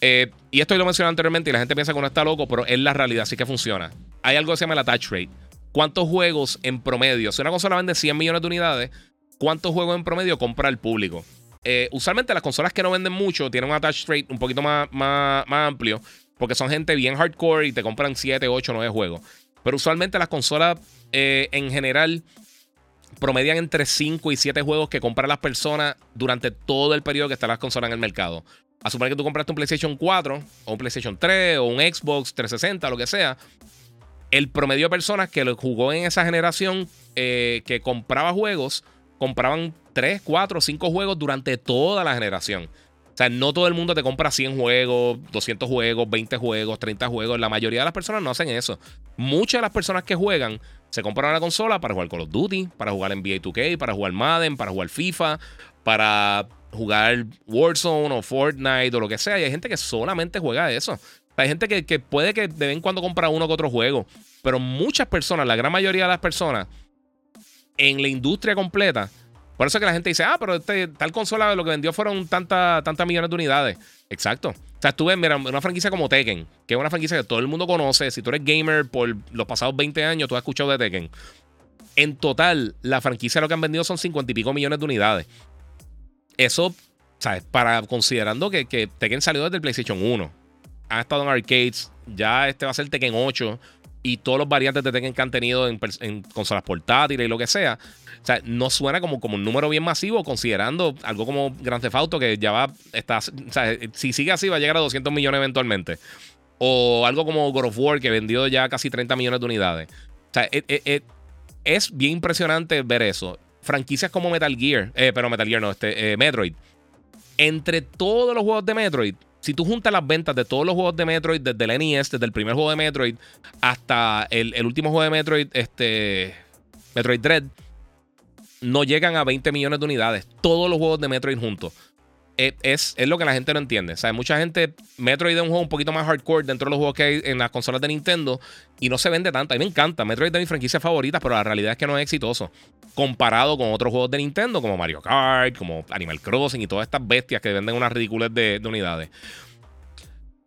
y esto lo mencioné anteriormente y la gente piensa que uno está loco, pero es la realidad, así que funciona. Hay algo que se llama el attach rate. ¿Cuántos juegos en promedio? Si una consola vende 100 millones de unidades, ¿cuántos juegos en promedio compra el público? Eh, usualmente las consolas que no venden mucho tienen un attach rate un poquito más, más, amplio, porque son gente bien hardcore y te compran 7, 8, 9 juegos. Pero usualmente las consolas eh, en general promedian entre 5 y 7 juegos que compran las personas durante todo el periodo que están las consolas en el mercado. A suponer que tú compraste un PlayStation 4 o un PlayStation 3 o un Xbox 360, lo que sea. El promedio de personas que lo jugó en esa generación eh, que compraba juegos, compraban 3, 4, 5 juegos durante toda la generación. O sea, no todo el mundo te compra 100 juegos, 200 juegos, 20 juegos, 30 juegos. La mayoría de las personas no hacen eso. Muchas de las personas que juegan se compran una consola para jugar Call of Duty, para jugar NBA 2K, para jugar Madden, para jugar FIFA, para jugar Warzone o Fortnite o lo que sea. Y hay gente que solamente juega eso. Hay gente que, que puede que de vez en cuando compra uno que otro juego. Pero muchas personas, la gran mayoría de las personas en la industria completa, por eso es que la gente dice, ah, pero este, tal consola lo que vendió fueron tantas millones de unidades. Exacto. O sea, estuve, mira, una franquicia como Tekken, que es una franquicia que todo el mundo conoce. Si tú eres gamer por los pasados 20 años, tú has escuchado de Tekken. En total, la franquicia lo que han vendido son 50 y pico millones de unidades. Eso, ¿sabes? Para considerando que, Tekken salió desde el PlayStation 1. Ha estado en arcades. Ya este va a ser Tekken 8. y todos los variantes de Tekken que han tenido en, consolas portátiles y lo que sea. O sea, no suena como, como un número bien masivo, considerando algo como Grand Theft Auto, que ya va, está, o sea, si sigue así, va a llegar a 200 millones eventualmente. O algo como God of War, que vendió ya casi 30 millones de unidades. O sea, e, e, e, es bien impresionante ver eso. Franquicias como Metal Gear, eh, pero Metal Gear no, este, eh, Metroid. Entre todos los juegos de Metroid, si tú juntas las ventas de todos los juegos de Metroid, desde el NES, desde el primer juego de Metroid hasta el, último juego de Metroid, este, Metroid Dread, no llegan a 20 millones de unidades. Todos los juegos de Metroid juntos. Es, es, lo que la gente no entiende. O sea, mucha gente, Metroid es un juego un poquito más hardcore dentro de los juegos que hay en las consolas de Nintendo y no se vende tanto. A mí me encanta. Metroid es de mis franquicias favoritas, pero la realidad es que no es exitoso. Comparado con otros juegos de Nintendo como Mario Kart, como Animal Crossing y todas estas bestias que venden unas ridículas de, unidades.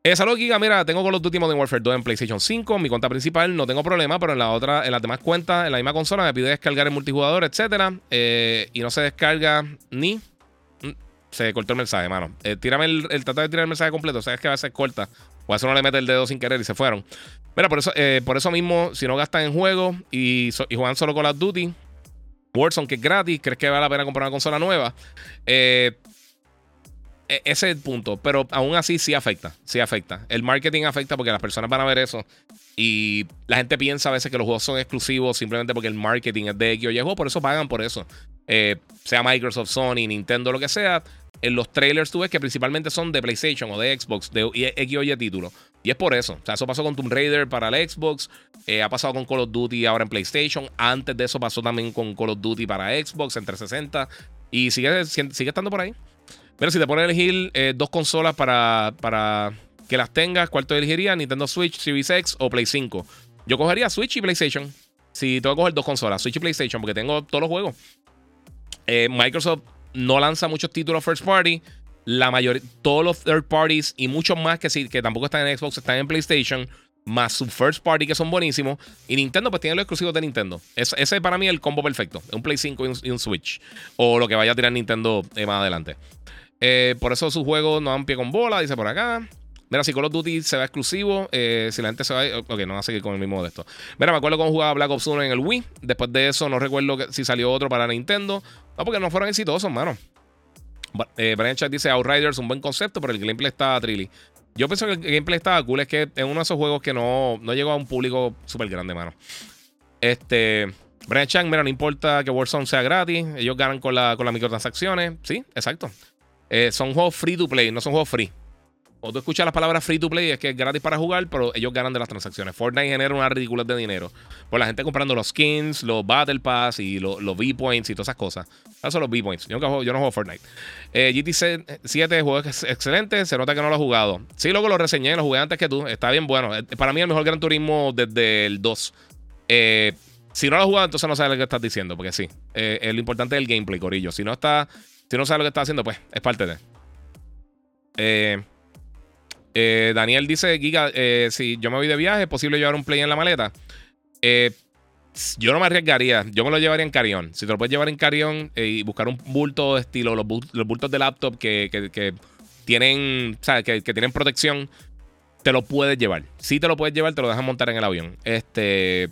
Eh, salud. Mira, tengo con los últimos de Warfare 2 en PlayStation 5. Mi cuenta principal no tengo problema, pero en la otra, en las demás cuentas, en la misma consola, me pide descargar el multijugador, etcétera. Eh, y no se descarga ni se cortó el mensaje, mano. Eh, tírame el, el de tirar el mensaje completo. Sabes que a veces corta. O a veces uno le mete el dedo sin querer y se fueron. Mira, por eso, eh, por eso mismo, si no gastan en juego y, juegan solo Call of Duty, Warzone, que es gratis, crees que vale la pena comprar una consola nueva. Eh, ese es el punto. Pero aún así sí afecta. Sí afecta. El marketing afecta porque las personas van a ver eso. Y la gente piensa a veces que los juegos son exclusivos simplemente porque el marketing es de X o. Por eso pagan por eso. sea Microsoft, Sony, Nintendo, lo que sea en los trailers tú ves que principalmente son de PlayStation o de Xbox, de X o Y título. Y es por eso. O sea, eso pasó con Tomb Raider para el Xbox. Eh, ha pasado con Call of Duty ahora en PlayStation. Antes de eso pasó también con Call of Duty para Xbox en 360. Y sigue, sigue estando por ahí. Pero si te pones a elegir eh, dos consolas para, para que las tengas, ¿cuál te elegirías? Nintendo Switch, Series X o Play 5. Yo cogería Switch y PlayStation. Si tengo que coger dos consolas, Switch y PlayStation, porque tengo todos los juegos. Eh, Microsoft no lanza muchos títulos first party. La mayoría, todos los third parties y muchos más que, sí, que tampoco están en Xbox, están en PlayStation. Más su first party que son buenísimos. Y Nintendo, pues tiene los exclusivos de Nintendo. Es, ese para mí es el combo perfecto. Un Play 5 y un, Switch. O lo que vaya a tirar Nintendo eh, más adelante. Eh, por eso sus juegos no dan pie con bola, dice por acá. Mira, si Call of Duty se va exclusivo, eh, si la gente se va. Ok, no va a seguir con el mismo de esto. Mira, me acuerdo cuando jugaba Black Ops 1 en el Wii. Después de eso, no recuerdo si salió otro para Nintendo. No, porque no fueron exitosos, mano. Eh, Brian Chat dice Outriders, un buen concepto, pero el gameplay estaba trilly. Yo pienso que el gameplay estaba cool. Es que es uno de esos juegos que no, no llegó a un público súper grande, mano. Este. Brian Chan, mira, no importa que Warzone sea gratis, ellos ganan con, la, con las microtransacciones. Sí, exacto. Eh, son juegos free to play, no son juegos free. O tú escuchas las palabras free to play, es que es gratis para jugar, pero ellos ganan de las transacciones. Fortnite genera una ridícula de dinero. Por la gente comprando los skins, los Battle Pass y los, los V-Points y todas esas cosas. Esos son los V-Points. Yo, no juego Fortnite. Eh, GT 7 juego excelente. Se nota que no lo he jugado. Sí, luego lo reseñé, lo jugué antes que tú. Está bien bueno. Eh, para mí, el mejor Gran Turismo desde el 2. Eh, si no lo has jugado, entonces no sabes lo que estás diciendo. Porque sí. Eh, lo importante es el gameplay, Corillo. Si no está. Si no sabes lo que estás haciendo, pues es de. Eh. Eh, Daniel dice, Giga, eh, si yo me voy de viaje, ¿es posible llevar un play en la maleta? Yo no me arriesgaría. Yo me lo llevaría en carión. Si te lo puedes llevar en carión y buscar un bulto estilo los, bultos de laptop que, tienen, Que, que, tienen protección, te lo puedes llevar. Si te lo puedes llevar, te lo dejan montar en el avión. Este,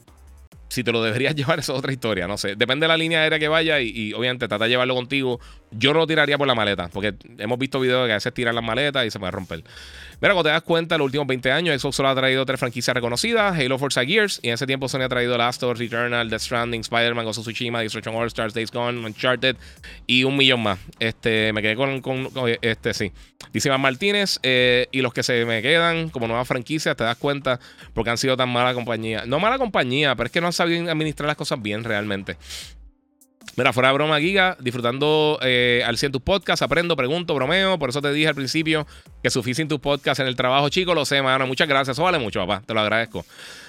si te lo deberías llevar, eso es otra historia. No sé. Depende de la línea aérea que vaya y, obviamente trata de llevarlo contigo. Yo no lo tiraría por la maleta, porque hemos visto videos de que a veces tiran las maletas y se puede romper. Mira, cuando te das cuenta, en los últimos 20 años, Xbox solo ha traído tres franquicias reconocidas: Halo, Forza Gears. Y en ese tiempo Sony ha traído Last of Us, Returnal, Death Stranding, Spider-Man, Ghost of Tsushima, Destruction All Stars, Days Gone, Uncharted y un millón más. Este, me quedé con, este, sí. Dice Martínez. Eh, y los que se me quedan como nuevas franquicias, te das cuenta porque han sido tan mala compañía. No mala compañía, pero es que no han sabido administrar las cosas bien realmente. Mira, fuera de broma, Giga, disfrutando eh, al 100 tus podcasts, aprendo, pregunto, bromeo. Por eso te dije al principio que suficiente tus podcasts en el trabajo, chico. Lo sé, mano. Muchas gracias. Eso vale mucho, papá. Te lo agradezco.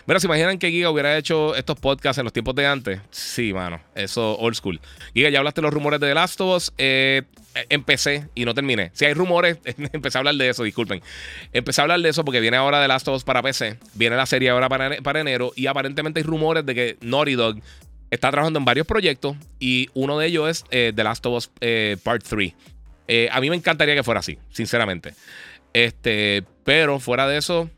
Mira, ¿se imaginan que Giga hubiera hecho estos podcasts en los tiempos de antes? Sí, mano. Eso, old school. Giga, ya hablaste de los rumores de The Last of Us. Eh, empecé y no terminé. Si hay rumores, empecé a hablar de eso, disculpen. Empecé a hablar de eso porque viene ahora The Last of Us para PC. Viene la serie ahora para, para enero. Y aparentemente hay rumores de que Naughty Dog está trabajando en varios proyectos y uno de ellos es eh, The Last of Us eh, Part 3. Eh, a mí me encantaría que fuera así, sinceramente. Este, pero fuera de eso,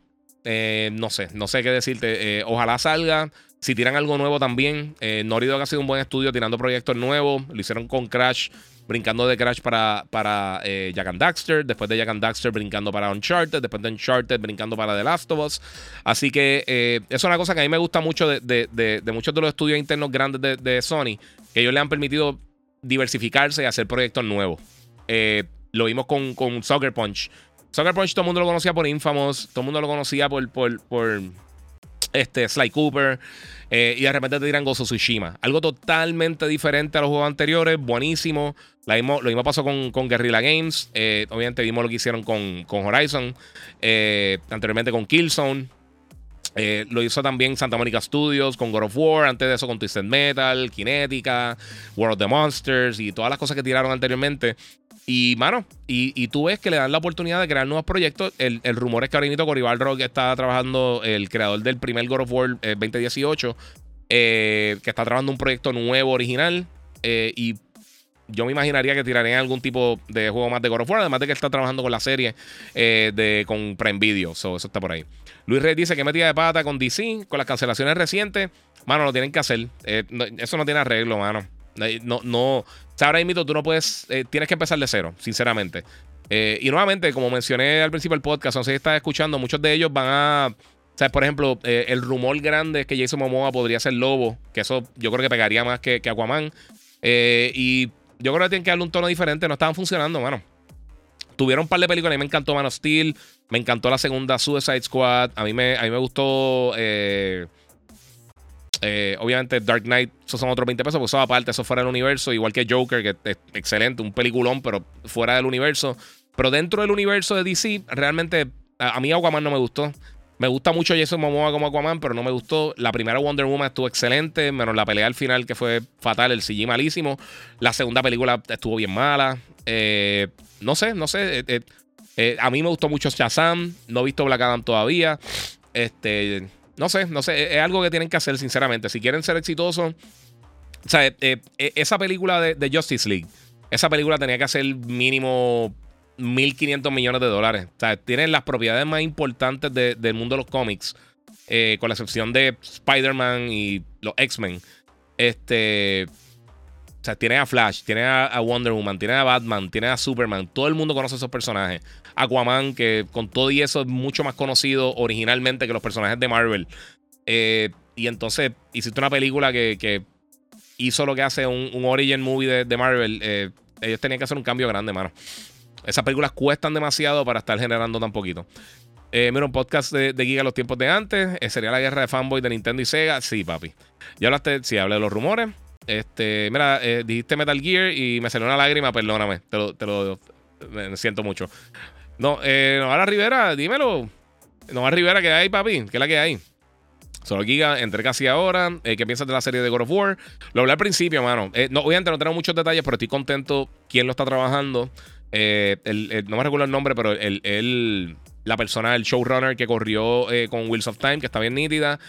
no sé, no sé qué decirte. ojalá salga. Si tiran algo nuevo también. Eh, ha sido un buen estudio tirando proyectos nuevos. Lo hicieron con Crash, brincando de Crash para, para Jack and Daxter. Después de Jack and Daxter, brincando para Uncharted. Después de Uncharted, brincando para The Last of Us. Así que eso es una cosa que a mí me gusta mucho de, muchos de los estudios internos grandes de, Sony. Que ellos le han permitido diversificarse y hacer proyectos nuevos. lo vimos con, con Soccer Punch. Soccer Punch todo el mundo lo conocía por Infamous, todo el mundo lo conocía por, por, por este, Sly Cooper. Eh, y de repente te tiran Gozo Tsushima. Algo totalmente diferente a los juegos anteriores, buenísimo. Lo mismo pasó con, con Guerrilla Games. Eh, obviamente vimos lo que hicieron con, con Horizon. Eh, anteriormente con Killzone. lo hizo también Santa Monica Studios con God of War. Antes de eso con Twisted Metal, Kinetica, World of the Monsters y todas las cosas que tiraron anteriormente. Y, mano, y, tú ves que le dan la oportunidad de crear nuevos proyectos. El, rumor es que ahora mismo Corival Rock está trabajando, el creador del primer God of War 2018, eh, eh, que está trabajando un proyecto nuevo, original. Eh, y yo me imaginaría que tirarían algún tipo de juego más de God of War, además de que está trabajando con la serie de, con Prime Video. eso está por ahí. Luis Rey dice que metía de pata con DC, con las cancelaciones recientes. Mano, lo tienen que hacer. eso no tiene arreglo, mano. No, no, ahora mismo tú no puedes, eh, tienes que empezar de cero, sinceramente. Eh, y nuevamente, como mencioné al principio del podcast, no sé si estás escuchando, muchos de ellos van a. Sea, por ejemplo, eh, el rumor grande es que Jason Momoa podría ser Lobo, que eso yo creo que pegaría más que, que Aquaman. y yo creo que tienen que darle un tono diferente, no estaban funcionando, mano. Tuvieron un par de películas, a mí me encantó Man of Steel, me encantó la segunda Suicide Squad, a mí me, a mí me gustó. Eh, obviamente, Dark Knight, esos son otros 20 pesos, pues eso aparte, eso fuera del universo, igual que Joker, que es excelente, un peliculón, pero fuera del universo. Pero dentro del universo de DC, realmente, a, mí Aquaman no me gustó. Me gusta mucho Jason Momoa como Aquaman, pero no me gustó. La primera Wonder Woman estuvo excelente, menos la pelea al final que fue fatal, el CG malísimo. La segunda película estuvo bien mala. Eh, no sé, no sé. Eh, a mí me gustó mucho Shazam. No he visto Black Adam todavía. Este, no sé, no sé. Es algo que tienen que hacer, sinceramente. Si quieren ser exitosos. O sea, eh, eh, esa película de, Justice League, esa película tenía que hacer mínimo 1.500 millones de dólares. O sea, tienen las propiedades más importantes del mundo de los cómics, eh, con la excepción de Spider-Man y los X-Men. Este, o sea, tiene a Flash, tiene a, Wonder Woman, tiene a Batman, tiene a Superman. Todo el mundo conoce esos personajes. Aquaman, que con todo y eso es mucho más conocido originalmente que los personajes de Marvel. Eh, y entonces hiciste una película que, hizo lo que hace un, origin movie de, Marvel. Eh, ellos tenían que hacer un cambio grande, mano. Esas películas cuestan demasiado para estar generando tan poquito. Eh, mira, un podcast de, de, Giga los tiempos de antes. ¿Sería la guerra de fanboy de Nintendo y Sega? Sí, papi. Ya hablaste, sí, hablé de los rumores. Este, mira, eh, dijiste Metal Gear y me salió una lágrima, perdóname. Te lo, te lo siento mucho. No, eh, Novara Rivera, dímelo. Novara Rivera, ¿qué hay, papi? ¿Qué es la que hay? Solo Giga, entre casi ahora. Eh, ¿Qué piensas de la serie de God of War? Lo hablé al principio, mano. Eh, no, obviamente no tenemos muchos detalles, pero estoy contento quién lo está trabajando. No me recuerdo el nombre, pero el, la persona, el showrunner que corrió eh, con Wheels of Time, que está bien nítida.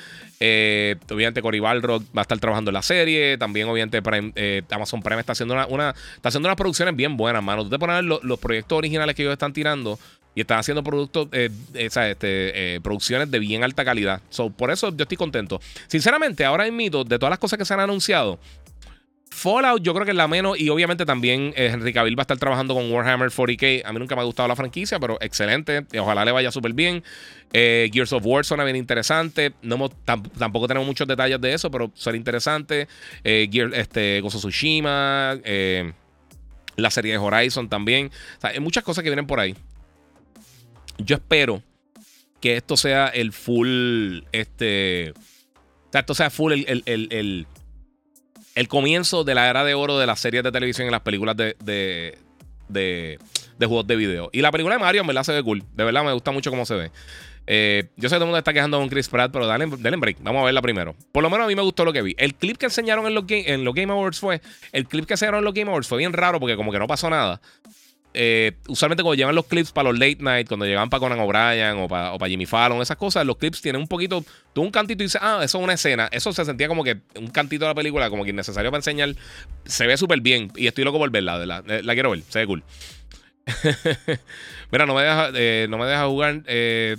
Eh, obviamente Cory Balrog va a estar trabajando en la serie. También, obviamente, eh, Amazon Prime está haciendo una, está haciendo unas producciones bien buenas, mano. Tú te pones los, los proyectos originales que ellos están tirando y están haciendo productos, este, producciones de bien alta calidad. por eso yo estoy contento. Sinceramente, ahora en mito, de todas las cosas que se han anunciado, Fallout yo creo que es la menos y obviamente también eh, Henry Cavill va a estar trabajando con Warhammer 40k. A mí nunca me ha gustado la franquicia, pero excelente. Ojalá le vaya súper bien. Eh, Gears of War suena bien interesante. No tampoco tenemos muchos detalles de eso, pero suena interesante. Eh, este, Gozo Tsushima. Eh, la serie de Horizon también. hay muchas cosas que vienen por ahí. Yo espero que esto sea el full. Este. O sea, esto sea full el el comienzo de la era de oro de las series de televisión y las películas de, de, de, juegos de video. Y la película de Mario, me la se ve cool. De verdad, me gusta mucho cómo se ve. Eh, yo sé que todo el mundo está quejando con Chris Pratt, pero dale, dale break. Vamos a verla primero. Por lo menos a mí me gustó lo que vi. El clip que enseñaron en los, en los Game Awards fue. El clip que enseñaron en los Game Awards fue bien raro porque como que no pasó nada. Eh, usualmente cuando llevan los clips para los late night, cuando llegan para Conan O'Brien o para, Jimmy Fallon, esas cosas, los clips tienen un poquito, tú un cantito y dices, ah, eso es una escena. Eso se sentía como que un cantito de la película, como que innecesario para enseñar. Se ve súper bien y estoy loco por verla, de la, quiero ver, se ve cool. Mira, no me deja, eh, no me jugar. Eh,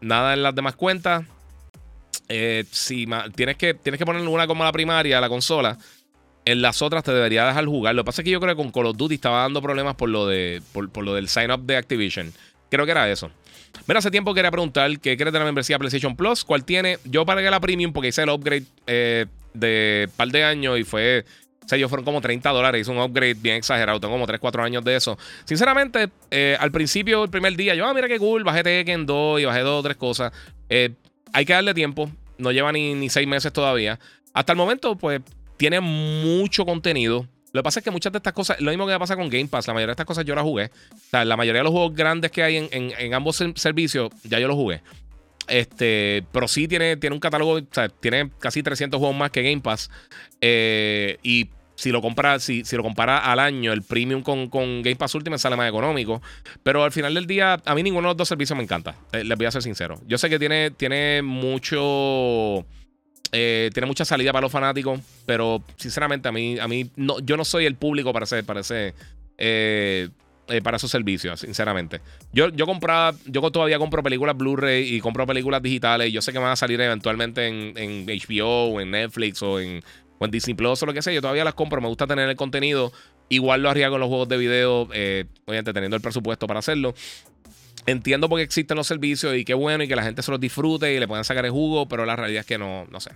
nada en las demás cuentas. Eh, si tienes que, tienes que poner una como la primaria, la consola. En las otras te debería dejar jugar. Lo que pasa es que yo creo que con Call of Duty estaba dando problemas por lo, de, por, lo del sign up de Activision. Creo que era eso. Mira, hace tiempo quería preguntar qué crees de la membresía PlayStation Plus. ¿Cuál tiene? Yo pagué la premium porque hice el upgrade eh, de par de años y fue. O sea, yo fueron como 30 dólares. Hice un upgrade bien exagerado. Tengo como 3, 4 años de eso. Sinceramente, eh, al principio, el primer día, yo, ah, mira qué cool. Bajé Tekken 2 y bajé dos o tres cosas. Eh, hay que darle tiempo. No lleva ni, ni 6 meses todavía. Hasta el momento, pues tiene mucho contenido. Lo que pasa es que muchas de estas cosas, lo mismo que pasa con Game Pass, la mayoría de estas cosas yo las jugué. O sea, la mayoría de los juegos grandes que hay en, ambos servicios, ya yo los jugué. Este, pero sí tiene, tiene un catálogo, o sea, tiene casi 300 juegos más que Game Pass. Eh, y si lo compara, si, si, lo compara al año, el premium con, con, Game Pass Ultimate sale más económico. Pero al final del día, a mí ninguno de los dos servicios me encanta. Eh, les voy a ser sincero. Yo sé que tiene, tiene mucho eh, tiene mucha salida para los fanáticos, pero sinceramente a mí, a mí no, yo no soy el público para ese, para eh, eh, para esos servicios, sinceramente. Yo, yo compraba, yo todavía compro películas Blu-ray y compro películas digitales. Y yo sé que van a salir eventualmente en, HBO o en Netflix o en, o en, Disney Plus o lo que sea. Yo todavía las compro, me gusta tener el contenido. Igual lo haría con los juegos de video, obviamente teniendo el presupuesto para hacerlo. Entiendo por qué existen los servicios y qué bueno y que la gente se los disfrute y le puedan sacar el jugo, pero la realidad es que no, no sé.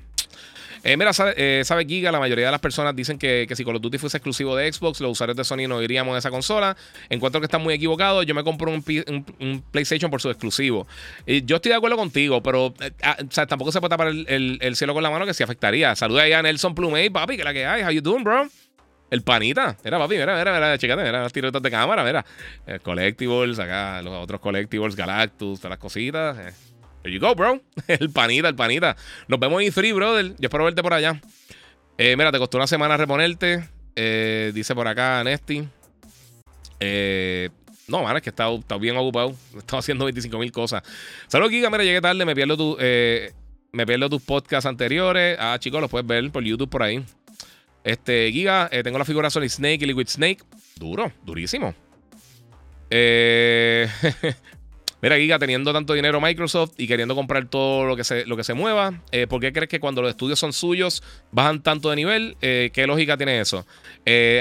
Eh, mira, sabe, eh, sabe, Giga, la mayoría de las personas dicen que, si Call of Duty fuese exclusivo de Xbox, los usuarios de Sony no iríamos a esa consola. Encuentro que están muy equivocados. Yo me compro un, PlayStation por su exclusivo. Y yo estoy de acuerdo contigo, pero eh, ah, tampoco se puede tapar el, cielo con la mano que sí afectaría. Saluda ahí a Nelson Plumey, papi, que la que hay. How you doing, bro? El panita. Mira, papi, mira, mira, mira, chicate, mira los tirotas de cámara, mira. El collectibles, acá, los otros collectibles, Galactus, todas las cositas. Eh. There you go, bro. El panita, el panita. Nos vemos en E3, brother. Yo espero verte por allá. Eh, mira, te costó una semana reponerte. Eh, dice por acá Nesty. Eh, no, man, es que he estado, bien ocupado. He estado haciendo 25 mil cosas. Saludos, Giga. Mira, llegué tarde. Me pierdo, tu, me pierdo tus podcasts anteriores. Ah, chicos, los puedes ver por YouTube por ahí. Este, Giga, eh, tengo la figura Solid Snake y Liquid Snake. Duro, durísimo. Eh, mira, Giga, teniendo tanto dinero Microsoft y queriendo comprar todo lo que se, lo que se mueva, eh, ¿por qué crees que cuando los estudios son suyos bajan tanto de nivel? ¿Qué lógica tiene eso?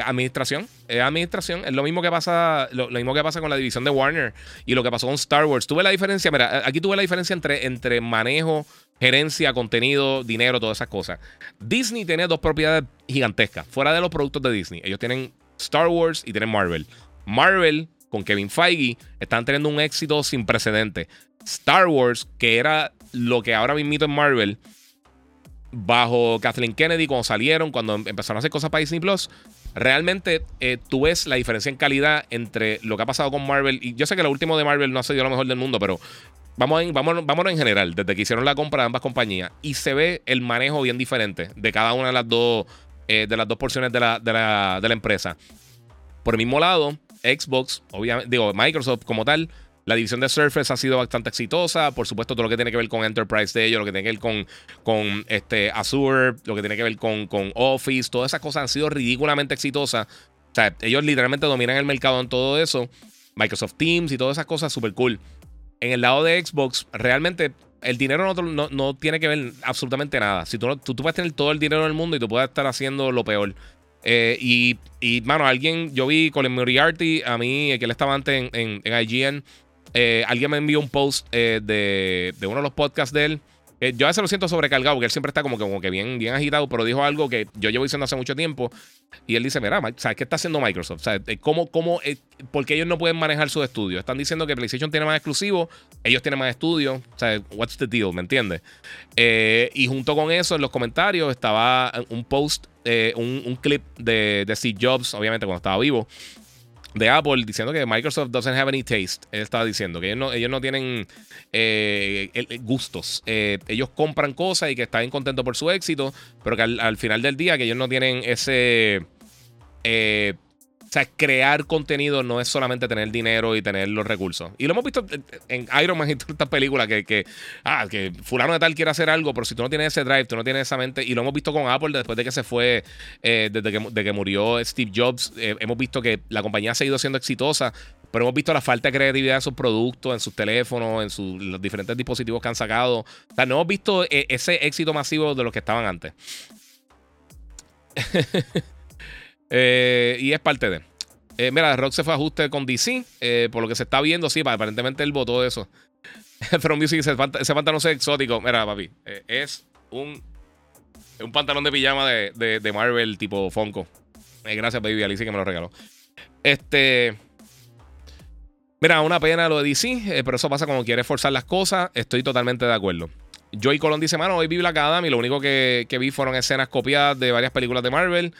administración. administración. Es lo mismo que pasa. Lo, mismo que pasa con la división de Warner y lo que pasó con Star Wars. Tuve la diferencia. Mira, aquí tuve la diferencia entre, entre manejo gerencia, contenido, dinero, todas esas cosas. Disney tiene dos propiedades gigantescas, fuera de los productos de Disney. Ellos tienen Star Wars y tienen Marvel. Marvel, con Kevin Feige, están teniendo un éxito sin precedente. Star Wars, que era lo que ahora mismo en Marvel, bajo Kathleen Kennedy, cuando salieron, cuando empezaron a hacer cosas para Disney Plus, realmente eh, tú ves la diferencia en calidad entre lo que ha pasado con Marvel. Y yo sé que lo último de Marvel no ha sido lo mejor del mundo, pero Vamos, en, vámonos, en general, desde que hicieron la compra de ambas compañías. Y se ve el manejo bien diferente de cada una de las dos, eh, de las dos porciones de la, de, la, de la empresa. Por el mismo lado, Xbox, obviamente, digo, Microsoft como tal, la división de Surface ha sido bastante exitosa. Por supuesto, todo lo que tiene que ver con Enterprise de ellos, lo que tiene que ver con, con este, Azure, lo que tiene que ver con, con Office, todas esas cosas han sido ridículamente exitosas. O sea, ellos literalmente dominan el mercado en todo eso. Microsoft Teams y todas esas cosas, súper cool en el lado de Xbox, realmente el dinero no, no, tiene que ver absolutamente nada. Si tú, tú, puedes tener todo el dinero del mundo y tú puedes estar haciendo lo peor. Eh, y, y, mano, alguien, yo vi Colin Moriarty, a mí, que él estaba antes en, en, IGN, eh, alguien me envió un post eh, de, de uno de los podcasts de él eh, yo a veces lo siento sobrecargado porque él siempre está como que, como que bien, bien agitado, pero dijo algo que yo llevo diciendo hace mucho tiempo. Y él dice: Mira, ¿sabes qué está haciendo Microsoft? ¿Sabes? Eh, ¿Cómo, cómo, eh, ¿Por qué ellos no pueden manejar sus estudios? Están diciendo que PlayStation tiene más exclusivos, ellos tienen más estudios. What's the deal? ¿Me entiendes? y junto con eso, en los comentarios estaba un post, un, un, clip de, de Steve Jobs, obviamente cuando estaba vivo de Apple diciendo que Microsoft doesn't have any taste. Él estaba diciendo que ellos no, ellos no tienen eh, gustos. Eh, ellos compran cosas y que están contentos por su éxito, pero que al, final del día que ellos no tienen ese... Eh, sea, crear contenido no es solamente tener dinero y tener los recursos. Y lo hemos visto en Iron Man y todas estas películas que, que, ah, que fulano de tal quiere hacer algo, pero si tú no tienes ese drive, tú no tienes esa mente. Y lo hemos visto con Apple después de que se fue, eh, desde que, de que murió Steve Jobs. Eh, hemos visto que la compañía ha seguido siendo exitosa, pero hemos visto la falta de creatividad en sus productos, en sus teléfonos, en sus, los diferentes dispositivos que han sacado. O sea, no hemos visto eh, ese éxito masivo de los que estaban antes. Eh, y es parte de. Eh, mira, Rock se fue a ajuste con DC. por lo que se está viendo, sí, aparentemente él votó eso. From Music ese, ese pantalón es exótico. Mira, papi, es un, un pantalón de pijama de, de, Marvel tipo Funko. gracias, baby Alicia, que me lo regaló. Este. Mira, una pena lo de DC, eh, pero eso pasa cuando quieres forzar las cosas. Estoy totalmente de acuerdo. Joey Colón dice, mano, hoy vi Black Adam y lo único que, vi fueron escenas copiadas de varias películas de Marvel.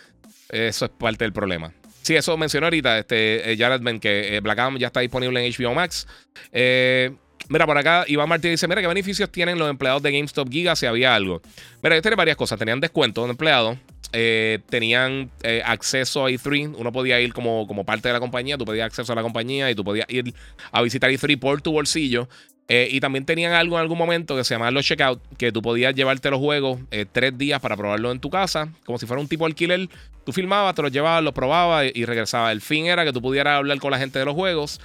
Eso es parte del problema. Sí, eso mencionó ahorita este, eh, Jared Ben, que eh, Black Adam ya está disponible en HBO Max. mira, por acá Iván Martín dice, mira, ¿qué beneficios tienen los empleados de GameStop Giga si había algo? Mira, ellos tienen varias cosas. Tenían descuento de empleados. Eh, tenían eh, acceso a E3. Uno podía ir como, como parte de la compañía, tú podías acceso a la compañía y tú podías ir a visitar E3 por tu bolsillo. Eh, y también tenían algo en algún momento que se llamaba los checkout, que tú podías llevarte los juegos tres días para probarlo en tu casa, como si fuera un tipo alquiler. Tú filmabas, te los llevabas, los probabas y, regresabas. El fin era que tú pudieras hablar con la gente de los juegos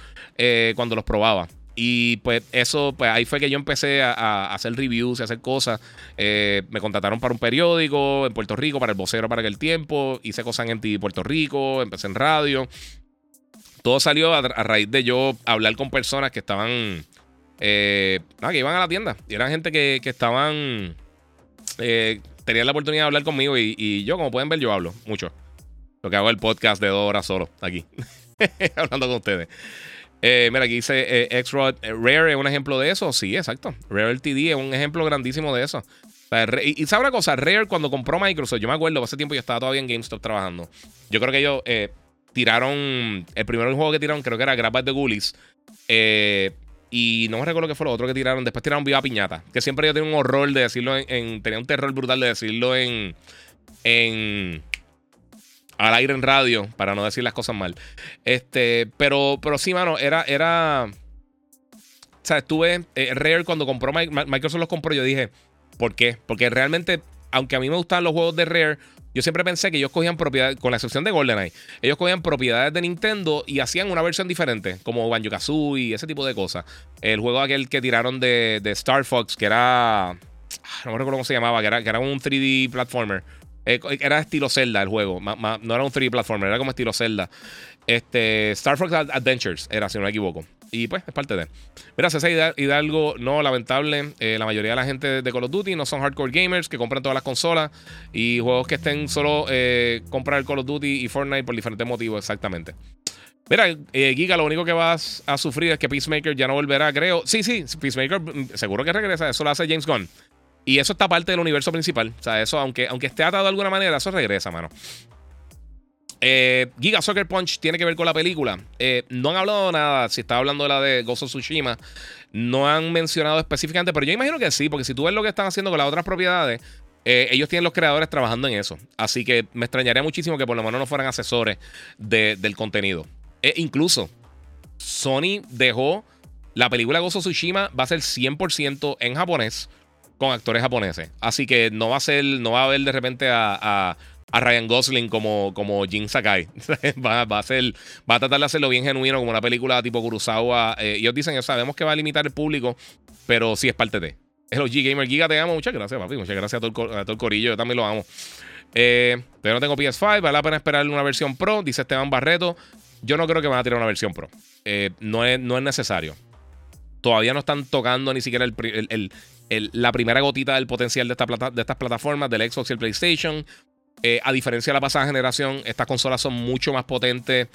cuando los probabas. Y pues eso, pues ahí fue que yo empecé a, hacer reviews y a hacer cosas. Eh, me contrataron para un periódico en Puerto Rico, para el vocero para aquel tiempo. Hice cosas en TV Puerto Rico, empecé en radio. Todo salió a, raíz de yo hablar con personas que estaban, eh, que iban a la tienda. Y eran gente que, estaban, eh, tenían la oportunidad de hablar conmigo. Y, y yo, como pueden ver, yo hablo mucho. Lo que hago el podcast de dos horas solo, aquí, hablando con ustedes. Eh, mira, aquí dice eh, X-Rod. Eh, Rare es un ejemplo de eso. Sí, exacto. Rare LTD es un ejemplo grandísimo de eso. y, sabe una cosa, Rare cuando compró Microsoft, yo me acuerdo, hace tiempo yo estaba todavía en GameStop trabajando. Yo creo que ellos tiraron, el primer juego que tiraron creo que era Grab the Ghoulies. Y no me recuerdo qué fue lo otro que tiraron. Después tiraron Viva Piñata. Que siempre yo tenía un horror de decirlo en, Tenía un terror brutal de decirlo en. En al aire en radio, para no decir las cosas mal. Este, pero, pero sí, mano, era, era. O sea, estuve. Eh, Rare cuando compró Microsoft los compró, yo dije, ¿por qué? Porque realmente, aunque a mí me gustaban los juegos de Rare, yo siempre pensé que ellos cogían propiedades, con la excepción de GoldenEye, ellos cogían propiedades de Nintendo y hacían una versión diferente, como Banjo Kazooie y ese tipo de cosas. El juego aquel que tiraron de, Star Fox, que era. No me recuerdo cómo se llamaba, que era, que era un 3D platformer. Eh, era estilo Zelda el juego. no era un 3D platformer, era como estilo Zelda. Este, Star Fox Adventures era, si no me equivoco. Y pues es parte de. Mira, César Hidalgo, no, lamentable. Eh, la mayoría de la gente de Call of Duty no son hardcore gamers que compran todas las consolas y juegos que estén solo eh, comprar Call of Duty y Fortnite por diferentes motivos, exactamente. Mira, Giga, lo único que vas a sufrir es que Peacemaker ya no volverá, creo. Sí, sí, Peacemaker mm, seguro que regresa. Eso lo hace James Gunn. Y eso está parte del universo principal. O sea, eso, aunque, aunque esté atado de alguna manera, eso regresa, mano. Eh, Giga Soccer Punch tiene que ver con la película. Eh, no han hablado nada. Si estaba hablando de la de Gozo Tsushima, no han mencionado específicamente, pero yo imagino que sí, porque si tú ves lo que están haciendo con las otras propiedades, eh, ellos tienen los creadores trabajando en eso. Así que me extrañaría muchísimo que por lo menos no fueran asesores del contenido. E incluso, Sony dejó la película Gozo Tsushima, va a ser 100% en japonés con actores japoneses. Así que no va a ser, no va a ver de repente a, Ryan Gosling como, como Jin Sakai. va, a ser, va a tratar de hacerlo bien genuino, como una película tipo Kurosawa. Eh, ellos dicen, sabemos que va a limitar el público, pero sí es parte de. Es los G-Gamer Giga, te amo. Muchas gracias, papi. Muchas gracias a todo el, corillo. Yo también lo amo. Eh, no tengo PS5, vale la pena esperar una versión Pro, dice Esteban Barreto. Yo no creo que van a tirar una versión Pro. Eh, no, es, no es necesario. Todavía no están tocando ni siquiera el, la primera gotita del potencial de, esta plata, de estas plataformas, del Xbox y el PlayStation. Eh, a diferencia de la pasada generación, estas consolas son mucho más potentes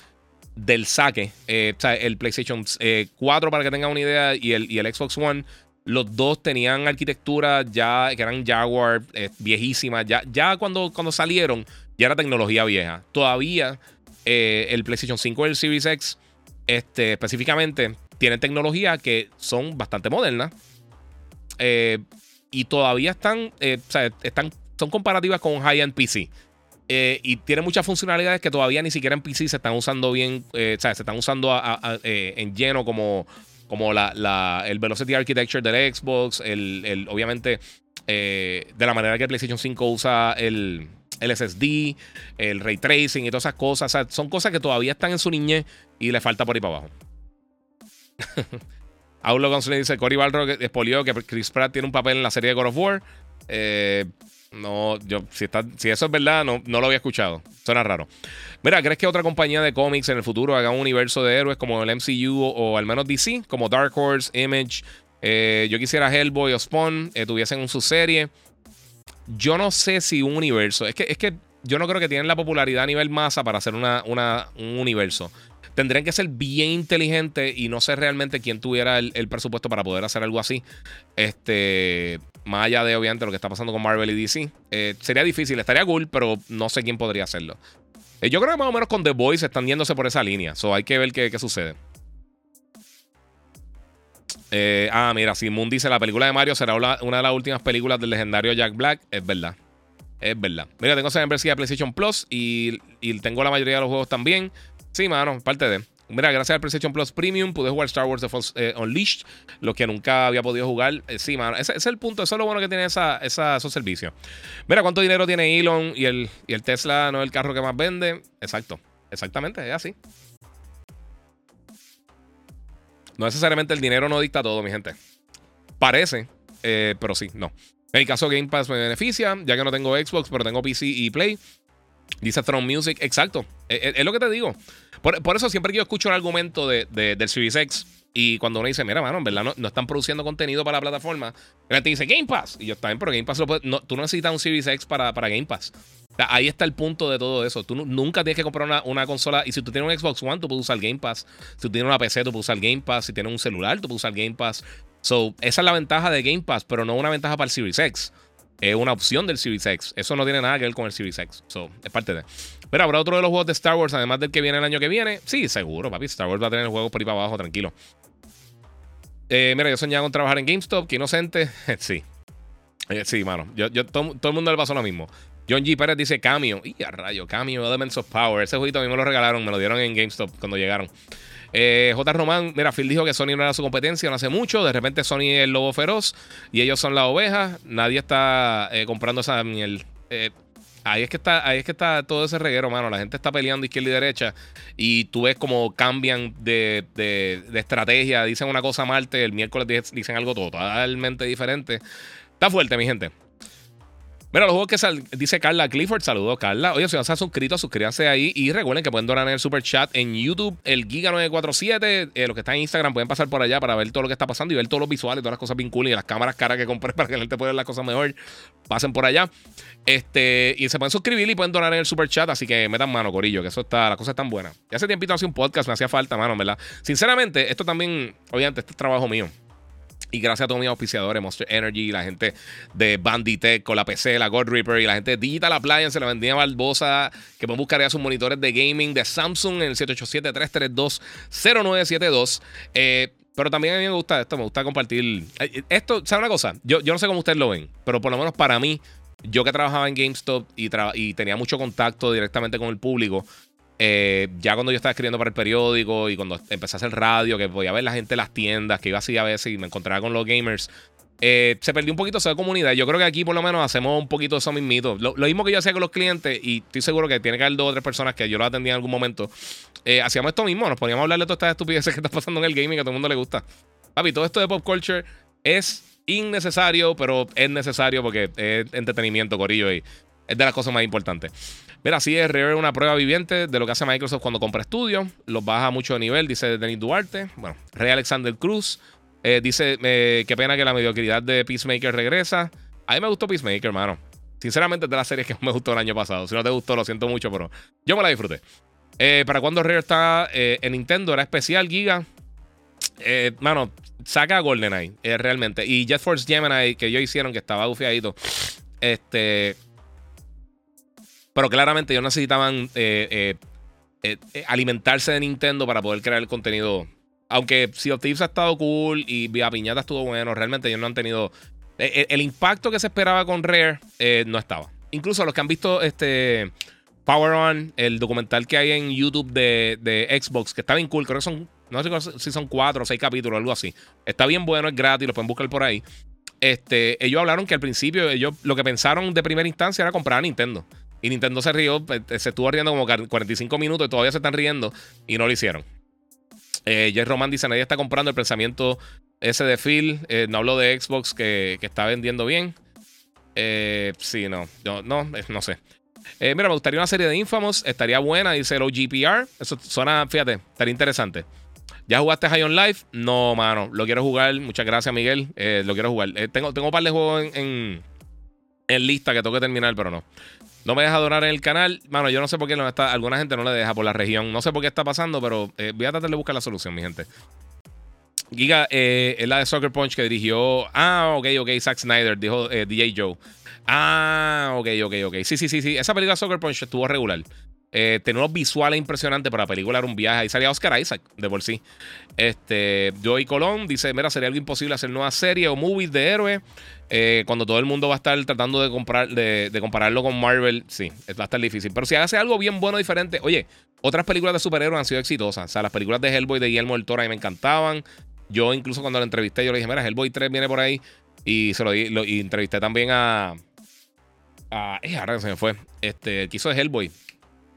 del saque. Eh, o sea, el PlayStation 4, eh, para que tengan una idea, y el, y el Xbox One, los dos tenían arquitectura ya que eran Jaguar viejísimas. Ya, ya cuando, cuando salieron, ya era tecnología vieja. Todavía el PlayStation 5 y el Series X, este, específicamente, tienen tecnología que son bastante modernas. Eh, y todavía están, eh, o sea, están, son comparativas con high-end PC. Eh, y tiene muchas funcionalidades que todavía ni siquiera en PC se están usando bien, o sea, se están usando en lleno como, como la, el Velocity Architecture del Xbox, el, obviamente de la manera que el PlayStation 5 usa el, el SSD, el ray tracing y todas esas cosas. O sea, son cosas que todavía están en su niñez y le falta por ahí para abajo. Aulo González dice: Cory Balrog expolió que Chris Pratt tiene un papel en la serie de God of War. Eh, no, yo, si, está, si eso es verdad, no, no lo había escuchado. Suena raro. Mira, ¿crees que otra compañía de cómics en el futuro haga un universo de héroes como el MCU o, al menos DC, como Dark Horse, Image? Eh, yo quisiera Hellboy o Spawn eh, tuviesen un serie Yo no sé si un universo. Es que, es que yo no creo que tienen la popularidad a nivel masa para hacer una, un universo. Tendrían que ser bien inteligentes y no sé realmente quién tuviera el, presupuesto para poder hacer algo así. Este más allá de obviamente lo que está pasando con Marvel y DC. Eh, sería difícil, estaría cool, pero no sé quién podría hacerlo. Eh, yo creo que más o menos con The Boys están yéndose por esa línea. So hay que ver qué, qué sucede. Eh, ah, mira, si Moon dice la película de Mario será una, de las últimas películas del legendario Jack Black. Es verdad. Es verdad. Mira, tengo esa membresía de PlayStation Plus y, y tengo la mayoría de los juegos también. Sí, mano, parte de. Mira, gracias al PlayStation Plus Premium pude jugar Star Wars The eh, Unleashed, lo que nunca había podido jugar. Eh, sí, mano, ese, es el punto, eso es lo bueno que tiene esa, esos servicios. Mira, ¿cuánto dinero tiene Elon y el, y el Tesla no es el carro que más vende? Exacto, exactamente, es así. No necesariamente el dinero no dicta todo, mi gente. Parece, eh, pero sí, no. En el caso Game Pass me beneficia, ya que no tengo Xbox, pero tengo PC y Play. Dice Throne Music, exacto. Es, lo que te digo. Por, eso siempre que yo escucho el argumento de, del Series X y cuando uno dice, mira, mano, en verdad no, están produciendo contenido para la plataforma, la gente dice Game Pass. Y yo también, pero Game Pass lo no, tú no necesitas un Series X para, para Game Pass. ahí está el punto de todo eso. Tú nunca tienes que comprar una, una, consola. Y si tú tienes un Xbox One, tú puedes usar Game Pass. Si tú tienes una PC, tú puedes usar Game Pass. Si tienes un celular, tú puedes usar Game Pass. So, esa es la ventaja de Game Pass, pero no una ventaja para el Series X es una opción del Series X. Eso no tiene nada que ver con el Series X. So, es parte de. Pero habrá otro de los juegos de Star Wars, además del que viene el año que viene. Sí, seguro, papi. Star Wars va a tener juegos por ahí para abajo, tranquilo. Eh, mira, yo soñaba con trabajar en GameStop, que inocente. sí. Eh, sí, mano. Yo, yo, todo, el mundo le pasó lo mismo. John G. Pérez dice Cameo. Y a rayo, Cameo, Elements of Power. Ese jueguito a mí me lo regalaron, me lo dieron en GameStop cuando llegaron. Eh, J. Román, mira, Phil dijo que Sony no era su competencia no hace mucho. De repente Sony es el lobo feroz y ellos son la oveja. Nadie está eh, comprando esa miel. Ahí es que está, ahí es que está todo ese reguero, mano. La gente está peleando izquierda y derecha. Y tú ves como cambian de, de, de estrategia. Dicen una cosa Marte, el miércoles dicen algo totalmente diferente. Está fuerte, mi gente. Mira, los juegos que sal, dice Carla Clifford. Saludos, Carla. Oye, si no se han suscrito, suscríbanse ahí. Y recuerden que pueden donar en el super chat en YouTube, el Giga947. Eh, los que están en Instagram pueden pasar por allá para ver todo lo que está pasando y ver todos los visuales, todas las cosas bien y las cámaras caras que compré para que la gente pueda ver las cosas mejor. Pasen por allá. Este, y se pueden suscribir y pueden donar en el super chat. Así que metan mano, Corillo, que eso está, las cosas están buenas. Ya hace tiempito hace un podcast, me hacía falta, mano, ¿verdad? Sinceramente, esto también, obviamente, este es trabajo mío. Y gracias a todos mis auspiciadores, Monster Energy, la gente de Banditech con la PC, la God Reaper y la gente de Digital Appliance, la vendía Barbosa, que pueden buscar ya sus monitores de gaming de Samsung en el 787-332-0972. Eh, pero también a mí me gusta esto, me gusta compartir. Esto, ¿sabe una cosa? Yo, yo no sé cómo ustedes lo ven, pero por lo menos para mí, yo que trabajaba en GameStop y tenía mucho contacto directamente con el público, eh, ya cuando yo estaba escribiendo para el periódico y cuando empecé a hacer radio, que podía ver la gente en las tiendas, que iba así a veces y me encontraba con los gamers, eh, se perdió un poquito esa comunidad. Yo creo que aquí por lo menos hacemos un poquito de eso mismito. Lo, mismo que yo hacía con los clientes, y estoy seguro que tiene que haber dos o tres personas que yo lo atendía en algún momento. Eh, hacíamos esto mismo, nos poníamos a hablar de todas estas estupideces que está pasando en el gaming que a todo el mundo le gusta. Papi, todo esto de pop culture es innecesario, pero es necesario porque es entretenimiento, corillo, y es de las cosas más importantes. Mira, así es Rare una prueba viviente de lo que hace Microsoft cuando compra estudios. Los baja mucho de nivel, dice Denis Duarte. Bueno, Rey Alexander Cruz eh, dice: eh, Qué pena que la mediocridad de Peacemaker regresa. A mí me gustó Peacemaker, hermano. Sinceramente, es de las series que me gustó el año pasado. Si no te gustó, lo siento mucho, pero yo me la disfruté. Eh, para cuando Rare está en Nintendo, era especial, Giga. mano, saca a GoldenEye, realmente. Y Jet Force Gemini, que ellos hicieron, que estaba bufiadito. Este pero claramente ellos necesitaban eh, eh, eh, alimentarse de Nintendo para poder crear el contenido. Aunque Sea of Thieves ha estado cool y Via Piñata estuvo bueno, realmente ellos no han tenido. El, impacto que se esperaba con Rare no estaba. Incluso los que han visto este Power On, el documental que hay en YouTube de, de Xbox, que está bien cool, creo que son, no sé si son cuatro o seis capítulos, algo así. Está bien bueno, es gratis, lo pueden buscar por ahí. Este, ellos hablaron que al principio ellos lo que pensaron de primera instancia era comprar a Nintendo. Y Nintendo se rió, se estuvo riendo como 45 minutos y todavía se están riendo y no lo hicieron. Eh, Jay Roman dice: Nadie está comprando el pensamiento ese de Phil. Eh, no hablo de Xbox que, que está vendiendo bien. Eh, sí, no. No, no, no sé. mira, me gustaría una serie de Infamous. Estaría buena, dice el OGPR. Eso suena, fíjate, estaría interesante. ¿Ya jugaste High on Life? No, mano. Lo quiero jugar. Muchas gracias, Miguel. lo quiero jugar. tengo, tengo un par de juegos en, en, lista que tengo que terminar, pero no. No me deja donar en el canal. Mano, yo no sé por qué no está. Alguna gente no le deja por la región. No sé por qué está pasando, pero voy a tratar de buscar la solución, mi gente. Giga eh, es la de Soccer Punch que dirigió. Ah, ok, ok. Zack Snyder, dijo eh, DJ Joe. Ah, ok, ok, ok. Sí, sí, sí, sí. Esa película Soccer Punch estuvo regular. Eh, tenía unos visuales impresionantes, pero la película era un viaje. Ahí salía Oscar Isaac, de por sí. Este, Joey Colón dice: Mira, sería algo imposible hacer nueva serie o movies de héroes. Eh, cuando todo el mundo va a estar tratando de, comprar, de, compararlo con Marvel, sí, va a estar difícil. Pero si hace algo bien bueno, diferente. Oye, otras películas de superhéroes han sido exitosas. O sea, las películas de Hellboy de Guillermo del Toro a mí me encantaban. Yo incluso cuando lo entrevisté, yo le dije, mira, Hellboy 3 viene por ahí. Y se lo, lo y entrevisté también a... a eh, ahora se me fue. Este, quiso de Hellboy.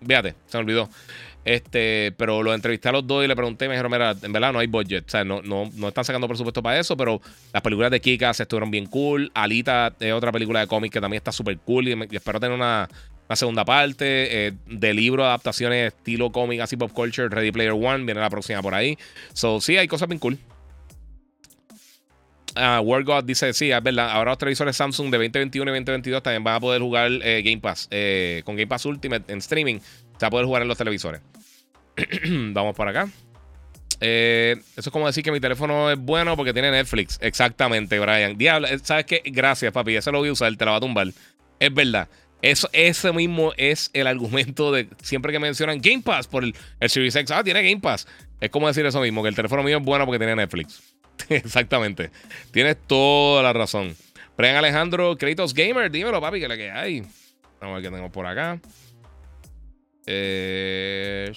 Se me olvidó. Este, pero lo entrevisté a los dos y le pregunté, me dijeron, mira, en verdad no hay budget. O sea, no, no, no están sacando presupuesto para eso, pero las películas de Kikas estuvieron bien cool. Alita es otra película de cómic que también está súper cool y, espero tener una, una segunda parte. Eh, de libro, adaptaciones estilo cómic, así pop culture, Ready Player One, viene la próxima por ahí. So, sí, hay cosas bien cool. Uh, World God dice: Sí, es verdad. Ahora los televisores Samsung de 2021 y 2022 también van a poder jugar eh, Game Pass. Eh, con Game Pass Ultimate en streaming, se va a poder jugar en los televisores. Vamos por acá. Eh, eso es como decir que mi teléfono es bueno porque tiene Netflix. Exactamente, Brian. Diablo, ¿sabes qué? Gracias, papi. Eso lo voy a usar, te la va a tumbar. Es verdad. Eso, ese mismo es el argumento de siempre que mencionan Game Pass por el, el Series X. Ah, tiene Game Pass. Es como decir eso mismo, que el teléfono mío es bueno porque tiene Netflix. Exactamente. Tienes toda la razón. Brian Alejandro, Kratos Gamer, dímelo, papi, que le que hay. Vamos a ver qué tengo por acá. Eh.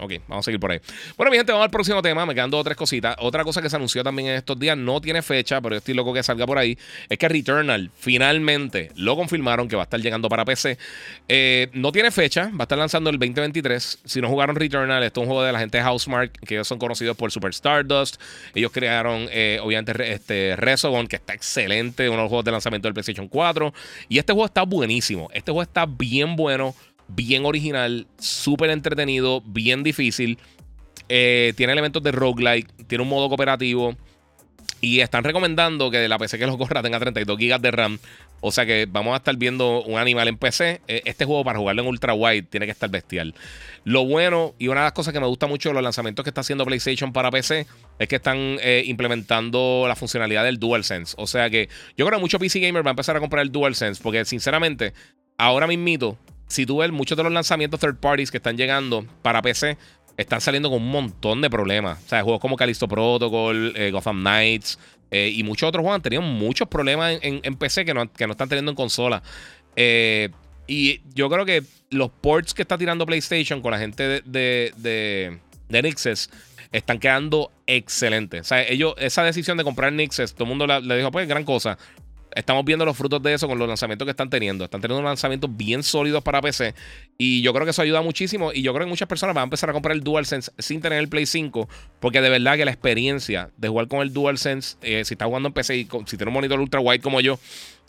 Ok, vamos a seguir por ahí. Bueno, mi gente, vamos al próximo tema. Me quedan dos o tres cositas. Otra cosa que se anunció también en estos días, no tiene fecha, pero yo estoy loco que salga por ahí. Es que Returnal finalmente lo confirmaron que va a estar llegando para PC. Eh, no tiene fecha, va a estar lanzando el 2023. Si no jugaron Returnal, esto es un juego de la gente de Housemark, que ellos son conocidos por Super Stardust. Ellos crearon, eh, obviamente, este Resogon, que está excelente, uno de los juegos de lanzamiento del PlayStation 4. Y este juego está buenísimo. Este juego está bien bueno bien original, súper entretenido, bien difícil. Eh, tiene elementos de roguelike, tiene un modo cooperativo. Y están recomendando que la PC que lo corra tenga 32 GB de RAM. O sea que vamos a estar viendo un animal en PC. Eh, este juego para jugarlo en ultra wide tiene que estar bestial. Lo bueno y una de las cosas que me gusta mucho de los lanzamientos que está haciendo PlayStation para PC es que están eh, implementando la funcionalidad del DualSense. O sea que yo creo que mucho PC gamer va a empezar a comprar el DualSense porque sinceramente ahora mismito si tú ves muchos de los lanzamientos third parties que están llegando para PC, están saliendo con un montón de problemas. O sea, juegos como Callisto Protocol, eh, Gotham Knights eh, y muchos otros juegos han tenido muchos problemas en, PC que no, que no, están teniendo en consola. Eh, y yo creo que los ports que está tirando PlayStation con la gente de, de, de, Nixes están quedando excelentes. O sea, ellos, esa decisión de comprar Nixes, todo el mundo le dijo, pues, gran cosa estamos viendo los frutos de eso con los lanzamientos que están teniendo. Están teniendo lanzamientos bien sólidos para PC. Y yo creo que eso ayuda muchísimo. Y yo creo que muchas personas van a empezar a comprar el DualSense sin tener el Play 5. Porque de verdad que la experiencia de jugar con el DualSense, eh, si estás jugando en PC y si tienes un monitor ultra wide como yo,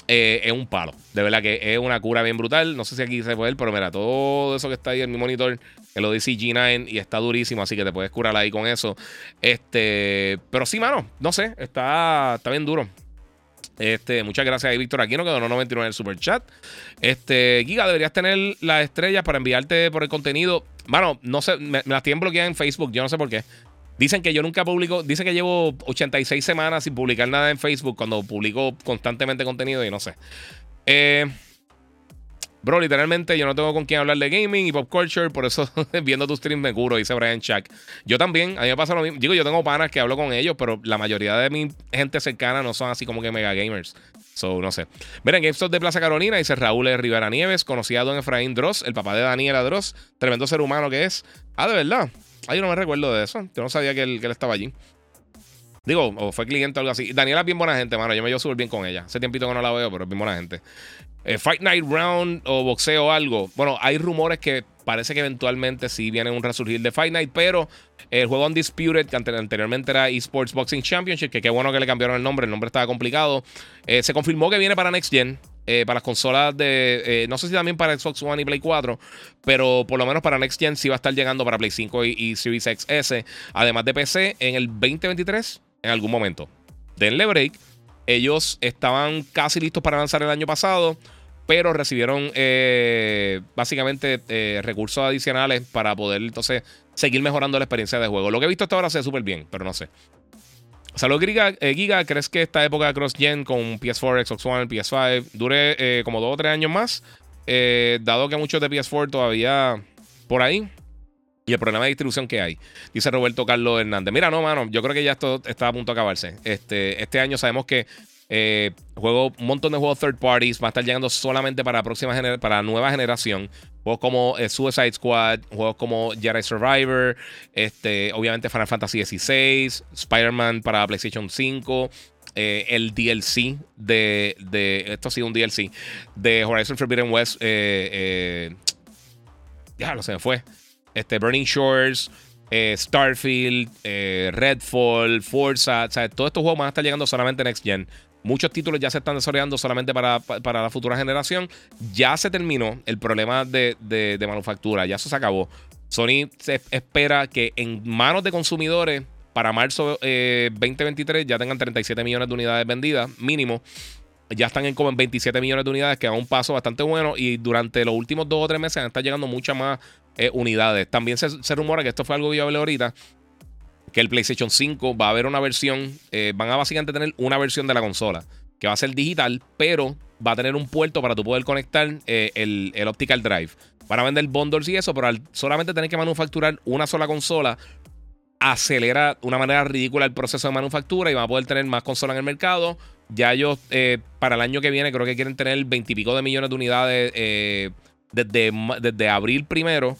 eh, es un palo. De verdad que es una cura bien brutal. No sé si aquí se puede ver, pero mira, todo eso que está ahí en mi monitor, el Odyssey G9 y está durísimo, así que te puedes curar ahí con eso. Este, pero sí, mano, no sé, está, está bien duro. Este, muchas gracias a Víctor Aquino que donó 99 en el super chat. Este, Giga, deberías tener las estrellas para enviarte por el contenido. Bueno, no sé, me, las tienen bloqueadas en Facebook, yo no sé por qué. Dicen que yo nunca publico, dicen que llevo 86 semanas sin publicar nada en Facebook cuando publico constantemente contenido y no sé. Eh, Bro, literalmente yo no tengo con quién hablar de gaming y pop culture, por eso viendo tu stream me curo, dice Brian Chuck. Yo también, a mí me pasa lo mismo. Digo, yo tengo panas que hablo con ellos, pero la mayoría de mi gente cercana no son así como que mega gamers. So, no sé. Miren, GameStop de Plaza Carolina, dice Raúl Rivera Nieves, conocido a Don Efraín Dross, el papá de Daniela Dross, tremendo ser humano que es. Ah, de verdad. Ay, yo no me recuerdo de eso. Yo no sabía que él estaba allí. Digo, o fue cliente o algo así. Daniela es bien buena gente, mano. Yo me llevo súper bien con ella. Hace tiempito que no la veo, pero es bien buena gente. Eh, Fight Night Round o boxeo o algo. Bueno, hay rumores que parece que eventualmente sí viene un resurgir de Fight Night, pero el juego Undisputed, que anteriormente era Esports Boxing Championship, que qué bueno que le cambiaron el nombre, el nombre estaba complicado, eh, se confirmó que viene para Next Gen. Eh, para las consolas de. Eh, no sé si también para Xbox One y Play 4, pero por lo menos para Next Gen sí va a estar llegando para Play 5 y, y Series XS, además de PC, en el 2023, en algún momento. Denle break. Ellos estaban casi listos para lanzar el año pasado pero recibieron eh, básicamente eh, recursos adicionales para poder entonces seguir mejorando la experiencia de juego. Lo que he visto hasta ahora se ve súper bien, pero no sé. Saludos Giga, eh, Giga, ¿crees que esta época cross-gen con PS4, Xbox One, PS5 dure como dos o tres años más? dado que muchos de PS4 todavía por ahí. Y el problema de distribución que hay. Dice Roberto Carlos Hernández. Mira, no, mano, yo creo que ya esto está a punto de acabarse. Este, este año sabemos que eh, juego, un montón de juegos third parties. Va a estar llegando solamente para próxima para nueva generación. Juegos como eh, Suicide Squad, juegos como Jedi Survivor, este, obviamente Final Fantasy XVI, Spider-Man para PlayStation 5. Eh, el DLC de, de, Esto ha sido un DLC. De Horizon Forbidden West. ya lo se me fue. Este, Burning Shores. Starfield, Redfall, Forza, o sea, todos estos juegos van a estar llegando solamente en Next Gen. Muchos títulos ya se están desarrollando solamente para, la futura generación. Ya se terminó el problema de, manufactura, ya eso se acabó. Sony espera que en manos de consumidores para marzo 2023 eh, ya tengan 37 millones de unidades vendidas, mínimo. Ya están en como en 27 millones de unidades, que da un paso bastante bueno. Y durante los últimos dos o tres meses están llegando muchas más eh, unidades. También se, rumora que esto fue algo que yo hablé ahorita que el PlayStation 5 va a haber una versión, eh, van a básicamente tener una versión de la consola, que va a ser digital, pero va a tener un puerto para tú poder conectar eh, el, Optical Drive. Van a vender bundles y eso, pero al solamente tener que manufacturar una sola consola, acelera de una manera ridícula el proceso de manufactura y van a poder tener más consolas en el mercado. Ya ellos, para el año que viene, creo que quieren tener veintipico de millones de unidades desde, desde abril primero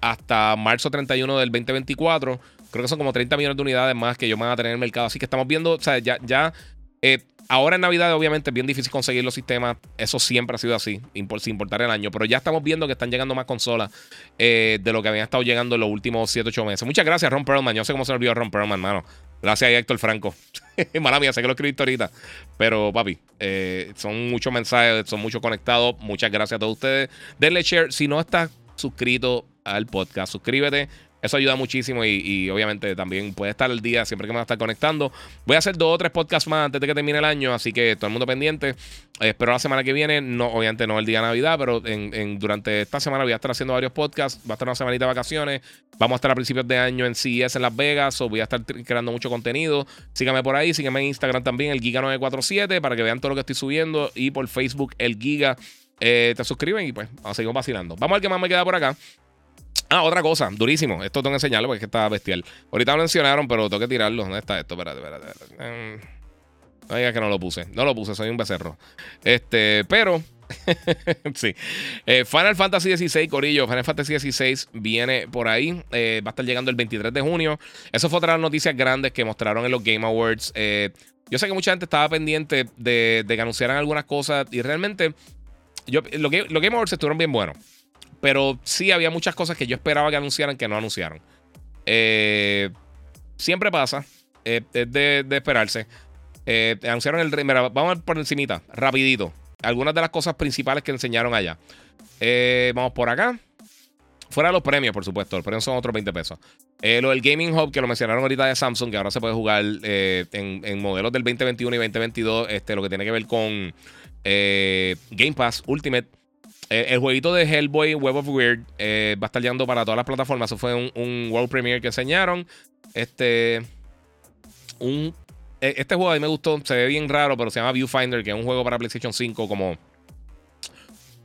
hasta marzo 31 del 2024. Creo que son como 30 millones de unidades más que ellos van a tener en el mercado. Así que estamos viendo, o sea, ya, ya eh, ahora en Navidad obviamente es bien difícil conseguir los sistemas. Eso siempre ha sido así, sin importar el año. Pero ya estamos viendo que están llegando más consolas eh, de lo que habían estado llegando en los últimos 7, 8 meses. Muchas gracias, Ron Perlman. Yo sé cómo se olvidó Ron Perlman, mano. Gracias Héctor Franco. Mala mía, sé que lo escribiste ahorita. Pero, papi, eh, son muchos mensajes, son muchos conectados. Muchas gracias a todos ustedes. Denle share. Si no estás suscrito al podcast, suscríbete. Eso ayuda muchísimo y, obviamente también puede estar el día siempre que me va a estar conectando. Voy a hacer dos o tres podcasts más antes de que termine el año, así que todo el mundo pendiente. espero la semana que viene, no, obviamente no el día de Navidad, pero durante esta semana voy a estar haciendo varios podcasts. Va a estar una semanita de vacaciones. Vamos a estar a principios de año en CES en Las Vegas, o voy a estar creando mucho contenido. Síganme por ahí, síganme en Instagram también, el Giga947, para que vean todo lo que estoy subiendo. Y por Facebook, el Giga. Eh, te suscriben y pues seguir vacilando. Vamos a ver qué más me queda por acá. Ah, otra cosa, durísimo. Esto tengo que enseñarlo porque es que está bestial. Ahorita lo mencionaron, pero tengo que tirarlo. ¿Dónde está esto? Espérate, espérate. espérate. No digas que no lo puse. No lo puse, soy un becerro. Este, pero. sí. Eh, Final Fantasy XVI, Corillo. Final Fantasy XVI viene por ahí. Eh, va a estar llegando el 23 de junio. Eso fue otra de las noticias grandes que mostraron en los Game Awards. Eh, yo sé que mucha gente estaba pendiente de, que anunciaran algunas cosas. Y realmente, yo, los Game Awards estuvieron bien buenos. Pero sí había muchas cosas que yo esperaba que anunciaran que no anunciaron. Eh, siempre pasa. Eh, es de, esperarse. Eh, anunciaron el... Mira, vamos por encimita, rapidito. Algunas de las cosas principales que enseñaron allá. vamos por acá. Fuera de los premios, por supuesto. Los premios son otros 20 pesos. lo del Gaming Hub, que lo mencionaron ahorita de Samsung, que ahora se puede jugar en, modelos del 2021 y 2022. Este, lo que tiene que ver con Game Pass Ultimate. Eh, el jueguito de Hellboy Web of Weird eh, va a estar llegando para todas las plataformas. Eso fue un, World Premiere que enseñaron. Este. Un, e, este juego a mí me gustó. Se ve bien raro, pero se llama Viewfinder, que es un juego para PlayStation 5 como.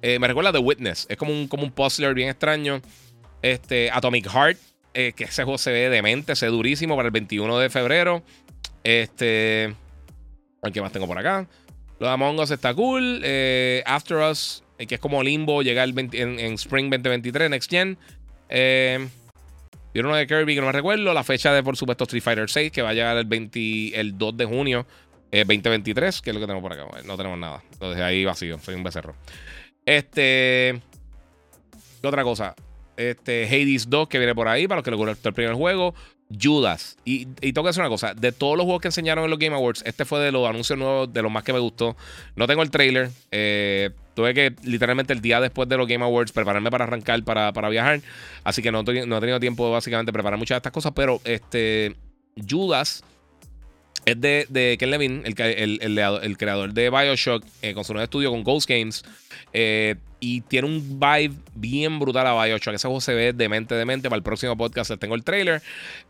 Eh, me recuerda The Witness. Es como un, como un puzzler bien extraño. Este, Atomic Heart. que ese juego se ve demente, se ve durísimo para el 21 de febrero. Este. ¿Qué más tengo por acá? Los Among Us está cool. After Us que es como Limbo, llega en, Spring 2023, Next Gen. Eh, y uno de Kirby que no me recuerdo. La fecha de, por supuesto, Street Fighter 6, que va a llegar el, 20, el 2 de junio 2023, eh, que es lo que tenemos por acá. No tenemos nada. Entonces ahí vacío, soy un becerro. Este. ¿Qué otra cosa? Este, Hades 2, que viene por ahí, para los que les gustó el primer juego. Judas. Y, y tengo que decir una cosa: de todos los juegos que enseñaron en los Game Awards, este fue de los anuncios nuevos, de los más que me gustó. No tengo el trailer. Eh, tuve que literalmente el día después de los Game Awards prepararme para arrancar, para, para viajar. Así que no, no he tenido tiempo básicamente de preparar muchas de estas cosas. Pero este, Judas es de, de Ken Levine, el, el, creador de Bioshock, eh, con su nuevo estudio con Ghost Games. Eh, y tiene un vibe bien brutal a Bioshock. Ese juego se ve demente, demente. Para el próximo podcast tengo el trailer.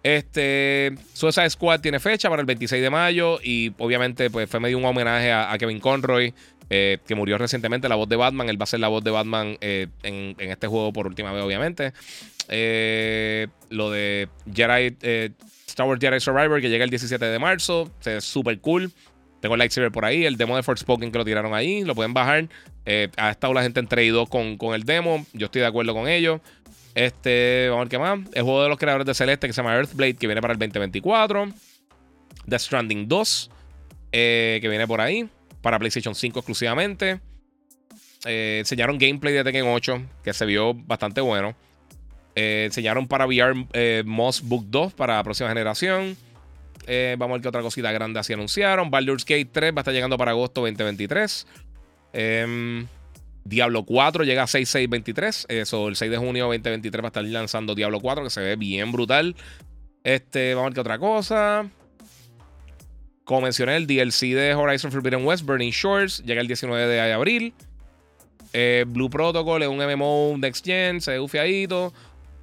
Este, Suicide Squad tiene fecha para el 26 de mayo. Y obviamente, pues fue medio un homenaje a, Kevin Conroy. Eh, que murió recientemente, la voz de Batman. Él va a ser la voz de Batman en, en, este juego por última vez, obviamente. lo de Jedi Star Wars Jedi Survivor que llega el 17 de marzo. Ve súper cool. Tengo el lightsaber por ahí, el demo de Forspoken que lo tiraron ahí, lo pueden bajar. Eh, ha estado la gente en trade con, con el demo, yo estoy de acuerdo con ello. Este, vamos a ver qué más. El juego de los creadores de Celeste que se llama Earthblade, que viene para el 2024. The Stranding 2, eh, que viene por ahí, para PlayStation 5 exclusivamente. Eh, enseñaron gameplay de Tekken 8, que se vio bastante bueno. Eh, enseñaron para VR eh, Moss Book 2 para la próxima generación. Eh, vamos a ver qué otra cosita grande así anunciaron. Baldur's Gate 3 va a estar llegando para agosto 2023. Em, Diablo 4 llega a 6623. Eso, el 6 de junio 2023 va a estar lanzando Diablo 4, que se ve bien brutal. Este, vamos a ver qué otra cosa. Como mencioné, el DLC de Horizon Forbidden West, Burning Shores, llega el 19 de abril. Blue Protocol es un MMO Next Gen, se ve ufiadito.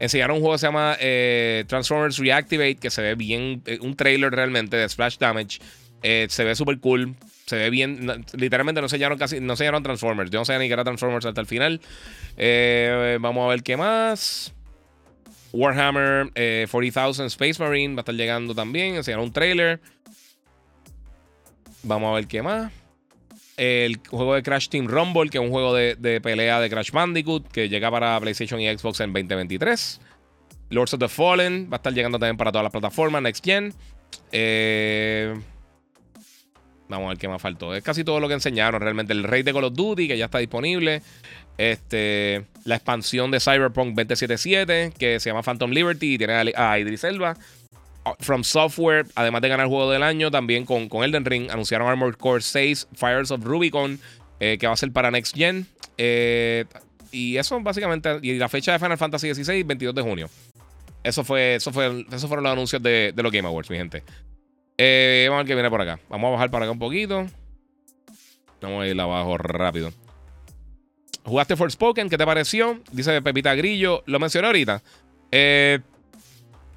Enseñaron un juego que se llama eh, Transformers Reactivate, que se ve bien, eh, un trailer realmente de Splash Damage. Eh, se ve súper cool. Se ve bien. literalmente no enseñaron casi. No enseñaron Transformers. Yo no sé ni qué era Transformers hasta el final. vamos a ver qué más. Warhammer 40,000 Space Marine va a estar llegando también. Enseñaron un trailer. Vamos a ver qué más el juego de Crash Team Rumble, que es un juego de, pelea de Crash Bandicoot, que llega para PlayStation y Xbox en 2023. Lords of the Fallen va a estar llegando también para todas las plataformas, Next Gen. Eh, vamos a ver qué más faltó. Es casi todo lo que enseñaron realmente. El Rey de Call of Duty, que ya está disponible. Este, la expansión de Cyberpunk 2077, que se llama Phantom Liberty y tiene a Idris Elba. From Software, además de ganar el juego del año, también con, con Elden Ring, anunciaron Armored Core 6, Fires of Rubicon, eh, que va a ser para Next Gen. Eh, y eso básicamente, y la fecha de Final Fantasy XVI, 22 de junio. Eso fue, eso fue, esos fueron los anuncios de, los Game Awards, mi gente. Eh, vamos a ver qué viene por acá. Vamos a bajar para acá un poquito. Vamos a ir abajo rápido. ¿Jugaste Forspoken? ¿Qué te pareció? Dice Pepita Grillo. Lo mencioné ahorita. Eh,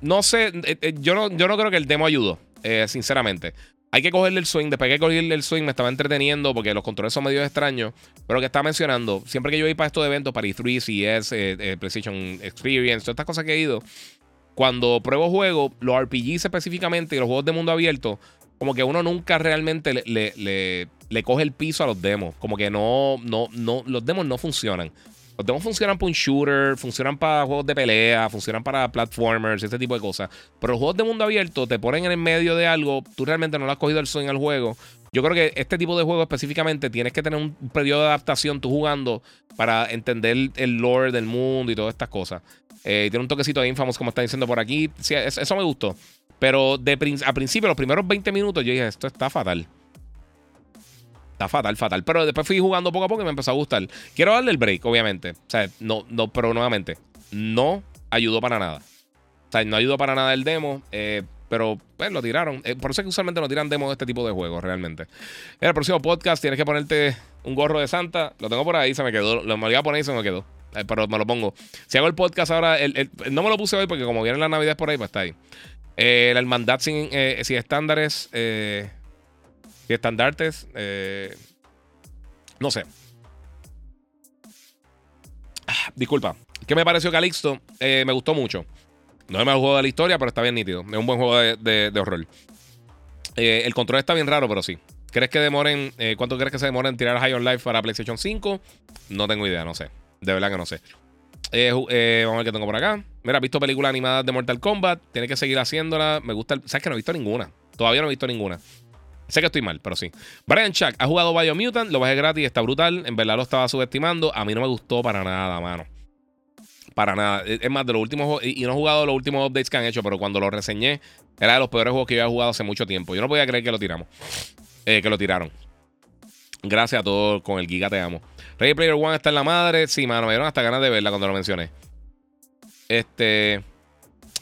no sé, eh, eh, yo, no, yo no creo que el demo ayudó, eh, sinceramente. Hay que cogerle el swing. Después que cogerle el swing me estaba entreteniendo porque los controles son medio extraños. Pero que estaba mencionando, siempre que yo voy para estos eventos, para E3, CS, PlayStation Experience, todas estas cosas que he ido, cuando pruebo juegos, los RPGs específicamente y los juegos de mundo abierto, como que uno nunca realmente le, le, le, coge el piso a los demos. Como que no, no, no, los demos no funcionan. Los demos funcionan para un shooter, funcionan para juegos de pelea, funcionan para platformers, ese tipo de cosas. Pero los juegos de mundo abierto te ponen en el medio de algo, tú realmente no le has cogido el swing al juego. Yo creo que este tipo de juego específicamente tienes que tener un periodo de adaptación tú jugando para entender el lore del mundo y todas estas cosas. Eh, tiene un toquecito de Infamous, como está diciendo por aquí. Eso me gustó. Pero de, a principio, los primeros 20 minutos, yo dije, esto está fatal. Está fatal, fatal. Pero después fui jugando poco a poco y me empezó a gustar. Quiero darle el break, obviamente. O sea, no, no, pero nuevamente, no ayudó para nada. O sea, no ayudó para nada el demo. Eh, pero pues lo tiraron. Eh, por eso es que usualmente no tiran demos de este tipo de juegos, realmente. En el próximo podcast tienes que ponerte un gorro de Santa. Lo tengo por ahí, se me quedó. Lo me iba a poner y se me quedó. Eh, pero me lo pongo. Si hago el podcast ahora, no me lo puse hoy porque como vienen las navidades por ahí, pues está ahí. la hermandad sin, sin estándares. Y estandartes, eh, no sé. Ah, disculpa. ¿Qué me pareció Calixto? Eh, me gustó mucho. No es el mejor juego de la historia, pero está bien nítido. Es un buen juego de, horror. Eh, el control está bien raro, pero sí. ¿Crees que demoren? ¿Cuánto crees que se demoren en tirar High on Life para PlayStation 5? No tengo idea, no sé. De verdad que no sé. vamos a ver qué tengo por acá. Mira, he visto películas animadas de Mortal Kombat. Tiene que seguir haciéndola. Me gusta. ¿Sabes que no he visto ninguna? Todavía no he visto ninguna. Sé que estoy mal, pero sí. Brian Chuck ha jugado Biomutant, lo bajé gratis, está brutal. En verdad lo estaba subestimando. A mí no me gustó para nada, mano. Para nada. Es más, de los últimos y no he jugado los últimos updates que han hecho, pero cuando lo reseñé, era de los peores juegos que yo había jugado hace mucho tiempo. Yo no podía creer que lo tiramos. Eh, que lo tiraron. Gracias a todos con el Giga Te Amo. Ready Player One está en la madre. Sí, mano, me dieron hasta ganas de verla cuando lo mencioné. Este.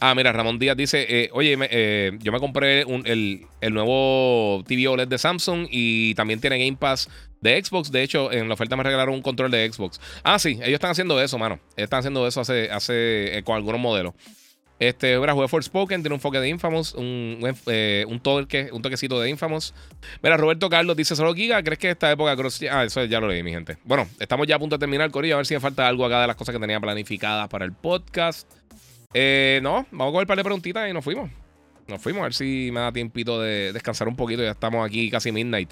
Ah, mira, Ramón Díaz dice: eh, Oye, eh, yo me compré el, nuevo TV OLED de Samsung y también tiene Game Pass de Xbox. De hecho, en la oferta me regalaron un control de Xbox. Ah, sí, ellos están haciendo eso, mano. están haciendo eso hace, hace con algunos modelos. Este, mira, jugué Forspoken, tiene un foque de Infamous, un, eh, un, toque, un toquecito de Infamous. Mira, Roberto Carlos dice: Solo Giga, ¿crees que esta época Ah, eso ya lo leí, mi gente. Bueno, estamos ya a punto de terminar, Corillo. A ver si me falta algo acá de las cosas que tenía planificadas para el podcast. Eh, no, vamos a coger un par de preguntitas y nos fuimos. Nos fuimos, a ver si me da tiempito de descansar un poquito. Ya estamos aquí casi midnight.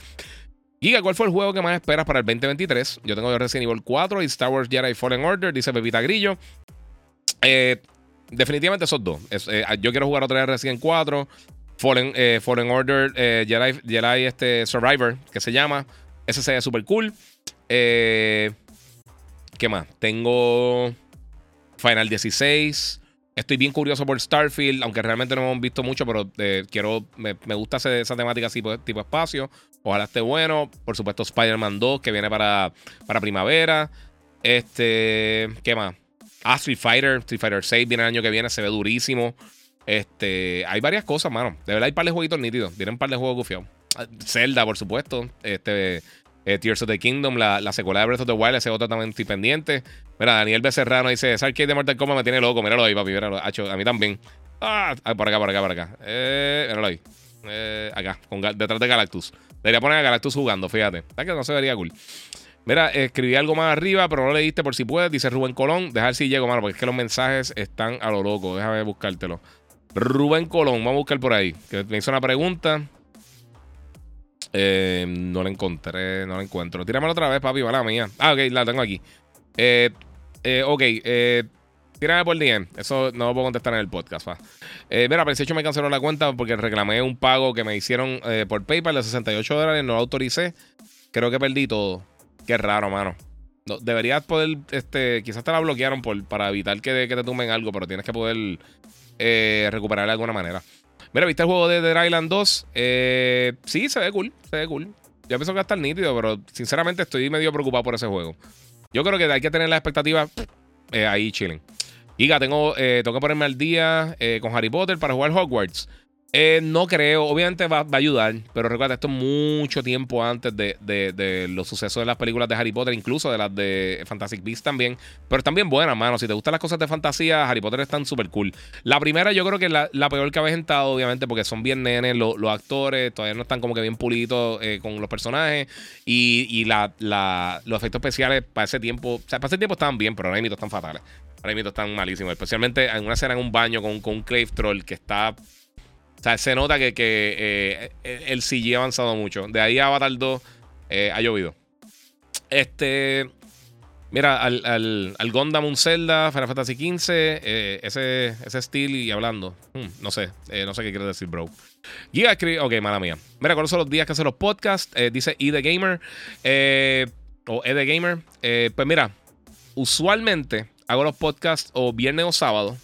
Giga, ¿cuál fue el juego que más esperas para el 2023? Yo tengo Resident Evil 4 y Star Wars Jedi Fallen Order, dice Pepita Grillo. Eh, definitivamente esos dos. Eh, yo quiero jugar otra vez Resident 4. Fallen, Fallen Order, eh, Jedi, este, Survivor, que se llama. Ese se ve súper cool. ¿Qué más? Tengo Final 16. Estoy bien curioso por Starfield, aunque realmente no hemos visto mucho, pero quiero, me, gusta esa temática así, pues, tipo espacio. Ojalá esté bueno. Por supuesto, Spider-Man 2, que viene para, para primavera. Este, ¿qué más? Ah, Street Fighter, Street Fighter 6 viene el año que viene, se ve durísimo. Este, hay varias cosas, mano. De verdad hay par de jueguitos nítidos. Vienen un par de juegos gufiados. Ah, Zelda, por supuesto. Este, eh, Tears of the Kingdom, la, la, secuela de Breath of the Wild, ese otro también estoy pendiente. Mira, Daniel Becerrano dice, ¿sabes qué de Mortal Kombat me tiene loco? Míralo ahí, papi, míralo. a mí también. Ah, ah, por acá, por acá, por acá. Eh, míralo ahí. Eh, acá, detrás de Galactus. Debería poner a Galactus jugando, fíjate. ¿Sabes que no se vería cool? Mira, escribí algo más arriba, pero no leíste por si puedes. Dice Rubén Colón. Dejar si llego, mano, porque es que los mensajes están a lo loco. Déjame buscártelo. Rubén Colón, vamos a buscar por ahí. Que me hizo una pregunta. Eh, no la encontré, no la encuentro. Tíramela otra vez, papi, va la mía. Ah, ok, la tengo aquí. Eh, eh, ok, eh, tírame por DM. Eso no lo puedo contestar en el podcast. Va. Eh, mira, hecho me canceló la cuenta porque reclamé un pago que me hicieron por PayPal de 68 dólares. No lo autoricé. Creo que perdí todo. Qué raro, mano. No, deberías poder, este, quizás te la bloquearon por, para evitar que, que te tumben algo, pero tienes que poder recuperarla de alguna manera. Mira, ¿viste el juego de Dead Island 2? Eh, sí, se ve cool, se ve cool. Yo pienso que va a estar nítido, pero sinceramente estoy medio preocupado por ese juego. Yo creo que hay que tener la expectativa eh, ahí chilling. Giga, tengo, tengo que ponerme al día con Harry Potter para jugar Hogwarts. Eh, no creo, obviamente va, a ayudar, pero recuerda, esto es mucho tiempo antes de, los sucesos de las películas de Harry Potter, incluso de las de Fantastic Beasts también. Pero están bien buenas, mano. Si te gustan las cosas de fantasía, Harry Potter están súper cool. La primera, yo creo que es la, peor que habéis entrado, obviamente, porque son bien nenes, los actores todavía no están como que bien pulitos eh, con los personajes. Y, la, los efectos especiales para ese tiempo, o sea, para ese tiempo estaban bien, pero ahora mismo están fatales. Ahora mismo están malísimos. Especialmente en una escena en un baño con, con un Clave Troll que está o sea, se nota que, que eh, el CG ha avanzado mucho. De ahí a Avatar 2 eh, ha llovido. Este. Mira, al, al, al un Zelda, Final Fantasy XV, eh, ese, ese estilo y hablando. Hmm, no sé, no sé qué quiere decir, bro. Giga. Ok, mala mía. Mira, ¿cuáles son los días que hacen los podcasts? dice E The Gamer. o E The Gamer. pues mira, usualmente hago los podcasts o viernes o sábado.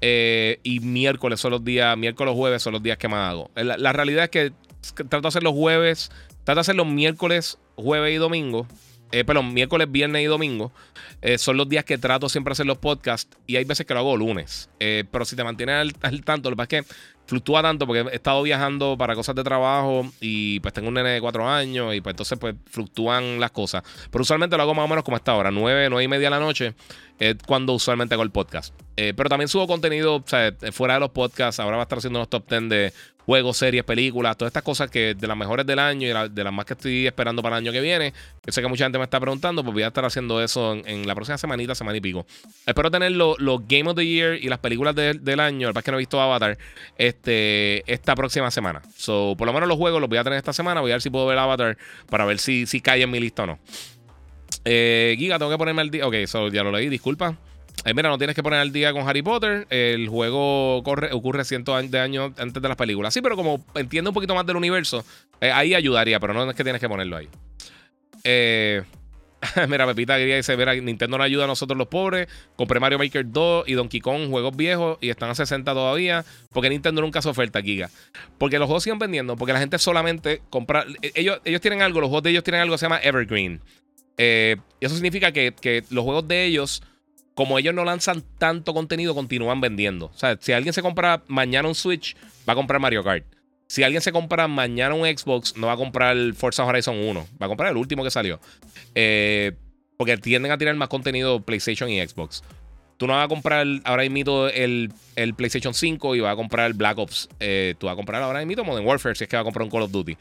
Eh, y miércoles son los días, miércoles jueves son los días que más hago. La, realidad es que trato de hacer los jueves, trato de hacer los miércoles, jueves y domingo. Eh, perdón, miércoles, viernes y domingo. Eh, son los días que trato siempre hacer los podcasts. Y hay veces que lo hago lunes. pero si te mantienes al, tanto, lo que pasa es que fluctúa tanto porque he estado viajando para cosas de trabajo y pues tengo un nene de cuatro años y pues entonces pues fluctúan las cosas. Pero usualmente lo hago más o menos como esta hora, nueve, nueve y media de la noche, es cuando usualmente hago el podcast. Eh, pero también subo contenido o sea, fuera de los podcasts. Ahora va a estar haciendo unos top 10 de juegos, series, películas, todas estas cosas que de las mejores del año y de las más que estoy esperando para el año que viene. Yo sé que mucha gente me está preguntando, pues voy a estar haciendo eso en, la próxima semanita, semana y pico. Espero tener los Game of the Year y las películas del año. El que que no he visto Avatar este, esta próxima semana. So, por lo menos los juegos los voy a tener esta semana. Voy a ver si puedo ver Avatar para ver si, si cae en mi lista o no. Eh, Giga, tengo que ponerme al día. Ok, so, ya lo leí, disculpa. Eh, mira, no tienes que poner al día con Harry Potter. El juego corre, ocurre cientos de años antes de las películas. Sí, pero como entiende un poquito más del universo, eh, ahí ayudaría, pero no es que tienes que ponerlo ahí. Eh, Mira, Pepita quería dice, mira, Nintendo no ayuda a nosotros los pobres. Compré Mario Maker 2 y Donkey Kong, juegos viejos, y están a 60 todavía. Porque Nintendo nunca hace oferta, Giga. Porque los juegos siguen vendiendo, porque la gente solamente compra... E, ellos, ellos tienen algo, los juegos de ellos tienen algo que se llama Evergreen. Eh, eso significa que, que los juegos de ellos como ellos no lanzan tanto contenido, continúan vendiendo. O sea, si alguien se compra mañana un Switch, va a comprar Mario Kart. Si alguien se compra mañana un Xbox, no va a comprar Forza Horizon 1, va a comprar el último que salió. Eh, porque tienden a tirar más contenido PlayStation y Xbox. Tú no vas a comprar ahora mismo el, el PlayStation 5 y vas a comprar Black Ops. Eh, tú vas a comprar ahora mismo Modern Warfare si es que va a comprar un Call of Duty.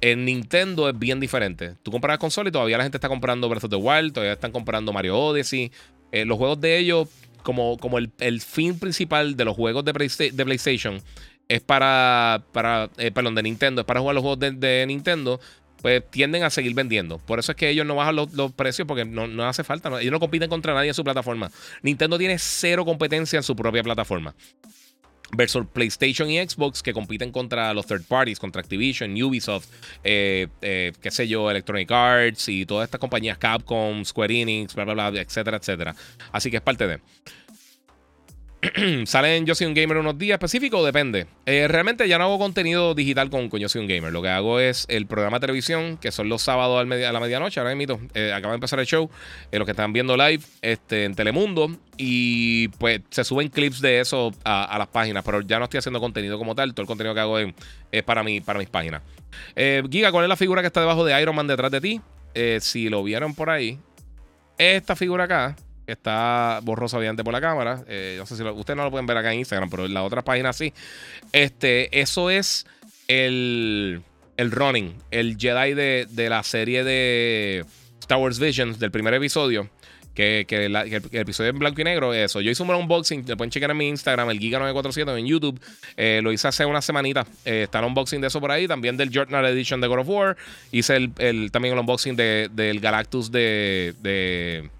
En Nintendo es bien diferente. Tú compras la consola y todavía la gente está comprando Breath of the Wild, todavía están comprando Mario Odyssey. Eh, los juegos de ellos, como, como el, fin principal de los juegos de, de PlayStation, es para, para eh, Nintendo, es para jugar los juegos de, Nintendo, pues tienden a seguir vendiendo. Por eso es que ellos no bajan los, precios porque no, hace falta. ellos no compiten contra nadie en su plataforma. Nintendo tiene cero competencia en su propia plataforma. Versus PlayStation y Xbox que compiten contra los third parties, contra Activision, Ubisoft, eh, eh, qué sé yo, Electronic Arts y todas estas compañías, Capcom, Square Enix, bla, bla, bla, etcétera, etcétera. Así que es parte de. ¿Sale en Yo Soy un Gamer unos días específicos? Depende. Eh, realmente ya no hago contenido digital con, Yo Soy un Gamer. Lo que hago es el programa de televisión, que son los sábados a la medianoche. Ahora mismo eh, acaba de empezar el show. Eh, los que están viendo live este, en Telemundo. Y pues se suben clips de eso a, las páginas. Pero ya no estoy haciendo contenido como tal. Todo el contenido que hago es, para, mí, para mis páginas. Giga, ¿cuál es la figura que está debajo de Iron Man detrás de ti? si lo vieron por ahí, esta figura acá está borroso obviamente por la cámara. Eh, no sé si ustedes no lo pueden ver acá en Instagram, pero en la otra página sí. Este, eso es el, el running, el Jedi de, de la serie de Star Wars Visions, del primer episodio. Que, que, el, episodio en blanco y negro, eso. Yo hice un unboxing, lo pueden checar en mi Instagram, el Giga947 en YouTube. Eh, lo hice hace una semanita. Eh, está el unboxing de eso por ahí. También del Journal Edition de God of War. Hice el, también el unboxing de, del Galactus de, de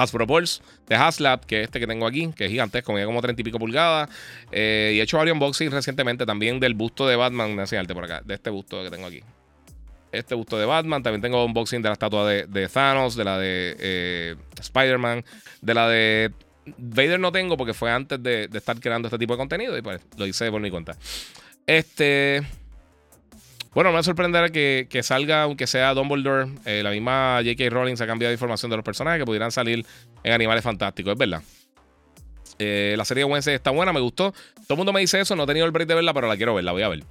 Hasbro Pulse de Haslab, que es este que tengo aquí, que es gigantesco, mide como 30 y pico pulgadas. Eh, y he hecho varios unboxings recientemente también del busto de Batman, me arte por acá, de este busto que tengo aquí. Este busto de Batman, también tengo unboxing de la estatua de, Thanos, de la de eh, Spider-Man, de la de Vader no tengo porque fue antes de, de, estar creando este tipo de contenido y pues lo hice por mi cuenta. Este. Bueno, no me sorprenderá que, salga, aunque sea Dumbledore, eh, la misma J.K. Rowling se ha cambiado de información de los personajes que pudieran salir en Animales Fantásticos, es verdad. Eh, la serie de Wednesday está buena, me gustó. Todo el mundo me dice eso, no he tenido el break de verla, pero la quiero ver, la voy a ver.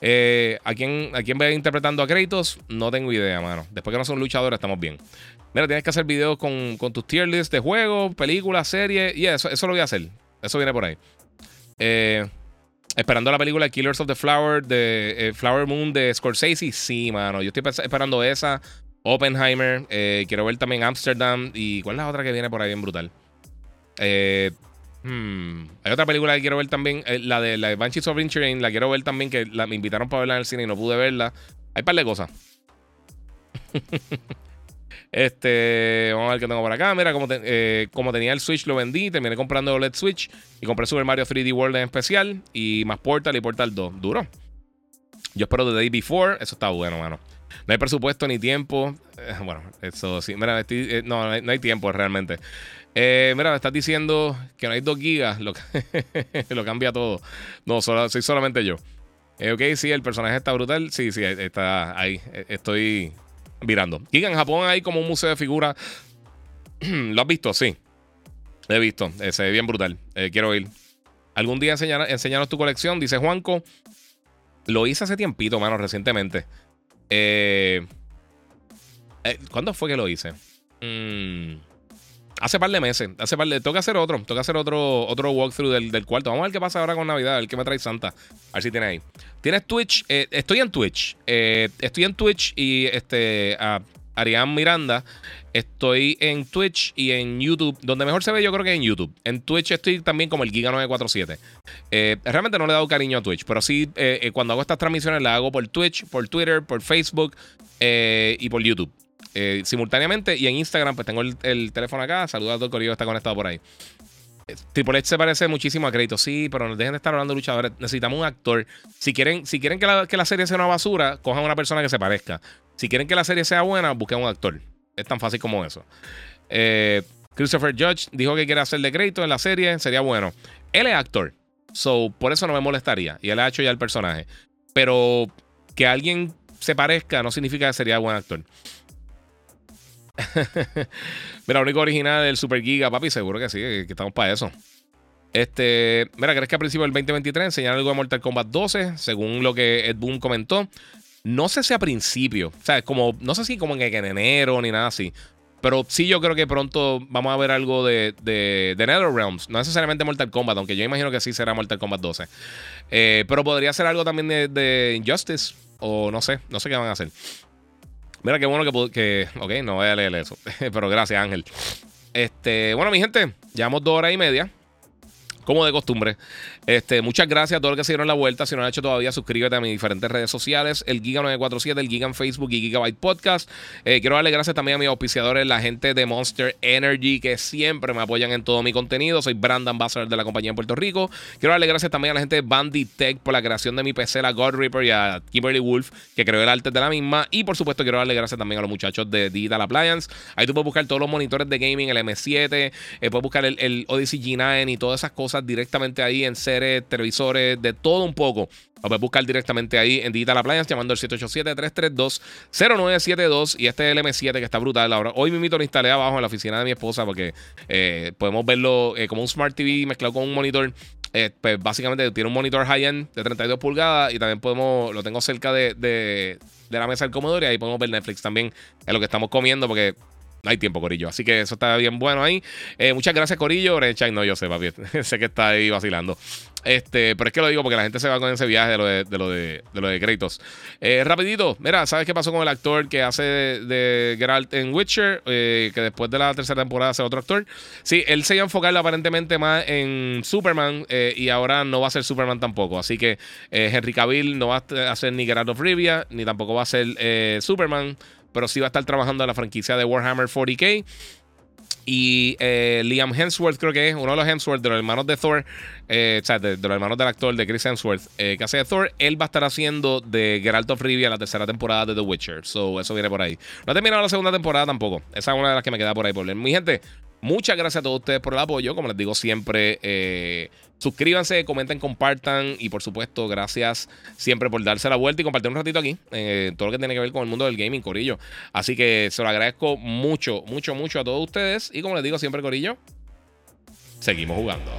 Eh, ¿a, quién, ¿A quién ve interpretando a Kratos? No tengo idea, mano. Después que no son luchadores, estamos bien. Mira, tienes que hacer videos con, tus tier lists de juegos, películas, series. Y eso, eso lo voy a hacer. Eso viene por ahí. Eh, Esperando la película Killers of the Flower de eh, Flower Moon de Scorsese. Sí, mano. Yo estoy esperando esa. Oppenheimer. Eh, quiero ver también Amsterdam. ¿Y cuál es la otra que viene por ahí bien brutal? Eh, hmm, hay otra película que quiero ver también. la de la de Banshees of Inisherin. La quiero ver también. Que me invitaron para verla en el cine y no pude verla. Hay un par de cosas. Este, vamos a ver qué tengo por acá. Mira, como, eh, como tenía el Switch, lo vendí. Terminé comprando OLED Switch y compré Super Mario 3D World en especial. Y más Portal y Portal 2. Duro. Yo espero The Day Before. Eso está bueno, mano. No hay presupuesto ni tiempo. Eh, bueno, eso sí. Mira, eh, no, no hay, tiempo realmente. mira, me estás diciendo que no hay 2 gigas. Lo, lo cambia todo. No, solo, soy solamente yo. ok, sí, el personaje está brutal. Sí, sí, está ahí. Estoy virando. Giga, en Japón hay como un museo de figuras. ¿Lo has visto? Sí. Lo he visto. Eh, bien brutal. Eh, quiero ir. Algún día enseñar, tu colección, dice Juanco. Lo hice hace tiempito, mano, recientemente. Eh, ¿Cuándo fue que lo hice? Mm, hace par de meses. Hace par de. Toca hacer otro. Toca hacer otro, otro walkthrough del, del, cuarto. Vamos a ver qué pasa ahora con Navidad. El que me trae Santa. A ver si tiene ahí. ¿Tienes Twitch? Eh, estoy en Twitch. Eh, estoy en Twitch y este. Arián Miranda. Estoy en Twitch y en YouTube. Donde mejor se ve, yo creo que en YouTube. En Twitch estoy también como el Giga947. Eh, realmente no le he dado cariño a Twitch, pero sí, cuando hago estas transmisiones, las hago por Twitch, por Twitter, por Facebook y por YouTube. Simultáneamente y en Instagram, pues tengo el, teléfono acá. Saludos a todo el correo que está conectado por ahí. Triple H se parece muchísimo a Crédito, sí, pero dejen de estar hablando de luchadores. Necesitamos un actor. Si quieren, si quieren que, la, serie sea una basura, cojan una persona que se parezca. Si quieren que la serie sea buena, busquen un actor. Es tan fácil como eso. Eh, Christopher Judge dijo que quiere hacer de crédito en la serie. Sería bueno. Él es actor. So, por eso no me molestaría. Y él ha hecho ya el personaje. Pero que alguien se parezca no significa que sería buen actor. mira, único original del Super Giga, papi, seguro que sí, que estamos para eso. Este, mira, ¿crees que a principios del 2023 enseñaron algo de Mortal Kombat 12? Según lo que Ed Boon comentó. No sé si a principio, o sea, como, no sé si como en, en enero ni nada así. Pero sí, yo creo que pronto vamos a ver algo de, de, de NetherRealms. No necesariamente Mortal Kombat, aunque yo imagino que sí será Mortal Kombat 12. Eh, pero podría ser algo también de, de, Injustice. O no sé, no sé qué van a hacer. Mira qué bueno que, que. Ok, no voy a leer eso. pero gracias, Ángel. Este, bueno, mi gente, llevamos dos horas y media como de costumbre. Este, muchas gracias a todos los que se dieron la vuelta. Si no lo han hecho todavía, suscríbete a mis diferentes redes sociales: el Giga947, el Giga en Facebook y Gigabyte Podcast. Eh, quiero darle gracias también a mis auspiciadores, la gente de Monster Energy, que siempre me apoyan en todo mi contenido. Soy Brand Ambassador de la compañía en Puerto Rico. Quiero darle gracias también a la gente de Bandit Tech por la creación de mi PC, la God Reaper, y a Kimberly Wolf, que creó el arte de la misma. Y por supuesto, quiero darle gracias también a los muchachos de Digital Appliance. Ahí tú puedes buscar todos los monitores de gaming, el M7, eh, puedes buscar el, el Odyssey G9 y todas esas cosas directamente ahí en series, televisores de todo un poco. Lo puedes buscar directamente ahí en Digital Appliance llamando al 787-332-0972. Y este es el M7 que está brutal. Ahora, hoy mismo lo instalé abajo en la oficina de mi esposa porque eh, podemos verlo eh, como un Smart TV mezclado con un monitor. Eh, pues básicamente tiene un monitor high-end de 32 pulgadas y también podemos, lo tengo cerca de, de, de la mesa del comedor y ahí podemos ver Netflix también en lo que estamos comiendo porque no hay tiempo, Corillo. Así que eso está bien bueno ahí. Eh, muchas gracias, Corillo. no, yo sé, papi. sé que está ahí vacilando. Este, pero es que lo digo porque la gente se va con ese viaje de lo de, de lo de, de. Eh, rapidito, mira, ¿sabes qué pasó con el actor que hace de, Geralt en Witcher? Eh, que después de la tercera temporada hace otro actor. Sí, él se iba a enfocar aparentemente más en Superman y ahora no va a ser Superman tampoco. Así que Henry Cavill no va a ser ni Geralt of Rivia, ni tampoco va a ser Superman pero sí va a estar trabajando en la franquicia de Warhammer 40k. Y eh, Liam Hemsworth, creo que es uno de los Hemsworth, de los hermanos de Thor, eh, o sea, de, los hermanos del actor de Chris Hemsworth, eh, que hace de Thor, él va a estar haciendo de Geralt of Rivia la tercera temporada de The Witcher. So, eso viene por ahí. No ha terminado la segunda temporada tampoco. Esa es una de las que me queda por ahí por Mi gente, muchas gracias a todos ustedes por el apoyo. Como les digo siempre, Suscríbanse, comenten, compartan y por supuesto, gracias siempre por darse la vuelta y compartir un ratito aquí eh, todo lo que tiene que ver con el mundo del gaming, Corillo. Así que se lo agradezco mucho, mucho, mucho a todos ustedes y como les digo siempre, Corillo, seguimos jugando.